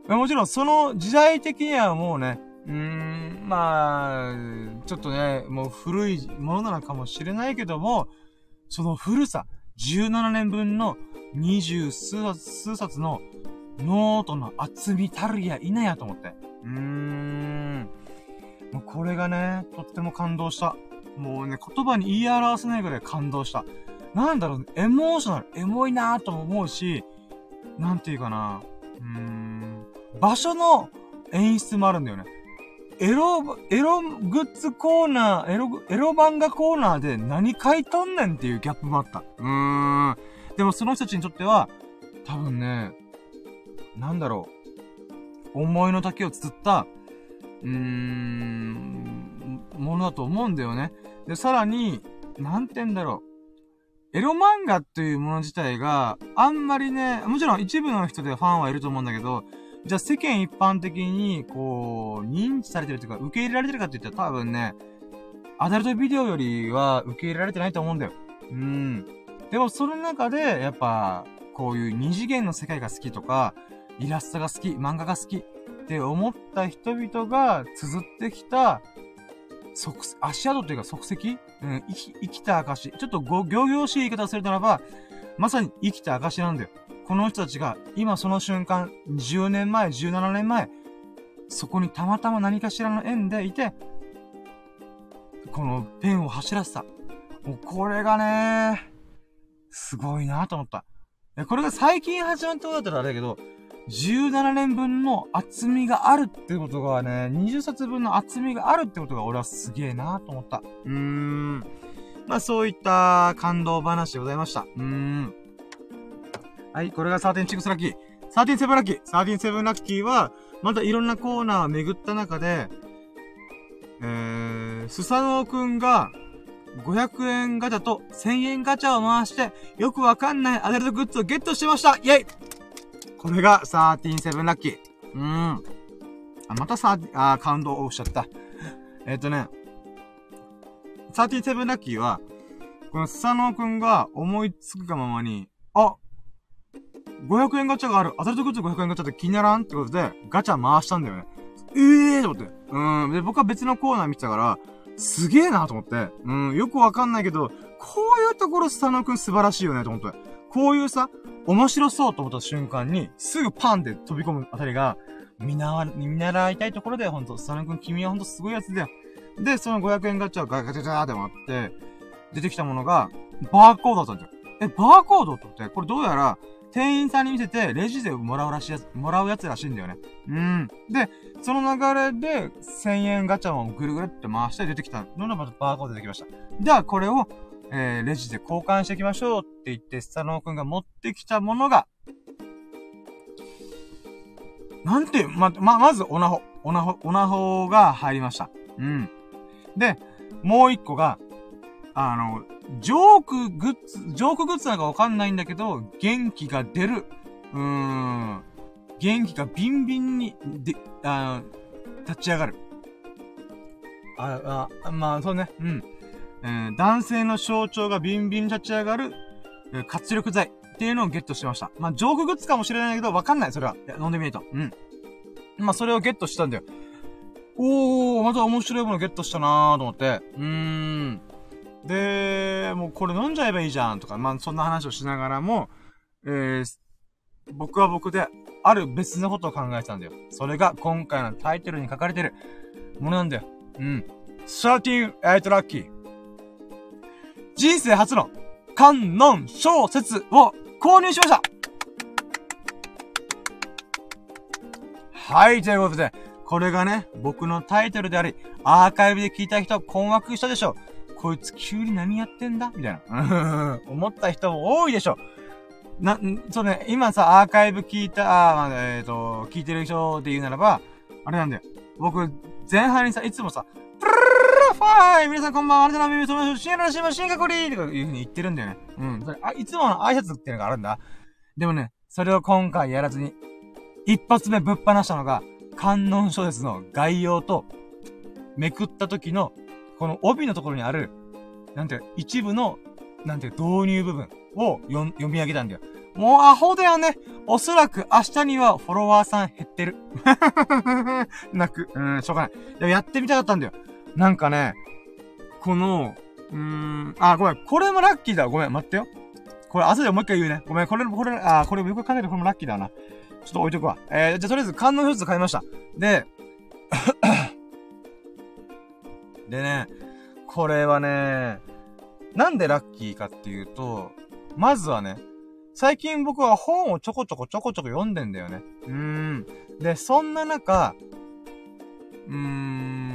もちろんその時代的にはもうね、うーん、まあ、ちょっとね、もう古いものなのかもしれないけども、その古さ、17年分の二十数冊のノートの厚みたるやいなやと思って。うーん。もうこれがね、とっても感動した。もうね、言葉に言い表せないぐらい感動した。なんだろう、ねエモーショナル、エモいなぁとも思うし、なんていうかな、うーん、場所の演出もあるんだよね。エロ、エログッズコーナー、エロ、エロ漫画コーナーで何書いとんねんっていうギャップもあった。うーん。でもその人たちにとっては、多分ね、なんだろう。思いの丈を綴った、うーん、ものだと思うんだよね。で、さらに、なんて言うんだろう。エロ漫画っていうもの自体があんまりね、もちろん一部の人でファンはいると思うんだけど、じゃあ世間一般的に、こう、認知されてるというか、受け入れられてるかって言ったら多分ね、アダルトビデオよりは受け入れられてないと思うんだよ。うん。でもその中で、やっぱ、こういう二次元の世界が好きとか、イラストが好き、漫画が好きって思った人々が綴ってきた、足、跡というか足跡うん、生き、生きた証。ちょっとご、行々しい言い方をするならば、まさに生きた証なんだよ。この人たちが今その瞬間、10年前、17年前、そこにたまたま何かしらの縁でいて、このペンを走らせた。もうこれがね、すごいなと思った。これが最近始まったことだったらあれだけど、17年分の厚みがあるってことがね、20冊分の厚みがあるってことが俺はすげえなと思った。うーん。まあそういった感動話でございました。うーん。はい、これが13-6ラッキー。13-7ラッキー。13-7ラッキーは、またいろんなコーナーを巡った中で、えー、スサノオくんが、500円ガチャと1000円ガチャを回して、よくわかんないアダルトグッズをゲットしてましたイェイこれが13-7ラッキー。うーん。あ、またさ、あ、カウントオフしちゃった。えっ、ー、とね、13-7ラッキーは、このスサノオくんが思いつくがままに、あ、500円ガチャがある。アダルトグッズ500円ガチャって気にならん？ってことで、ガチャ回したんだよね。ええーと思って。うん。で、僕は別のコーナー見てたから、すげえなと思って。うん。よくわかんないけど、こういうところ佐野くん素晴らしいよねと思って。こういうさ、面白そうと思った瞬間に、すぐパンって飛び込むあたりが、見習見習いたいところで、ほんと、佐野くん君はほんとすごいやつだよ。で、その500円ガチャをガチャガチャって回って、出てきたものが、バーコードだったんだよ。え、バーコードってって、これどうやら、店員さんに見せて、レジでもらうらしいやつ、もらうやつらしいんだよね。うん。で、その流れで、1000円ガチャをぐるぐるって回して出てきたのがまたバーコード出てきました。じゃあ、これを、えー、レジで交換していきましょうって言って、スタノーくんが持ってきたものが、なんて、ま、ま、まず、オナホ。オナホ、オナホが入りました。うん。で、もう一個が、あの、ジョークグッズ、ジョークグッズなんかわかんないんだけど、元気が出る。うーん。元気がビンビンに、で、あの立ち上がる。あ、あ、まあ、そうね。うん。えー、男性の象徴がビンビン立ち上がる、えー、活力剤っていうのをゲットしました。まあ、ジョークグッズかもしれないけど、わかんない、それは。飲んでみないと。うん。まあ、それをゲットしたんだよ。おー、また面白いものゲットしたなーと思って。うーん。で、もうこれ飲んじゃえばいいじゃんとか、まあ、そんな話をしながらも、えー、僕は僕で、ある別のことを考えてたんだよ。それが今回のタイトルに書かれてるものなんだよ。うん。13 8 Lucky。人生初の観音小説を購入しましたはい、ということで、これがね、僕のタイトルであり、アーカイブで聞いた人困惑したでしょう。こいつ急に何やってんだ？みたいな。思った人も多いでしょう。な、そうね、今さ、アーカイブ聞いた、あ、えっ、ー、と、聞いてる人で言うならば、あれなんだよ。僕、前半にさ、いつもさ、プルルルファイ皆さんこんばんは、あなたの耳とも、深夜の新聞、進化コリーとかいう風に言ってるんだよね。うん。それあ、いつもの挨拶っていうのがあるんだ。でもね、それを今回やらずに、一発目ぶっ放したのが、観音書説の概要と、めくった時の、この帯のところにある、なんていう、一部の、なんていう、導入部分を読み上げたんだよ。もうアホだよね。おそらく明日にはフォロワーさん減ってる。泣く。うん、しょうがない。でもやってみたかったんだよ。なんかね、この、うーん、あ、ごめん。これもラッキーだ。ごめん、待ってよ。これ、後でもう一回言うね。ごめん、これ、これ、あ、これよく考えてこれもラッキーだな。ちょっと置いとくわ。えー、じゃとりあえず、観音一つ買いました。で、でね、これはね、なんでラッキーかっていうと、まずはね、最近僕は本をちょこちょこちょこちょこ読んでんだよね。うーん。で、そんな中、うーん、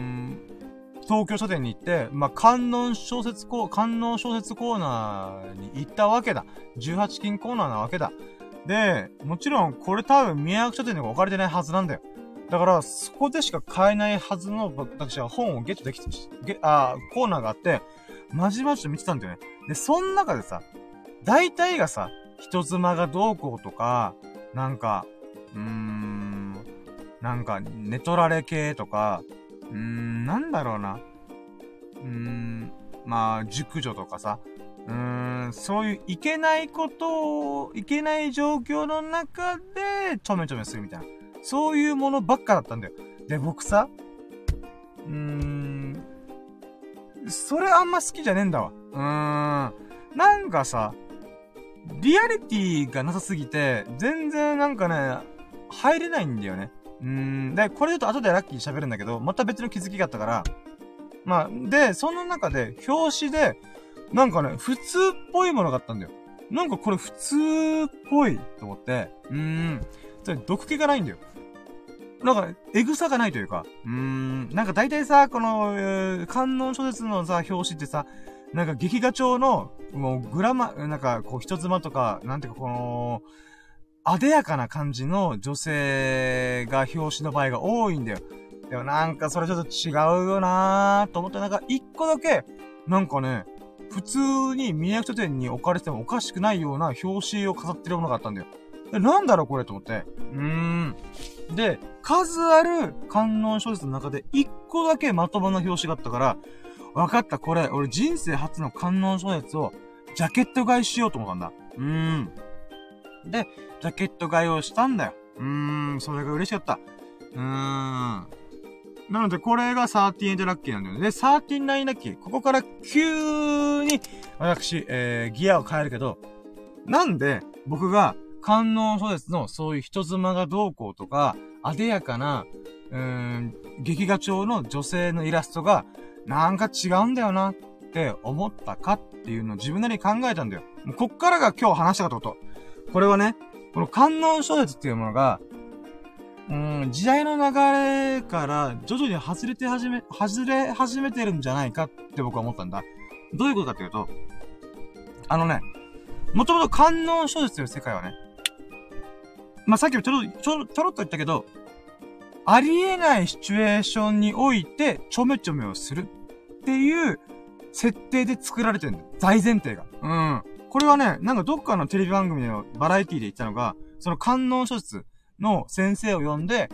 東京書店に行って、まあ、観音小説コー、観音小説コーナーに行ったわけだ。18金コーナーなわけだ。で、もちろんこれ多分宮脇書店に置かれてないはずなんだよ。だから、そこでしか買えないはずの、私は本をゲットできて、ゲあコーナーがあって、まじまじと見てたんだよね。で、その中でさ、大体がさ、人妻がどうこうとか、なんか、うーん、なんか、寝取られ系とか、うーん、なんだろうな。うーん、まあ、熟女とかさ、うーん、そういういけないことを、いけない状況の中で、ちょめちょめするみたいな。そういうものばっかだったんだよ。で、僕さ、うーん、それあんま好きじゃねえんだわ。うーん、なんかさ、リアリティがなさすぎて、全然なんかね、入れないんだよね。うん。で、これ言うと後でラッキー喋るんだけど、また別の気づきがあったから、まあ、で、その中で、表紙で、なんかね、普通っぽいものがあったんだよ。なんかこれ普通っぽいと思って、うーん。それ毒気がないんだよ。なんか、エグさがないというか、うーん。なんか大体さ、この、えー、観音小説のさ、表紙ってさ、なんか劇画調の、もうグラマ、なんかこう人妻とか、なんていうかこの、あでやかな感じの女性が表紙の場合が多いんだよ。でもなんかそれちょっと違うよなーと思ってなんか一個だけ、なんかね、普通に宮役書店に置かれててもおかしくないような表紙を飾ってるものがあったんだよ。で、なんだろうこれと思って。うーん。で、数ある観音小説の中で一個だけまともな表紙があったから、わかった、これ、俺人生初の観音小説を、ジャケット買いしようと思ったんだ。うーん。で、ジャケット買いをしたんだよ。うーん、それが嬉しかった。うーん。なので、これが13ラッキーなんだよね。で、13ラッキー。ここから急に、私、えー、ギアを変えるけど、なんで、僕が、観音小説のそういう人妻がどうこうとか、あでやかな、うーん、劇画調の女性のイラストが、なんか違うんだよなって思ったかっていうのを自分なりに考えたんだよ。もうこっからが今日話したかったこと。これはね、この観音小説っていうものが、うん、時代の流れから徐々に外れて始め、外れ始めてるんじゃないかって僕は思ったんだ。どういうことかっていうと、あのね、もともと観音小説という世界はね、まあ、さっきもちょろ、ちょ、ちょろっと言ったけど、ありえないシチュエーションにおいて、ちょめちょめをするっていう設定で作られてるんだ。大前提が。うん。これはね、なんかどっかのテレビ番組のバラエティで言ったのが、その観音書説の先生を呼んで、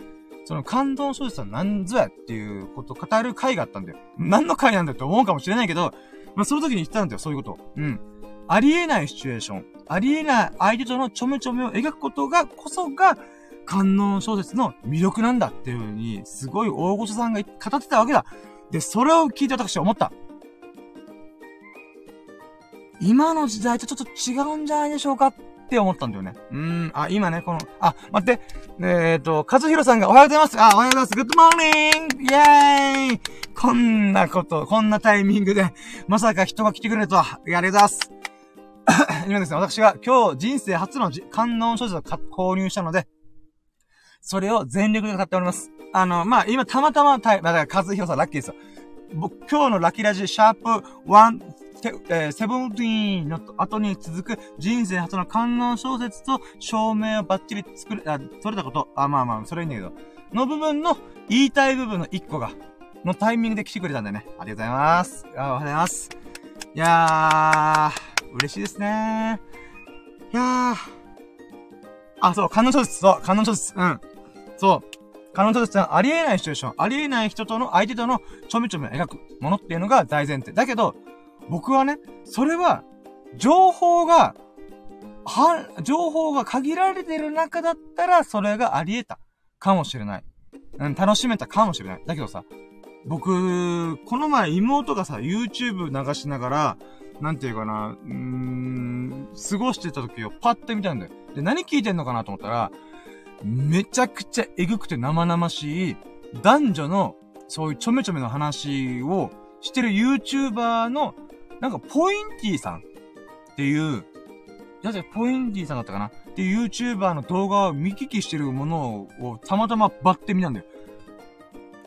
その観音書説は何ぞやっていうことを語る回があったんだよ。何の回なんだって思うかもしれないけど、まあ、その時に言ったんだよ、そういうこと。うん。ありえないシチュエーション。ありえない相手とのちょめちょめを描くことが、こそが、官能小説の魅力なんだっていう風に、すごい大御所さんが語ってたわけだ。で、それを聞いて私は思った。今の時代とちょっと違うんじゃないでしょうかって思ったんだよね。うーん、あ、今ね、この、あ、待って、えっ、ー、と、和弘さんがおはようございます。あ、おはようございます。 Good morning イェーイこんなこと、こんなタイミングで、まさか人が来てくれるとは、ありがとうございます。今ですね、私が今日人生初の観音書籍を購入したので、それを全力で買っております。あの、まあ、今たまたまタイ、まあ、だから、和弘さんラッキーですよ。僕、今日のラッキーラジシャープえー、セブンティーンの後に続く人生初の観音小説と証明をバッチリ作る、あ、取れたこと、あ、まあまあ、それいいんだけど、の部分の、言いたい部分の1個が、のタイミングで来てくれたんだよね。ありがとうございます。あおはようございます。いやー、嬉しいですねいやー。あ、そう、観音小説、そう、観音小説、うん。そう。観音小説はありえないシチュエーション、ありえない人との、相手とのちょみちょみを描くものっていうのが大前提。だけど、僕はね、それは、情報が、は、情報が限られてる中だったら、それがあり得た。かもしれない。うん、楽しめたかもしれない。だけどさ、僕、この前妹がさ、YouTube 流しながら、なんていうかな、うーん、過ごしてた時をパッて見たんだよ。で、何聞いてんのかなと思ったら、めちゃくちゃエグくて生々しい、男女の、そういうちょめちょめの話をしてる YouTuber のなんか、ポインティさんっていう、やじゃ、ポインティさんだったかな？っていう YouTuber の動画を見聞きしてるものをたまたまバッて見たんだよ。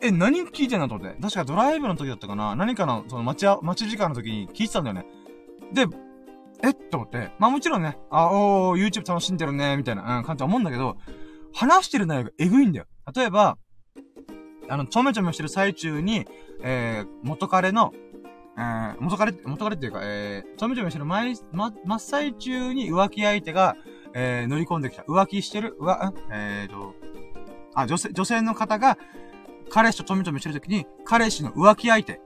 え、何聞いてんのと思って。確かドライブの時だったかな？何かの、その待ち、待ち時間の時に聞いてたんだよね。で、えっ？と思って。まあもちろんね、あ、おー、YouTube 楽しんでるね、みたいな、うん、感じは思うんだけど、話してる内容がエグいんだよ。例えば、あの、ちょめちょめしてる最中に、えー、元彼の、えー、元彼、元彼っていうか、えー、ちょめちょめしてる前、ま、真っ最中に浮気相手が、えー、乗り込んできた。浮気してる、うわ、えーと、あ、女性、女性の方が、彼氏とちょめちょめしてる時に、彼氏の浮気相手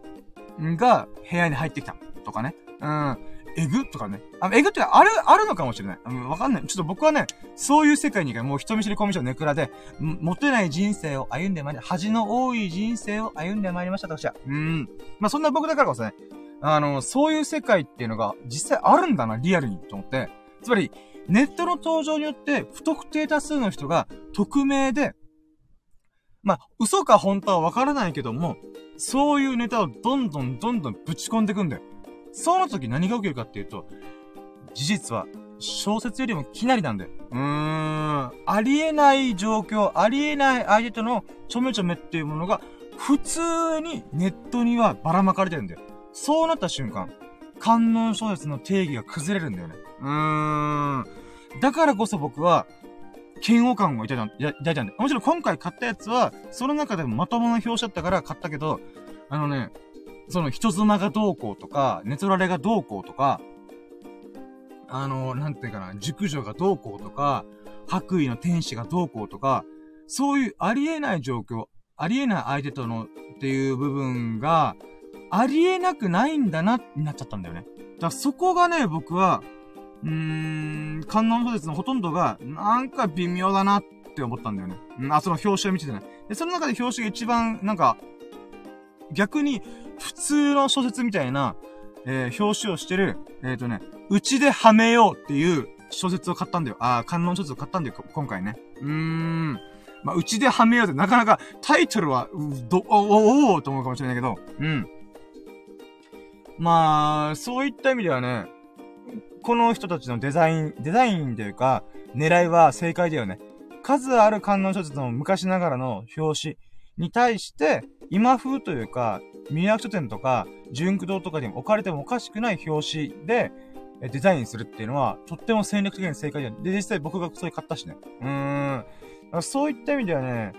が部屋に入ってきた。とかね。うん。えぐとかね。あ、えぐってある、あるのかもしれない。うん、わかんない。ちょっと僕はね、そういう世界にもう人見知りコミュ障ネクラで、モテない人生を歩んでまいり、恥の多い人生を歩んでまいりました、私は。うん。まあ、そんな僕だからこそね、あの、そういう世界っていうのが実際あるんだな、リアルに、と思って。つまり、ネットの登場によって、不特定多数の人が、匿名で、まあ、嘘か本当はわからないけども、そういうネタをどんどんどんどんぶち込んでいくんだよ。その時何が起きるかっていうと、事実は小説よりもきなりなんだよ。うーん。ありえない状況、ありえない相手とのちょめちょめっていうものが、普通にネットにはばらまかれてるんだよ。そうなった瞬間、観音小説の定義が崩れるんだよね。うーん。だからこそ僕は、嫌悪感を抱いた、抱いたんで。もちろん今回買ったやつは、その中でもまともな表紙だったから買ったけど、あのね、その人妻がどうこうとか、ネトラレがどうこうとか、あの、なんていうかな、熟女がどうこうとか、白衣の天使がどうこうとか、そういうありえない状況、ありえない相手とのっていう部分が、ありえなくないんだな、になっちゃったんだよね。だからそこがね、僕は、うーん、観音小説のほとんどが、なんか微妙だなって思ったんだよね。あ、その表紙を見ててね。で、その中で表紙が一番、なんか、逆に、普通の小説みたいな、えー、表紙をしてる、えっ、ー、とね、うちではめようっていう小説を買ったんだよ。ああ、観音小説を買ったんだよ、今回ね。うーん。まあ、うちではめようってなかなかタイトルは、ど、お、お、お、と思うかもしれないけど、うん。まあ、そういった意味ではね、この人たちのデザイン、デザインというか、狙いは正解だよね。数ある観音小説の昔ながらの表紙に対して、今風というか、宮役書店とか、純駆堂とかに置かれてもおかしくない表紙で、デザインするっていうのは、とっても戦略的に正解だ。で、実際僕がそれ買ったしね。うーん。そういった意味ではね、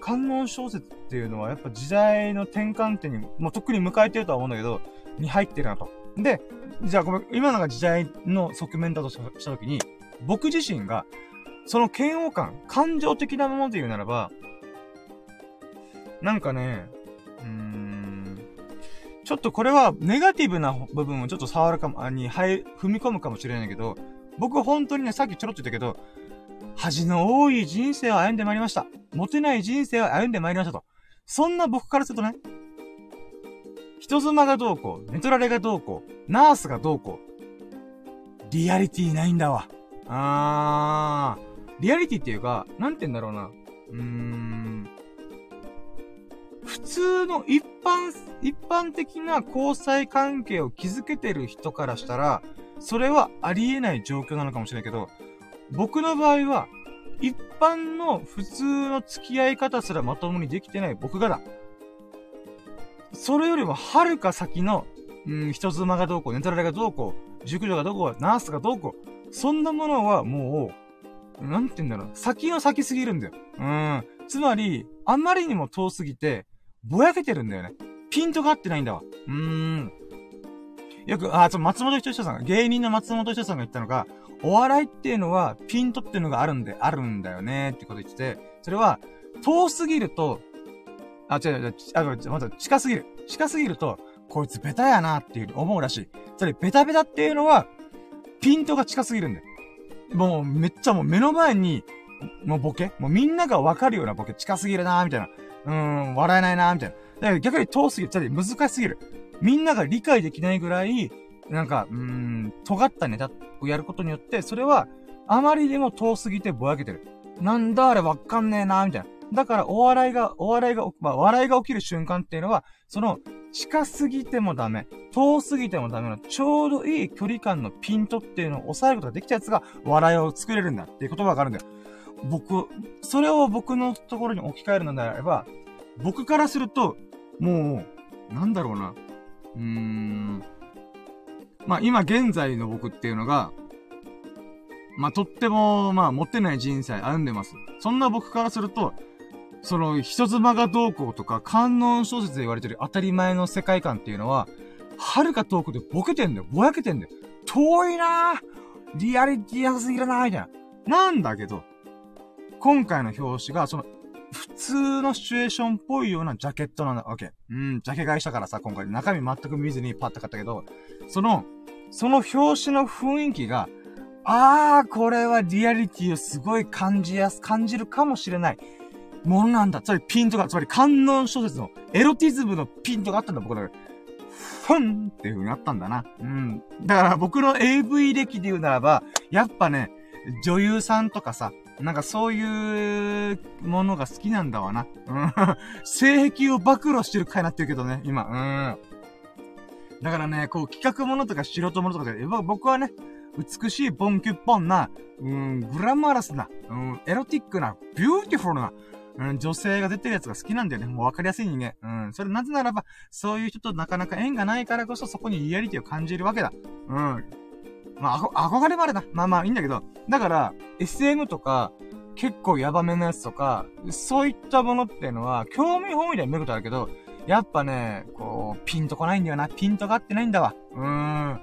観音小説っていうのはやっぱ時代の転換点に、もうとっくに迎えてるとは思うんだけど、に入ってるなと。で、じゃあごめん、今のが時代の側面だとしたときに、僕自身が、その嫌悪感、感情的なもので言うならば、なんかね、うーん、ちょっとこれはネガティブな部分をちょっと触るかも、あに、はい、踏み込むかもしれないけど、僕本当にね、さっきちょろっと言ったけど、恥の多い人生を歩んでまいりました。モテない人生を歩んでまいりましたと。そんな僕からするとね、人妻がどうこう、ネトラレがどうこう、ナースがどうこう、リアリティないんだわ。あー、リアリティっていうか、なんて言うんだろうな。うーん、普通の一般、一般的な交際関係を築けてる人からしたら、それはありえない状況なのかもしれないけど、僕の場合は、一般の普通の付き合い方すらまともにできてない僕がだ。それよりもはるか先の、うん、人妻がどうこう、ネタラレがどうこう、熟女がどうこう、ナースがどうこう、そんなものはもう、なんて言うんだろう、先の先すぎるんだよ。うん。つまり、あまりにも遠すぎて、ぼやけてるんだよね。ピントが合ってないんだわ。うーん。よく、あ、そう、松本人志さんが、芸人の松本人志さんが言ったのが、お笑いっていうのは、ピントっていうのがあるんで、あるんだよね、ってこと言ってて、それは、遠すぎると、あ、違う違う、あ、まず、近すぎる。近すぎると、こいつベタやなっていう思うらしい。それ、ベタベタっていうのは、ピントが近すぎるんだよ。もう、めっちゃもう目の前に、もうボケ？もうみんながわかるようなボケ近すぎるなーみたいな。うーん、笑えないなーみたいな。だから逆に遠すぎる。つまり難しすぎる。みんなが理解できないぐらい、なんか、うーん、尖ったネタをやることによって、それは、あまりにも遠すぎてぼやけてる。なんだあれわかんねえなみたいな。だから、お笑いが、お笑いが、まあ、笑いが起きる瞬間っていうのは、その、近すぎてもダメ、遠すぎてもダメの、ちょうどいい距離感のピントっていうのを抑えることができたやつが、笑いを作れるんだっていう言葉があるんだよ。僕、それを僕のところに置き換えるのであれば、僕からすると、もう、なんだろうな。うーん。まあ、今現在の僕っていうのが、まあ、とっても、まあ、持ってない人生歩んでます。そんな僕からすると、その、人妻がどうこうとか、観音小説で言われてる当たり前の世界観っていうのは、はるか遠くでボケてんだよ。ぼやけてんだよ。遠いなぁリアリティ安すぎるなぁみたいな。なんだけど、今回の表紙が、その、普通のシチュエーションっぽいようなジャケットなんだわけ。うん、ジャケ買いしたからさ、今回中身全く見ずにパッと買ったけど、その、その表紙の雰囲気が、あー、これはリアリティをすごい感じやす、感じるかもしれない。ものなんだ。つまりピントが、つまり観音小説のエロティズムのピントがあったんだ、僕だから。ふんっていう風になったんだな。うん。だから僕の AV 歴で言うならば、やっぱね、女優さんとかさ、なんかそういうものが好きなんだわな。うん。性癖を暴露してる回になってるけどね、今。うん。だからね、こう企画ものとか素人ものとかで、僕はね、美しいボンキュッボンな、うん、グラマラスな、うん、エロティックな、 beautiful な、うん、女性が出てるやつが好きなんだよね。もうわかりやすい人間。うん。それなぜならば、そういう人となかなか縁がないからこそそこにリアリティを感じるわけだ。うん。まあ、憧れまでだ。まあまあいいんだけど。だから、SM とか、結構ヤバめのやつとか、そういったものっていうのは、興味本位では見ることあるけど、やっぱね、こう、ピンとこないんだよな。ピントがってないんだわ。うーん。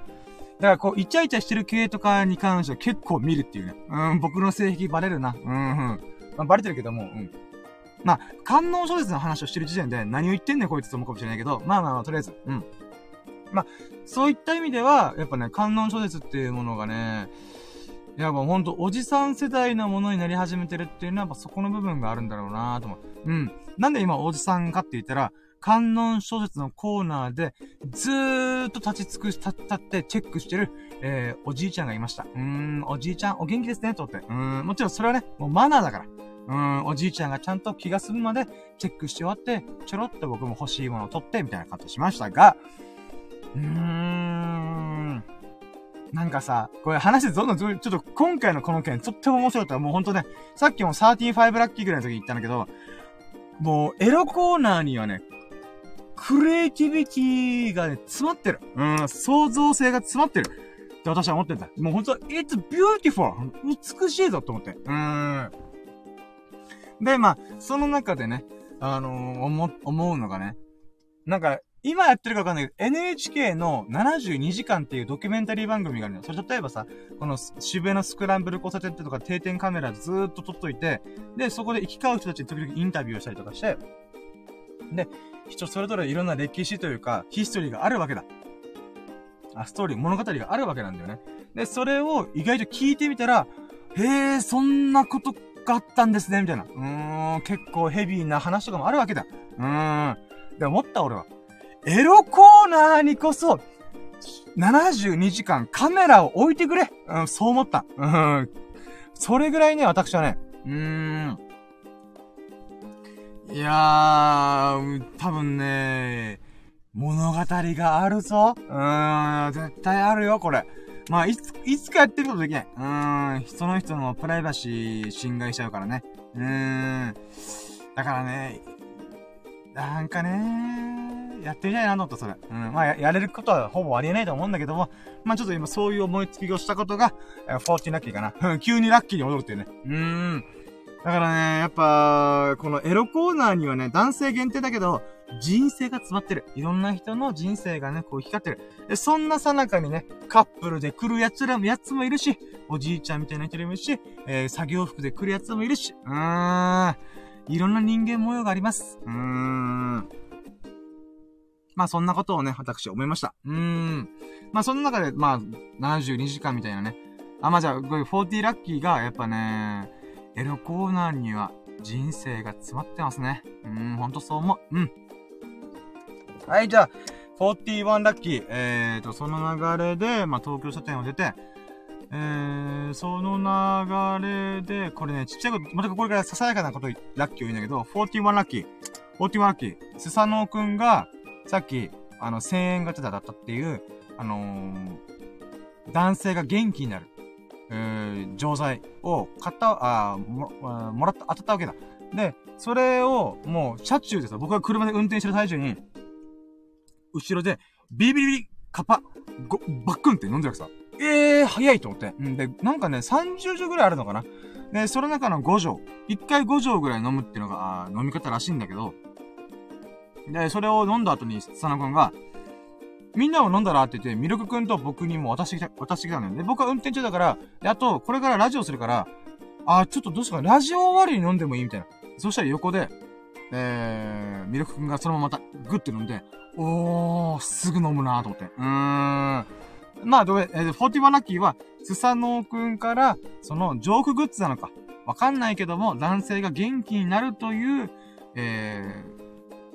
だからこう、イチャイチャしてる系とかに関しては結構見るっていうね。うん、僕の性癖バレるな。うん、うん。まあ、バレてるけども、うん。まあ、観音小説の話をしてる時点で何を言ってんねんこいつと思うかもしれないけど、まあまあまあ、とりあえず、うん。まあ、そういった意味では、やっぱね、観音小説っていうものがね、やっぱほんと、おじさん世代のものになり始めてるっていうのは、やっぱそこの部分があるんだろうなと思う。うん。なんで今おじさんかって言ったら、観音小説のコーナーで、ずーっと立ち尽くし、立ってチェックしてる、えー、おじいちゃんがいました。うーん、おじいちゃん、お元気ですね、とって。うーん、もちろんそれはね、もうマナーだから。うん、おじいちゃんがちゃんと気が済むまでチェックして終わって、ちょろっと僕も欲しいものを取って、みたいな感じしましたが、うーん、なんかさ、これ話どんどん、ちょっと今回のこの件、とっても面白かった。もうほんとね、さっきも35ラッキーぐらいの時言ったんだけど、もうエロコーナーにはね、クリエイティビティがね、詰まってる。うん、創造性が詰まってる。って私は思ってんだ。もうほんと、it's beautiful! 美しいぞと思って。うーん。で、まあ、その中でね、あのー、思、思うのがね、なんか、今やってるかわかんないけど、NHK の72時間っていうドキュメンタリー番組があるの。それ例えばさ、この渋谷のスクランブル交差点とか定点カメラずーっと撮っといて、で、そこで行き交う人たちに時々インタビューをしたりとかして、で、人それぞれいろんな歴史というか、ヒストリーがあるわけだ。あ、ストーリー、物語があるわけなんだよね。で、それを意外と聞いてみたら、へえ、そんなことがあったんですね、みたいな。うーん、結構ヘビーな話とかもあるわけだ。うーん。で、思った俺は。エロコーナーにこそ、72時間カメラを置いてくれ。うん、そう思った。それぐらいね、私はね、うーん。いやー、多分ね、物語があるぞ。うーん、絶対あるよ、これ。まあ、いつ、いつかやってることできない。うーん、その人のプライバシー侵害しちゃうからね。うーん。だからね、なんかね、やってみたいなと思った、それ。うん。まあや、やれることはほぼありえないと思うんだけども、まあちょっと今そういう思いつきをしたことが、えー、14ラッキーかな。急にラッキーに戻るっていうね。うーん。だからね、やっぱ、このエロコーナーにはね、男性限定だけど、人生が詰まってる。いろんな人の人生がね、こう光ってる。で、そんなさなかにね、カップルで来る奴らも、やつもいるし、おじいちゃんみたいな人もいるし、えー、作業服で来る奴もいるし、うーん。いろんな人間模様があります。うーん。まあそんなことをね、私思いました。うーん。まあその中で、まあ、72時間みたいなね。あ、まあじゃあ、これ40ラッキーが、やっぱね、エロコーナーには人生が詰まってますね。うーん、ほんとそう思う。うん。はい、じゃあ、41ラッキー。えーと、その流れで、まあ東京書店を出て、えー、その流れで、これね、ちっちゃいこと、またこれからささやかなこと、ラッキーを言うんだけど、41ラッキー。41ラッキー。スサノオくんが、さっき、あの、1000円ガチャだったっていう、あのー、男性が元気になる、えー、錠剤を買った、あも、もらった、当たったわけだ。で、それを、もう、車中でさ、僕が車で運転してる最中に、後ろで、ビリビリビリ、カパ、ご、バックンって飲んでるわけさ。ええー、早いと思って。うん。で、なんかね、30錠ぐらいあるのかなで、その中の5錠。1回5錠ぐらい飲むっていうのが、あ飲み方らしいんだけど、で、それを飲んだ後に、佐野くんが、みんなも飲んだら？って言って、ミルクくんと僕にも渡してきた、渡してきたんだよ。で、僕は運転中だから、で、あと、これからラジオするから、あ、ちょっとどうしようか、ラジオ終わりに飲んでもいいみたいな。そしたら横で、えー、ミルクくんがそのまままた、グッて飲んで、おー、すぐ飲むなーと思って。うーん。まあ、どうえ、ー、41ラッキーは、スサノーくんから、その、ジョークグッズなのか、わかんないけども、男性が元気になるという、え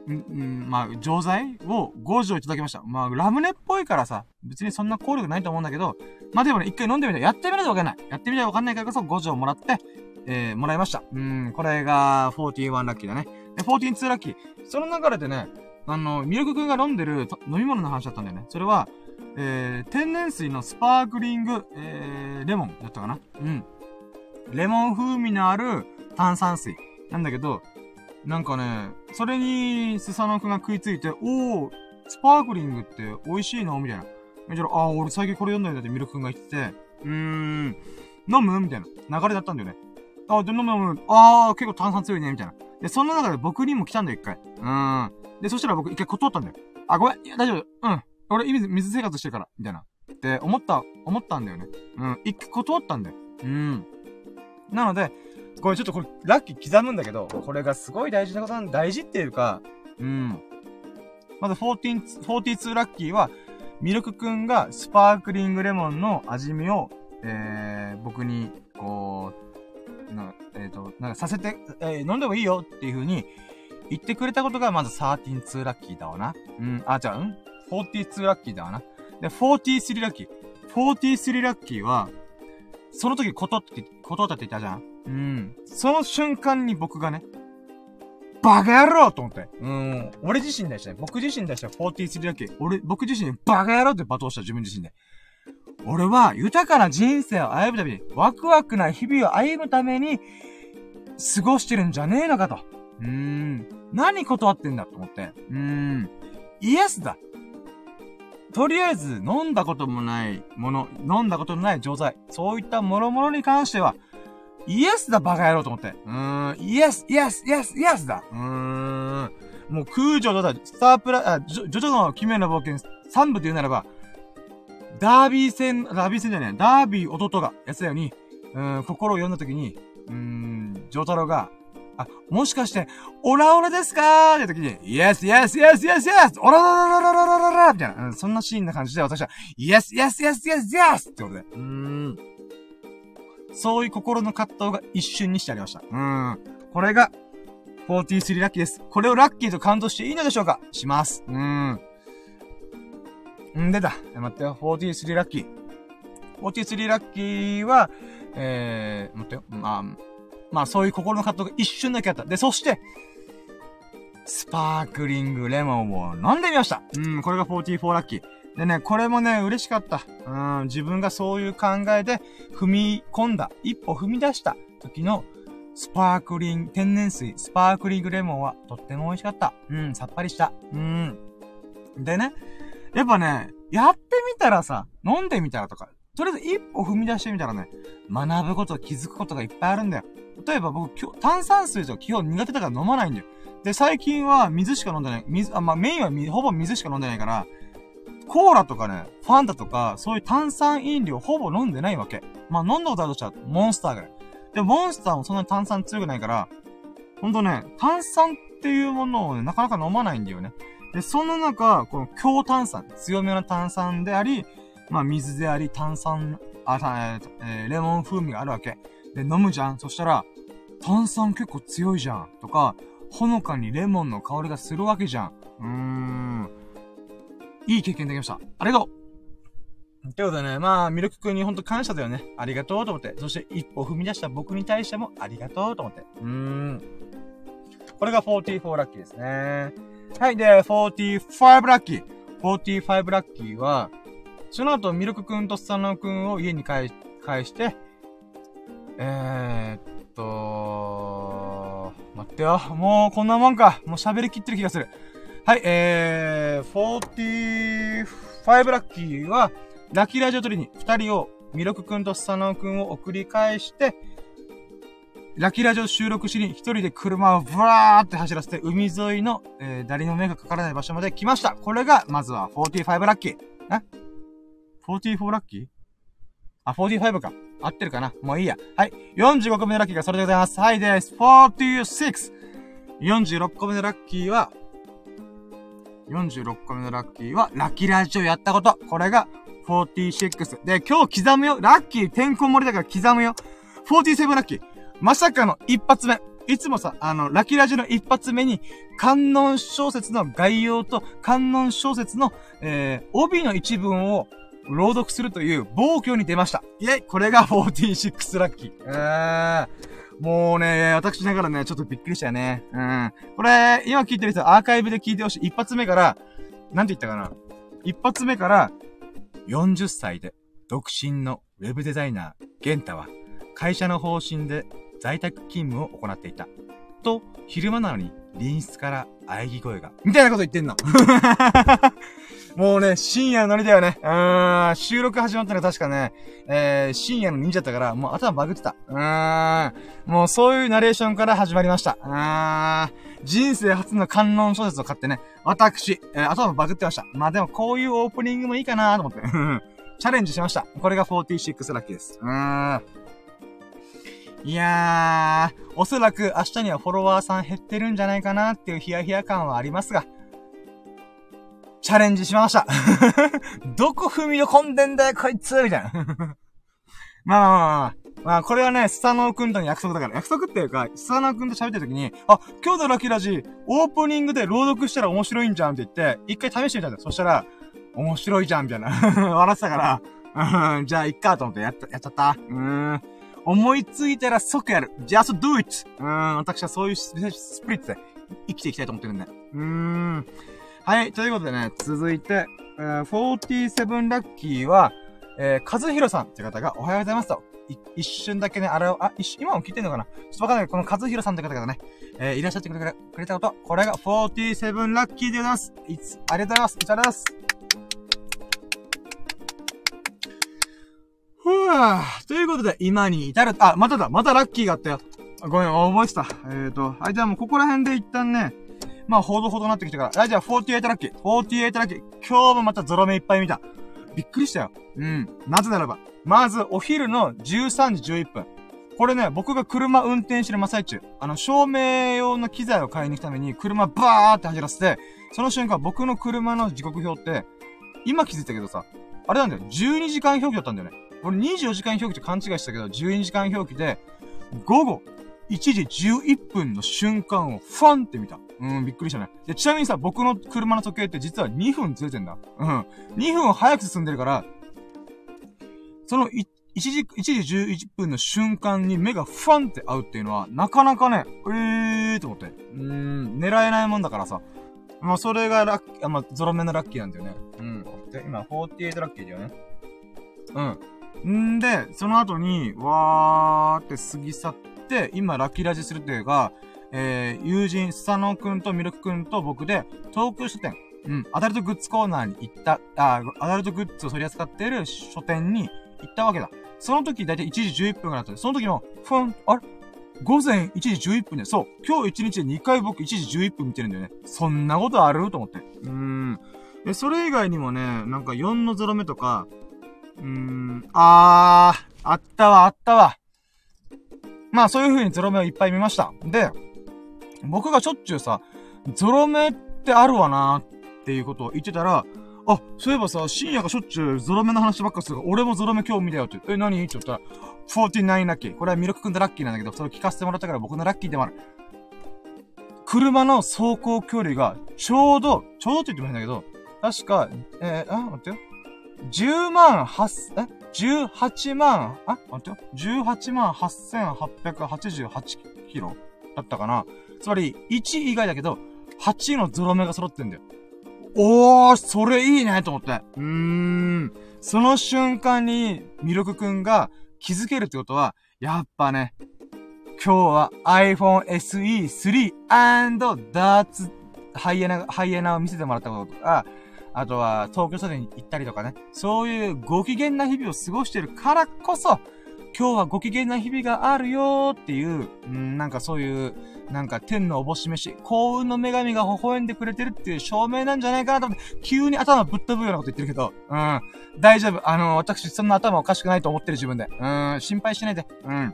ー、ん、ん、まあ、錠剤を5錠いただきました。まあ、ラムネっぽいからさ、別にそんな効力ないと思うんだけど、まあでもね、一回飲んでみたやってみないとわかんない。やってみないとわかんないからこそ5錠もらって、えー、もらいました。うん、これが41ラッキーだね。で、142ラッキー。その流れでね、あの、ミルクくんが飲んでる飲み物の話だったんだよね。それは、えー、天然水のスパークリング、えー、レモンだったかな？うん。レモン風味のある炭酸水。なんだけど、なんかね、それに、スサノくんが食いついて、おー、スパークリングって美味しいの？みたいな。めちゃあ、俺最近これ読んだんだってミルクくんが言ってて、うーん、飲む？みたいな流れだったんだよね。あ、で、飲む飲む。あー、結構炭酸強いね、みたいな。で、そんな中で僕にも来たんだよ、一回。うーん。で、そしたら僕一回断ったんだよ。あ、ごめん。いや、大丈夫。うん。俺、水、水生活してるから、みたいな。って思った、思ったんだよね。うん。一回断ったんだよ。うん。なので、これちょっとこれ、ラッキー刻むんだけど、これがすごい大事なことなん、大事っていうか、うん。まず14、42ラッキーは、ミルクくんがスパークリングレモンの味見を、えー、僕に、こう、な、えっ、ー、と、なんかさせて、えー、飲んでもいいよっていう風に言ってくれたことがまず13ラッキーだわな。うん、あ、じゃあ、うん42ラッキーだわな。で、43ラッキー。43ラッキーは、その時断って、断ったって言ったじゃんうん。その瞬間に僕がね、バカ野郎と思って。うん。俺自身でしたね。僕自身でした43ラッキー。俺、僕自身バカ野郎って罵倒した自分自身で。俺は豊かな人生を歩むために、ワクワクな日々を歩むために、過ごしてるんじゃねえのかと。うーん。何断ってんだと思って。うーん。イエスだ。とりあえず、飲んだこともないもの、飲んだことのない錠剤、そういった諸々に関しては、イエスだ、バカ野郎と思って。うーん、イエス、イエス、イエス、イエスだ。うーん。もう空城だ、スタープラ、あ、ジョジョの奇妙な冒険3部で言うならば、ダービー戦、ダービー戦じゃねえ、ダービー弟がやつだように、うん、心を読んだ時に、うーん、ジョタロが、あ、もしかして、オラオラですか？ーって時に、Yes, yes, yes, yes, yes! オラララララララララみたいな、うん、そんなシーンな感じで私は、Yes, yes, yes, yes, yes! ってことで。うーん。そういう心の葛藤が一瞬にしてありました。うん。これが、43ラッキーです。これをラッキーとカウントしていいのでしょうかします。うん。んでだ。待ってよ。43ラッキー。43ラッキーは、えー、待ってよ。まあ、まあそういう心の葛藤が一瞬だけあった。で、そして、スパークリングレモンを飲んでみました。うん、これが44ラッキー。でね、これもね、嬉しかった。うん、自分がそういう考えで踏み込んだ、一歩踏み出した時のスパークリング、天然水、スパークリングレモンはとっても美味しかった。うん、さっぱりした。うん。でね、やっぱね、やってみたらさ、飲んでみたらとか、とりあえず一歩踏み出してみたらね、学ぶこと、気づくことがいっぱいあるんだよ。例えば僕、炭酸水とか基本苦手だから飲まないんだよ。で、最近は水しか飲んでない。水、あ、まあ、メインはほぼ水しか飲んでないから、コーラとかね、ファンタとか、そういう炭酸飲料ほぼ飲んでないわけ。まあ、飲んだことあるとしたら、モンスターぐらい。で、モンスターもそんなに炭酸強くないから、ほんとね、炭酸っていうものをね、なかなか飲まないんだよね。で、そんな中、この強炭酸、強めの炭酸であり、まあ、水であり、炭酸、あ、えー、レモン風味があるわけ。で、飲むじゃんそしたら、炭酸結構強いじゃんとか、ほのかにレモンの香りがするわけじゃん。うーん。いい経験できました。ありがとうということでね、まあ、ミルク君にほんと感謝だよね。ありがとうと思って。そして一歩踏み出した僕に対してもありがとうと思って。うーん。これが44ラッキーですね。はい、で、45ラッキー。45ラッキーは、その後、ミルクくんとスサノくんを家に帰、返して、えー、っと、待ってよ。もうこんなもんか。もう喋りきってる気がする。はい、えー、45ラッキーは、ラッキーラジオ取りに二人を、ミルクくんとスサノくんを送り返して、ラキラジオ収録しに一人で車をブワーって走らせて海沿いの、えー、誰の目がかからない場所まで来ました。これが、まずは45ラッキー。え44ラッキー？あ、45か。合ってるかな？もういいや。はい。45個目のラッキーがそれでございます。はいです。46。46個目のラッキーは、46個目のラッキーは、ラッキーラジオやったこと。これが、46。で、今日刻むよ。ラッキー、てんこ盛りだから刻むよ。47ラッキー。まさかの一発目。いつもさ、あの、ラッキーラジオの一発目に、観音小説の概要と、観音小説の、えー、帯の一文を朗読するという暴挙に出ました。イェイこれが46ラッキー。えー。もうね、私ながらね、ちょっとびっくりしたよね。うん。これ、今聞いてる人、アーカイブで聞いてほしい。一発目から、なんて言ったかな。一発目から、40歳で、独身のウェブデザイナー、ゲンタは、会社の方針で在宅勤務を行っていた。と、昼間なのに、隣室から喘ぎ声が。みたいなこと言ってんの。もうね、深夜のノリだよね。うん、収録始まったの確かね、えー、深夜の忍者だったから、もう頭バグってた。うん、もうそういうナレーションから始まりました。うー、人生初の観音小説を買ってね、私、えー、頭バグってました。まあでもこういうオープニングもいいかなと思って。チャレンジしました。これが46ラッキーです。うーん。いやー、おそらく明日にはフォロワーさん減ってるんじゃないかなっていうヒヤヒヤ感はありますが、チャレンジしました どこ踏み込んでんだよ、こいつみたいな まあまあまあまあ。これはね、スサノーくんとの約束だから、約束っていうか、スサノーくんと喋ってる時に、あ、今日のラッキーラジ、オープニングで朗読したら面白いんじゃんって言って、一回試してみたんだよ。そしたら、面白いじゃん、みたいな。笑ってたから、じゃあ、いっかと思ってやっやっちゃった。うーん。思いついたら即やる。just do it! うーん、私はそういうスピリッツで生きていきたいと思ってるんで。うーん。はい、ということでね、続いて、えー、47ラッキーは、えー、和弘さんって方がおはようございますと。一瞬だけね、あれを、あ、一瞬、今も聞いてんのかな？ちょっとわかんないけど。この和弘さんって方がね、えー、いらっしゃってくれくれたこと、これが47ラッキーでございます。いつ、ありがとうございます。いただきます。ふぅということで、今に至る、あ、まただ、またラッキーがあったよ。ごめん、覚えてた。えっ、ー、と、あ、じゃあもうここら辺で一旦ね、まあ、ほどほどなってきたから。あ、じゃあ、48ラッキー。48ラッキー。今日もまたゾロ目いっぱい見た。びっくりしたよ。うん。なぜならば、まず、お昼の13時11分。これね、僕が車運転してる真っ最中、あの、照明用の機材を買いに行くために、車バーって走らせて、その瞬間、僕の車の時刻表って、今気づいたけどさ、あれなんだよ、12時間表記だったんだよね。俺24時間表記と勘違いしたけど、12時間表記で、午後1時11分の瞬間をファンって見た。うん、びっくりしたね。で、ちなみにさ、僕の車の時計って実は2分ずれてんだ。うん。2分早く進んでるから、その1時、1時11分の瞬間に目がファンって合うっていうのは、なかなかね、えーと思って。うーん、狙えないもんだからさ。まあ、それがラッキー、まあ、ゾロ目のラッキーなんだよね。うん。で、今、48ラッキーだよね。うん。んで、その後に、わーって過ぎ去って、今、ラッキーラジするっていうか、えー、友人、スサノくんとミルクくんと僕で、東京書店、うん、アダルトグッズコーナーに行った、あ、アダルトグッズを取り扱っている書店に行ったわけだ。その時、だいたい1時11分ぐらいだった。その時も、ふん、あれ？午前1時11分で、そう、今日1日で2回僕1時11分見てるんだよね。そんなことある？と思って。うーん。で、それ以外にもね、なんか4のゾロ目とか、うーん、あー、あったわ、あったわ。まあそういう風にゾロ目をいっぱい見ました。で、僕がしょっちゅうさ、ゾロ目ってあるわなーっていうことを言ってたら、あ、そういえばさ、深夜がしょっちゅうゾロ目の話ばっかするから、俺もゾロ目今日見たよって。え、何？って言ったら、49ラッキー。これはミルクくんとラッキーなんだけど、それを聞かせてもらったから僕のラッキーでもある。車の走行距離が、ちょうど、ちょうどって言っても変だけど、確か、えー、あ、待ってよ。10万8、え ?18 万、あ？待ってよ。18万8888キロだったかな。つまり、1以外だけど、8のゾロ目が揃ってんだよ。おー、それいいねと思って。うーん。その瞬間に、ミルクくんが気づけるってことは、やっぱね、今日は iPhone SE3& ダーツハイエナ、ハイエナを見せてもらったこととか、あとは東京書店に行ったりとかね、そういうご機嫌な日々を過ごしてるからこそ、今日はご機嫌な日々があるよーっていう、んなんかそういう、なんか天のおぼし飯、幸運の女神が微笑んでくれてるっていう証明なんじゃないかなと思って、急に頭ぶっ飛ぶようなこと言ってるけど、うん。大丈夫。あの、私そんな頭おかしくないと思ってる自分で。うん、心配しないで。うん。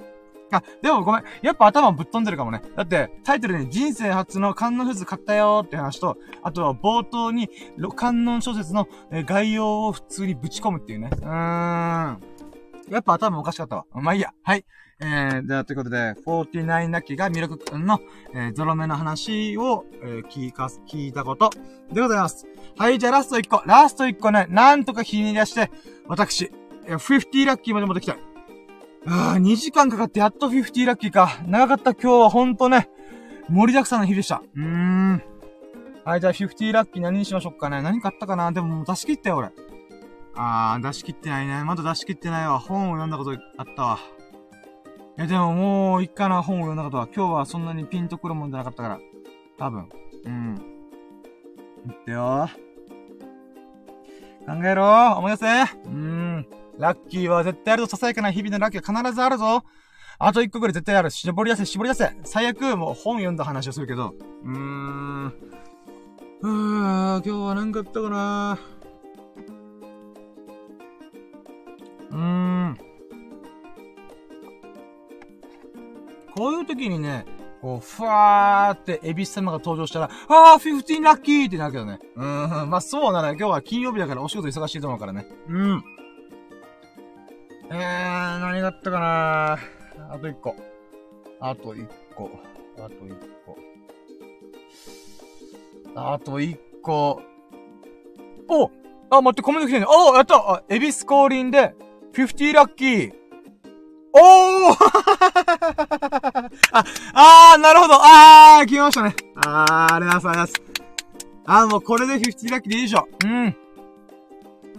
あ、でもごめん。やっぱ頭ぶっ飛んでるかもね。だって、タイトルに人生初の観音フーズ買ったよーって話と、あとは冒頭に観音小説の概要を普通にぶち込むっていうね。うーん。やっぱ頭おかしかったわ。まあいいや。はい。えー、では、ということで、49ナッキーがミルクくんの、えー、ゾロ目の話を、えー、聞かす、聞いたことでございます。はい、じゃあラスト1個。ラスト1個ね、なんとかひねり出して、私え、50ラッキーまで持ってきたい。ああ、2時間かかってやっと50ラッキーか。長かった今日はほんとね、盛りだくさんの日でした。うーん。はい、じゃあ50ラッキー何にしましょうかね。何買ったかなでももう出し切ったよ、俺。あー、出し切ってないね。まだ出し切ってないわ。本を読んだことあったわ。いや、でももう、いっかな、本を読んだことは。今日はそんなにピンとくるもんじゃなかったから。多分。うん。言ってよ。考えろ思い出せうん。ラッキーは絶対あるぞ。ささやかな日々のラッキーは必ずあるぞ。あと一個ぐらい絶対ある。絞り出せ、絞り出せ。最悪、もう本読んだ話をするけど。うーん。うーん、今日は何かあったかなうーん。こういう時にね、こう、ふわーって、エビス様が登場したら、あー、15ラッキーってなるけどね。うーん、まあそうなのよ。今日は金曜日だからお仕事忙しいと思うからね。うん。えー、何があったかなあと一個。あと一個。あと一個。あと一個。おあ、待って、コメント来てんね。おやったあ、エビス降臨で、50ラッキー。おー あ、あー、なるほど。あー、来ましたね。あー、ありがとうございます。あー、もうこれで50ラッキーでいいでしょ。うん。い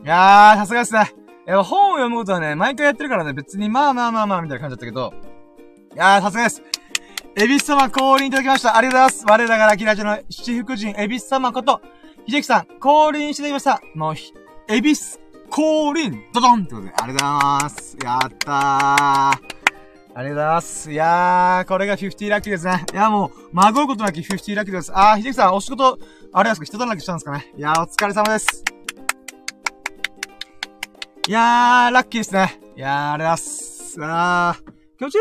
やー、さすがですね。や、本を読むことはね、毎回やってるからね、別にまあまあまあまあ、みたいな感じだったけど。いやー、さすがです。エビス様降臨いただきました。ありがとうございます。我らがラキラジの七福神、エビス様こと、秀樹さん、降臨していただきました。もう、エビス降臨ドドンってことで、ありがとうございます。やったー。ありがとうございます。いやー、これが50ラッキーですね。いや、もう、孫うことなき50ラッキーです。あー、秀樹さん、お仕事、あれですか人だらけしたんですかね。いやー、お疲れ様です。いやー、ラッキーですね。いやー、ありがとうございます。あー、気持ちいい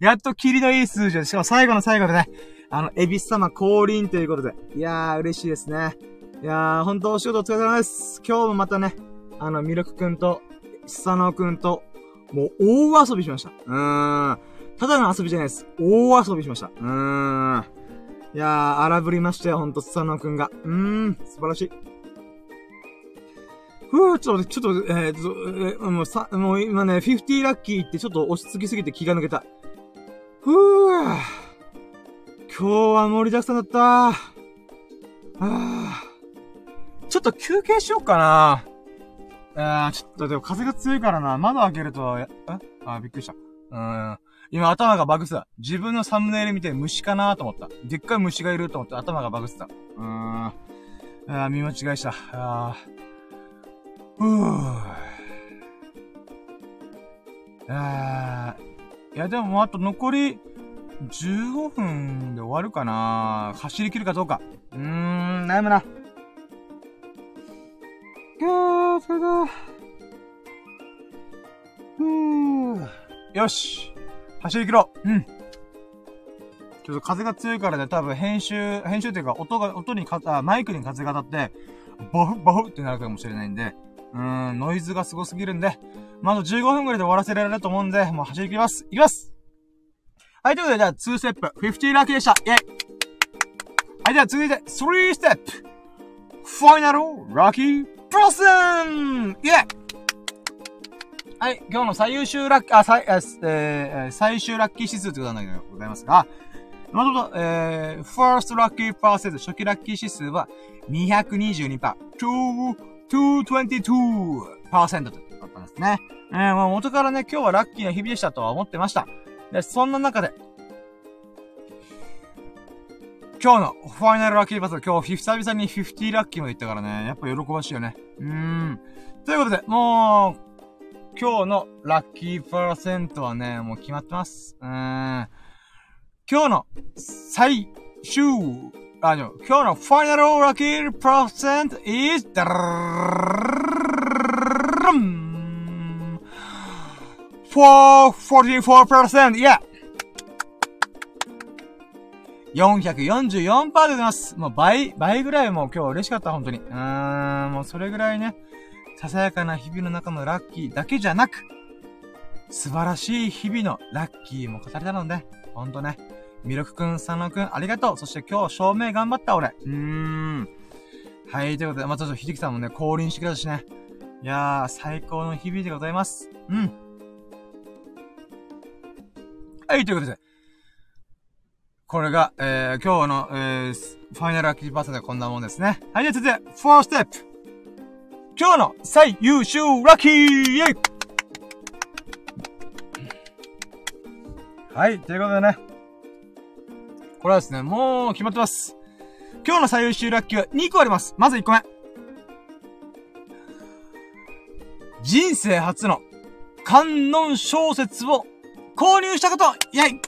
やっと霧のいい数字で、しかも最後の最後でね、あの、エビス様降臨ということで。いやー、嬉しいですね。いやー、ほんとお仕事お疲れ様です。今日もまたね、あの、ミルクくんと、スサノくんと、もう大遊びしました。うーん。ただの遊びじゃないです。大遊びしました。うーん。いやー、荒ぶりましたよ、ほんと、スサノくんが。うーん、素晴らしい。ふぅ、ちょっと、ちょっと、えー、と、もうさ、もう今ね、50ラッキーってちょっと落ち着きすぎて気が抜けた。ふぅ、今日は盛りだくさんだった。はぁ。ちょっと休憩しようかな。えー、ちょっとでも風が強いからな。窓開けると、えあ、びっくりした。うん。今頭がバグってた。自分のサムネイル見て虫かなと思った。でっかい虫がいると思って頭がバグってた。うーん。あ見間違いした。あふぅ。あいや、でもあと残り15分で終わるかな走り切るかどうか。うーん、悩むな。いやー、それだ。ふぅ。よし。走り切ろう。うん。ちょっと風が強いからね、多分編集、編集っていうか、音が、音にか、あ、マイクに風が当たって、ボフ、ボフってなるかもしれないんで、うん、ノイズがすごすぎるんで、まあ、あと15分くらいで終わらせられると思うんで、もう走り切ります。いきます。はい、ということで、じゃあ、2ステップ、50ラッキーでした。イェイ。はい、じゃあ、続いて、3ステップ。ファイナルラッキー。プロセンイェイ。はい、今日の最優秀ラッキー、あ、最、えー、最終ラッキー指数ということなんでございますが、まずと、えー、ファーストラッキーパーセント、初期ラッキー指数は222%、222%ということですね。えー、まあ元からね、今日はラッキーな日々でしたとは思ってました。で、そんな中で、今日のファイナルラッキーパス、今日久々に50ラッキーも言ったからね、やっぱ喜ばしいよね。うーん。ということで、もう、今日のラッキーパーセントはね、もう決まってます。うーん。今日の最終、あ、の、今日のファイナルラッキーパーセント is, ダラン 444%! Yeah! 444%でございます。もう倍、倍ぐらいもう今日嬉しかった、本当に。うーん、もうそれぐらいね、ささやかな日々の中のラッキーだけじゃなく、素晴らしい日々のラッキーも語れたので、ほんとね、ミルクくん、サノくん、ありがとう。そして今日、証明頑張った、俺。うーん。はい、ということで、またちょっと、ひじきさんもね、降臨してくれたしね。いやー、最高の日々でございます。うん。はい、ということで。これが、えー、今日の、えー、ファイナルラッキーパーでこんなもんですね。はい、じゃあ続いて、フォーステップ。今日の最優秀ラッキーイェイはい、ということでね。これはですね、もう決まってます。今日の最優秀ラッキーは2個あります。まず1個目。人生初の観音小説を購入したことイェイ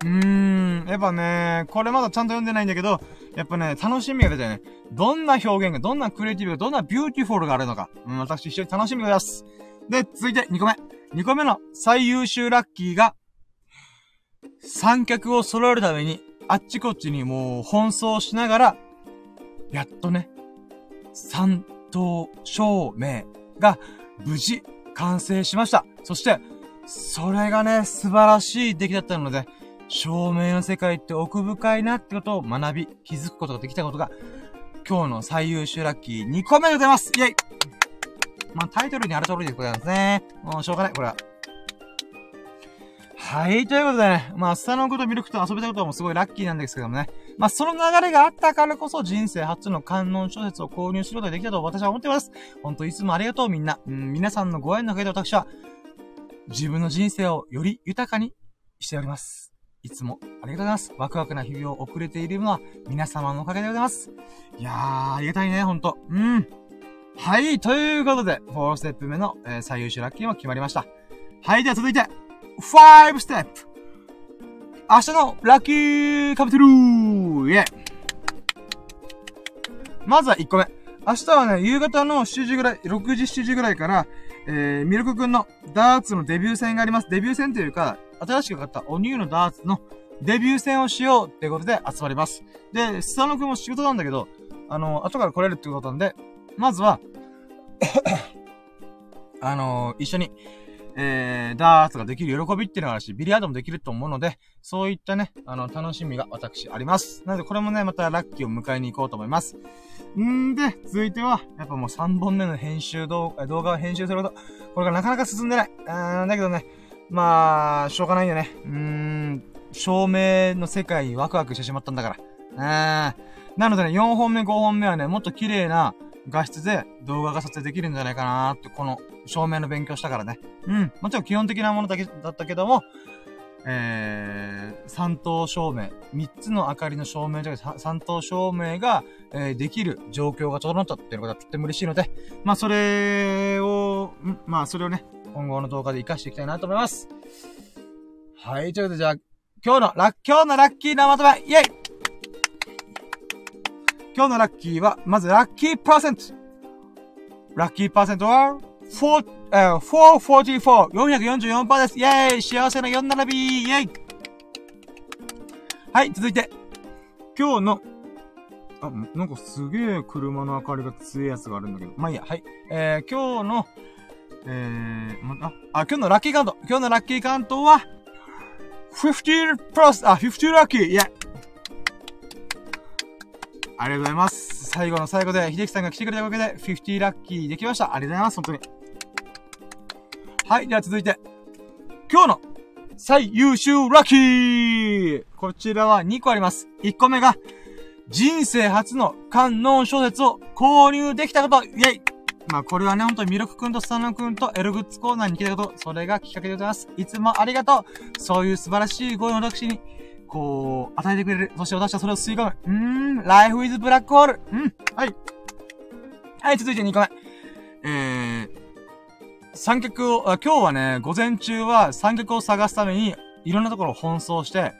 うーん、やっぱね、これまだちゃんと読んでないんだけど、やっぱね、楽しみが出たよね。どんな表現が、どんなクリエイティブが、どんな beautiful があるのか。うん、私一緒に楽しみがます。で、続いて2個目。2個目の最優秀ラッキーが、三脚を揃えるために、あっちこっちにもう奔走しながら、やっとね、三灯照明が無事完成しました。そして、それがね、素晴らしい出来だったので、照明の世界って奥深いなってことを学び、気づくことができたことが、今日の最優秀ラッキー2個目でございますイェイまあ、タイトルにある通りでございますね。もうしょうがない、これは。はい、ということでね、まあ、スタのことミルクと遊べたこともすごいラッキーなんですけどもね。まあ、その流れがあったからこそ人生初の観音小説を購入することができたと私は思ってます。ほんといつもありがとうみんな。うん、皆さんのご縁のおかげで私は、自分の人生をより豊かにしております。いつもありがとうございます。ワクワクな日々を送れているのは皆様のおかげでございます。いやー、ありがたいね、ほんと。うん。はい、ということで、4ステップ目の、えー、最優秀ラッキーも決まりました。はい、では続いて、5ステップ明日のラッキーカプテルーイェイまずは1個目。明日はね、夕方の7時ぐらい、6時、7時ぐらいから、えー、ミルクくんのダーツのデビュー戦があります。デビュー戦というか、新しく買ったおニューのダーツのデビュー戦をしようってことで集まります。で、スタノくんも仕事なんだけど、あの、後から来れるってことなんで、まずはあの一緒に、えー、ダーツができる喜びっていうのがあるし、ビリヤードもできると思うので、そういったね、あの、楽しみが私あります。なので、これもね、またラッキーを迎えに行こうと思います。んで、続いては、やっぱもう3本目の編集動画、動画を編集すること、これがなかなか進んでない。うん、だけどね、まあ、しょうがないよね。うーん、照明の世界にワクワクしてしまったんだから。うん。なのでね、4本目、5本目はね、もっと綺麗な画質で動画が撮影できるんじゃないかなーって、この照明の勉強したからね。うん。もちろん基本的なものだけだったけども、えー、三灯照明、三つの明かりの照明じゃなくて、三灯照明が、えー、できる状況が整ったっていうことはとっても嬉しいので、まあ、それを、んまあ、それをね、今後の動画で活かしていきたいなと思います。はい、ということで、じゃあ、今日のラッ、今日のラッキーなまとめ、イェイ今日のラッキーは、まずラッキーパーセント。ラッキーパーセントは、4、えー、444、444%です。イェーイ幸せな4並びイェイはい、続いて。今日の、あ、なんかすげえ車の明かりが強いやつがあるんだけど。まあいいや、はい。えー、今日の、えー、あ、あ、今日のラッキーカウント。今日のラッキーカウントは、15プラス、あ、50ラッキー、いや。ありがとうございます。最後の最後で、秀樹さんが来てくれたわけで、50ラッキーできました。ありがとうございます、本当に。はい、では続いて、今日の最優秀ラッキーこちらは2個あります。1個目が、人生初の観音小説を購入できたことイェイまあこれはね、ほんとミルクくんとスタノくんとエルグッズコーナーに来たこと、それがきっかけでございます。いつもありがとうそういう素晴らしいご用の私に、こう、与えてくれる。そして私はそれを吸い込む。うーん、Life is Black Hole。うん、はい。はい、続いて2個目。えー、三脚を、今日はね、午前中は三脚を探すために、いろんなところを奔走して、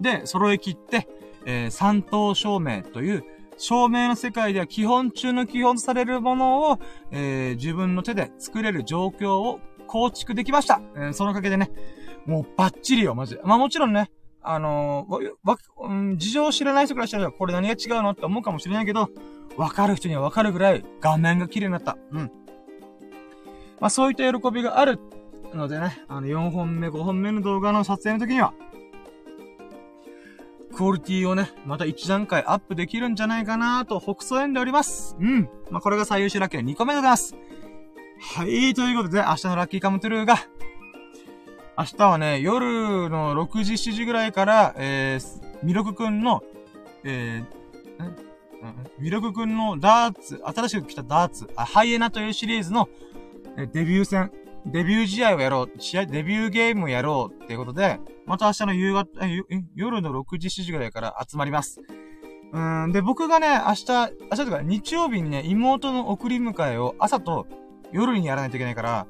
で、揃え切って、えー、三等照明という、照明の世界では基本中の基本とされるものを、えー、自分の手で作れる状況を構築できました。えー、そのおかげでね、もうバッチリよ、マジで。まあもちろんね、あのー、わ、うん、事情を知らない人からしたら、これ何が違うのって思うかもしれないけど、わかる人にはわかるぐらい画面が綺麗になった。うん。まあそういった喜びがあるのでね、あの4本目、5本目の動画の撮影の時には、クオリティをね、また1段階アップできるんじゃないかなと、北総園でおります。うん。まあ、これが最優秀ラッキーの2個目でございます。はい、ということで、明日のラッキーカムトゥルーが、明日はね、夜の6時、7時ぐらいから、えー、ミルクくんの、えー、ミルクくんのダーツ、新しく来たダーツ、あ、ハイエナというシリーズの、えデビュー戦、デビュー試合をやろう、試合、デビューゲームをやろうっていうことで、また明日の夕方、え夜の6時、7時ぐらいから集まります。うん、で、僕がね、明日、明日とか日曜日にね、妹の送り迎えを朝と夜にやらないといけないから、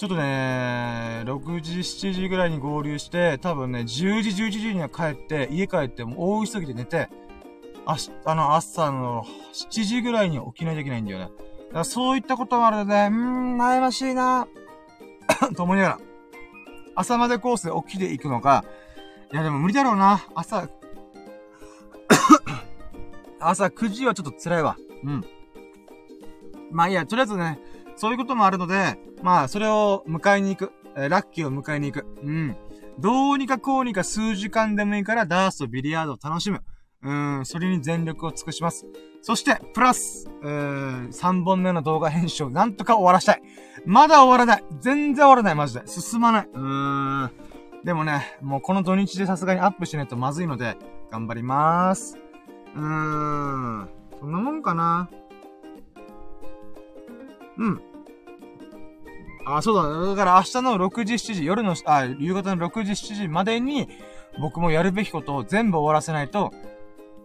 ちょっとね、6時、7時ぐらいに合流して、多分ね、10時、11時には帰って、家帰ってもう大急ぎで寝て、明日の朝の7時ぐらいに起きないといけないんだよね。だからそういったこともあるので、うーん、悩ましいなと思いながら、朝までコースで起きていくのか、いやでも無理だろうな。朝 朝9時はちょっと辛いわ。うん。まあいいや、とりあえずね、そういうこともあるので、まあ、それを迎えに行く。えー、ラッキーを迎えに行く。うん。どうにかこうにか数時間でもいいからダースとビリヤードを楽しむ。うん、それに全力を尽くします。そして、プラス、えー、3本目の動画編集をなんとか終わらしたい。まだ終わらない。全然終わらない、マジで。進まない。うーん。でもね、もうこの土日でさすがにアップしないとまずいので、頑張りまーす。うーん。そんなもんかな。うん。あ、そうだ。だから明日の6時、7時、夜の、あ、夕方の6時、7時までに、僕もやるべきことを全部終わらせないと、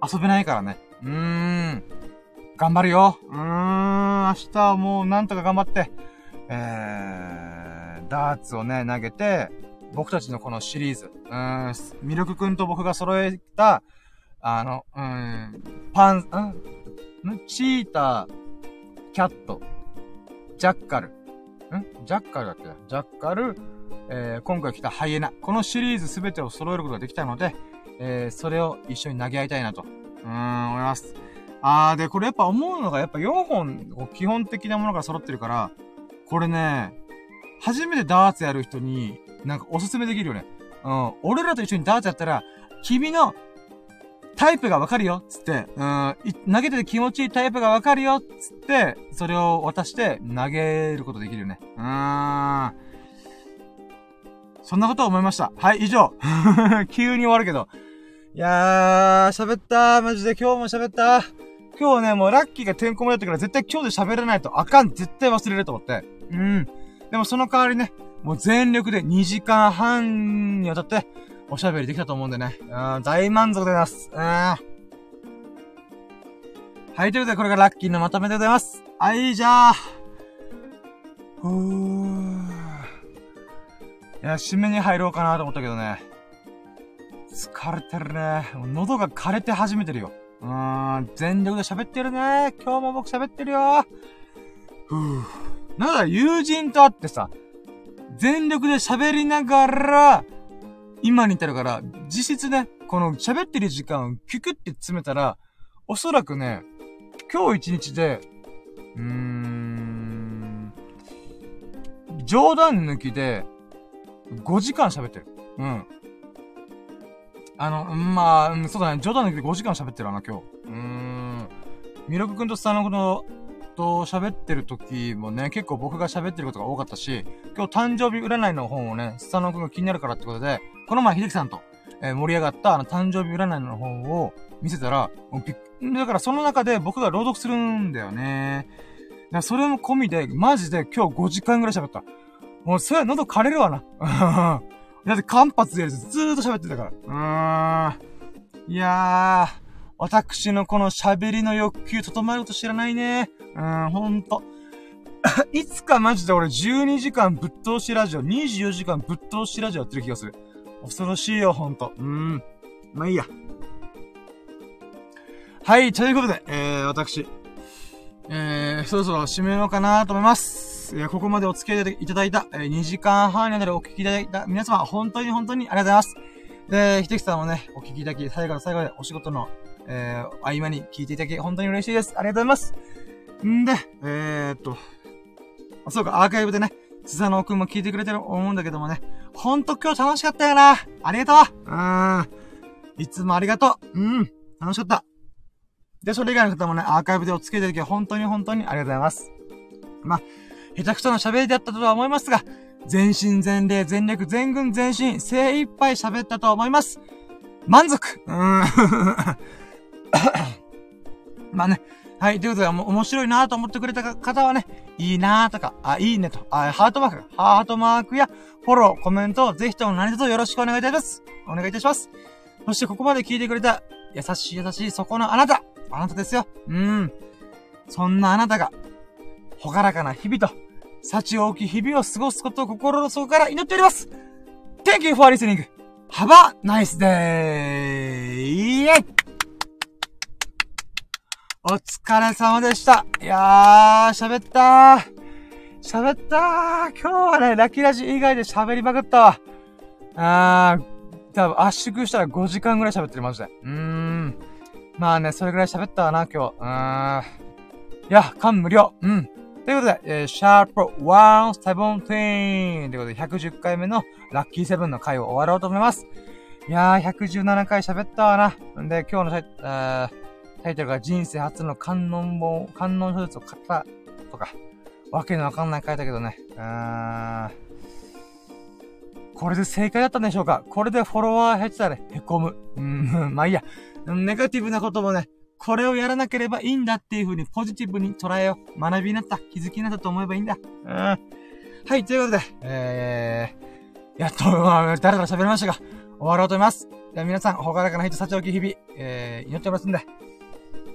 遊べないからね。うーん。頑張るよ。うーん。明日はもうなんとか頑張って、えー、ダーツをね、投げて、僕たちのこのシリーズ、うーん、ミルクくんと僕が揃えた、あの、うん、パン、ん？チーター、キャット、ジャッカル、ん？ジャッカルだっけジャッカル、えー、今回来たハイエナ。このシリーズすべてを揃えることができたので、えー、それを一緒に投げ合いたいなと、うーん、思います。あー、で、これやっぱ思うのが、やっぱ4本、基本的なものが揃ってるから、これね、初めてダーツやる人に、なんかおすすめできるよね。うん。俺らと一緒にダーツやったら、君のタイプがわかるよつって、うん、投げてて気持ちいいタイプがわかるよつって、それを渡して投げることできるよね。うーん。そんなことを思いました。はい、以上。急に終わるけど。いやー、喋ったーマジで今日も喋ったー今日ね、もうラッキーがてんこ盛りだったから絶対今日で喋らないとあかん。絶対忘れると思って。うん。でもその代わりね、もう全力で2時間半にわたって、おしゃべりできたと思うんでね。うん、大満足でございます。うん。はい、ということで、これがラッキーのまとめでございます。はい、じゃあ。ふー。いや、締めに入ろうかなと思ったけどね。疲れてるね。喉が枯れて始めてるよ。うーん、全力で喋ってるね。今日も僕喋ってるよ。ふぅ。なんだ、友人と会ってさ、全力で喋りながら、今に至るから、実質ね、この喋ってる時間をキュキュって詰めたら、おそらくね、今日一日で、うーん、冗談抜きで、5時間喋ってる。うん。あの、まあ、そうだね、冗談抜きで5時間喋ってるな、今日。うーん。ミロク君とスタノのと喋ってる時もね、結構僕が喋ってることが多かったし、今日誕生日占いの本をね、スタノ君が気になるからってことで、この前、秀樹さんと、え、盛り上がったあの誕生日占いの本を見せたら、だからその中で僕が朗読するんだよね。だからそれも込みで、マジで今日5時間ぐらい喋った。もうそれは喉枯れるわな。だって間髪でずーっと喋ってたから。うーん。いやー。私のこの喋りの欲求整えると知らないね。うん、ほんと。いつかマジで俺12時間ぶっ通しラジオ、24時間ぶっ通しラジオやってる気がする。恐ろしいよ、ほんと。うーん。まあいいや。はい、ということで、えー、私、えー、そろそろ締めようかなと思います。えー、ここまでお付き合いいただいた、えー、2時間半になるお聞きいただいた皆様、本当に本当にありがとうございます。で、ひてきさんもね、お聞きいただき、最後の最後でお仕事の、えー、合間に聞いていただき、本当に嬉しいです。ありがとうございます。んで、えー、っと、そうか、アーカイブでね、スサノくんも聞いてくれてる思うんだけどもね、ほんと今日楽しかったよな。ありがとう。うん。いつもありがとう。うん。楽しかった。で、それ以外の方もね、アーカイブでお付き合いいただき、本当に本当にありがとうございます。まあ、下手くそな喋りだったとは思いますが、全身全霊、全力、全軍全身、精一杯喋ったと思います。満足うーん。まあね。はい。ということで、面白いなと思ってくれた方はね、いいなとか、あ、いいねと、あ、ハートマーク、ハートマークや、フォロー、コメントをぜひとも何卒よろしくお願いいたします。お願いいたします。そしてここまで聞いてくれた、優しい優しいそこのあなた、あなたですよ。うん。そんなあなたが、ほがらかな日々と、幸多き日々を過ごすことを心の底から祈っております !Thank you for listening! Have a nice day! お疲れ様でした。いやー、喋ったー。喋ったー。今日はね、ラッキーラジ以外で喋りまくったわ。あー、多分圧縮したら5時間ぐらい喋ってる、マジで。うーん。まあね、それぐらい喋ったわな、今日。うーん。いや、感無量。うん。ということで、えー、シャープ117ということで、110回目のラッキーセブンの回を終わろうと思います。いやー、117回喋ったわな。んで、今日の、えー、タイトルが人生初の観音本、観音小説を買ったとか、わけのわかんない書いたけどね。うーん。これで正解だったんでしょうか？これでフォロワー減ってたらへこむ。うん、まあいいや。ネガティブなこともね、これをやらなければいいんだっていう風にポジティブに捉えよう。学びになった。気づきになったと思えばいいんだ。うん。はい、ということで、えー、やっと、だらだら喋りましたが、終わろうと思います。では皆さん、ほがらかな日と幸き日々、えー、祈っておりますんで、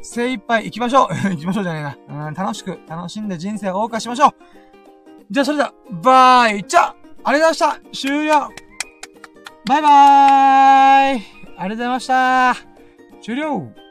精一杯行きましょう。行きましょうじゃねえな。うん、楽しく、楽しんで人生を謳歌しましょう。じゃあそれでは、バイ。チャありがとうございました。終了。バイバーイ。ありがとうございました。終了。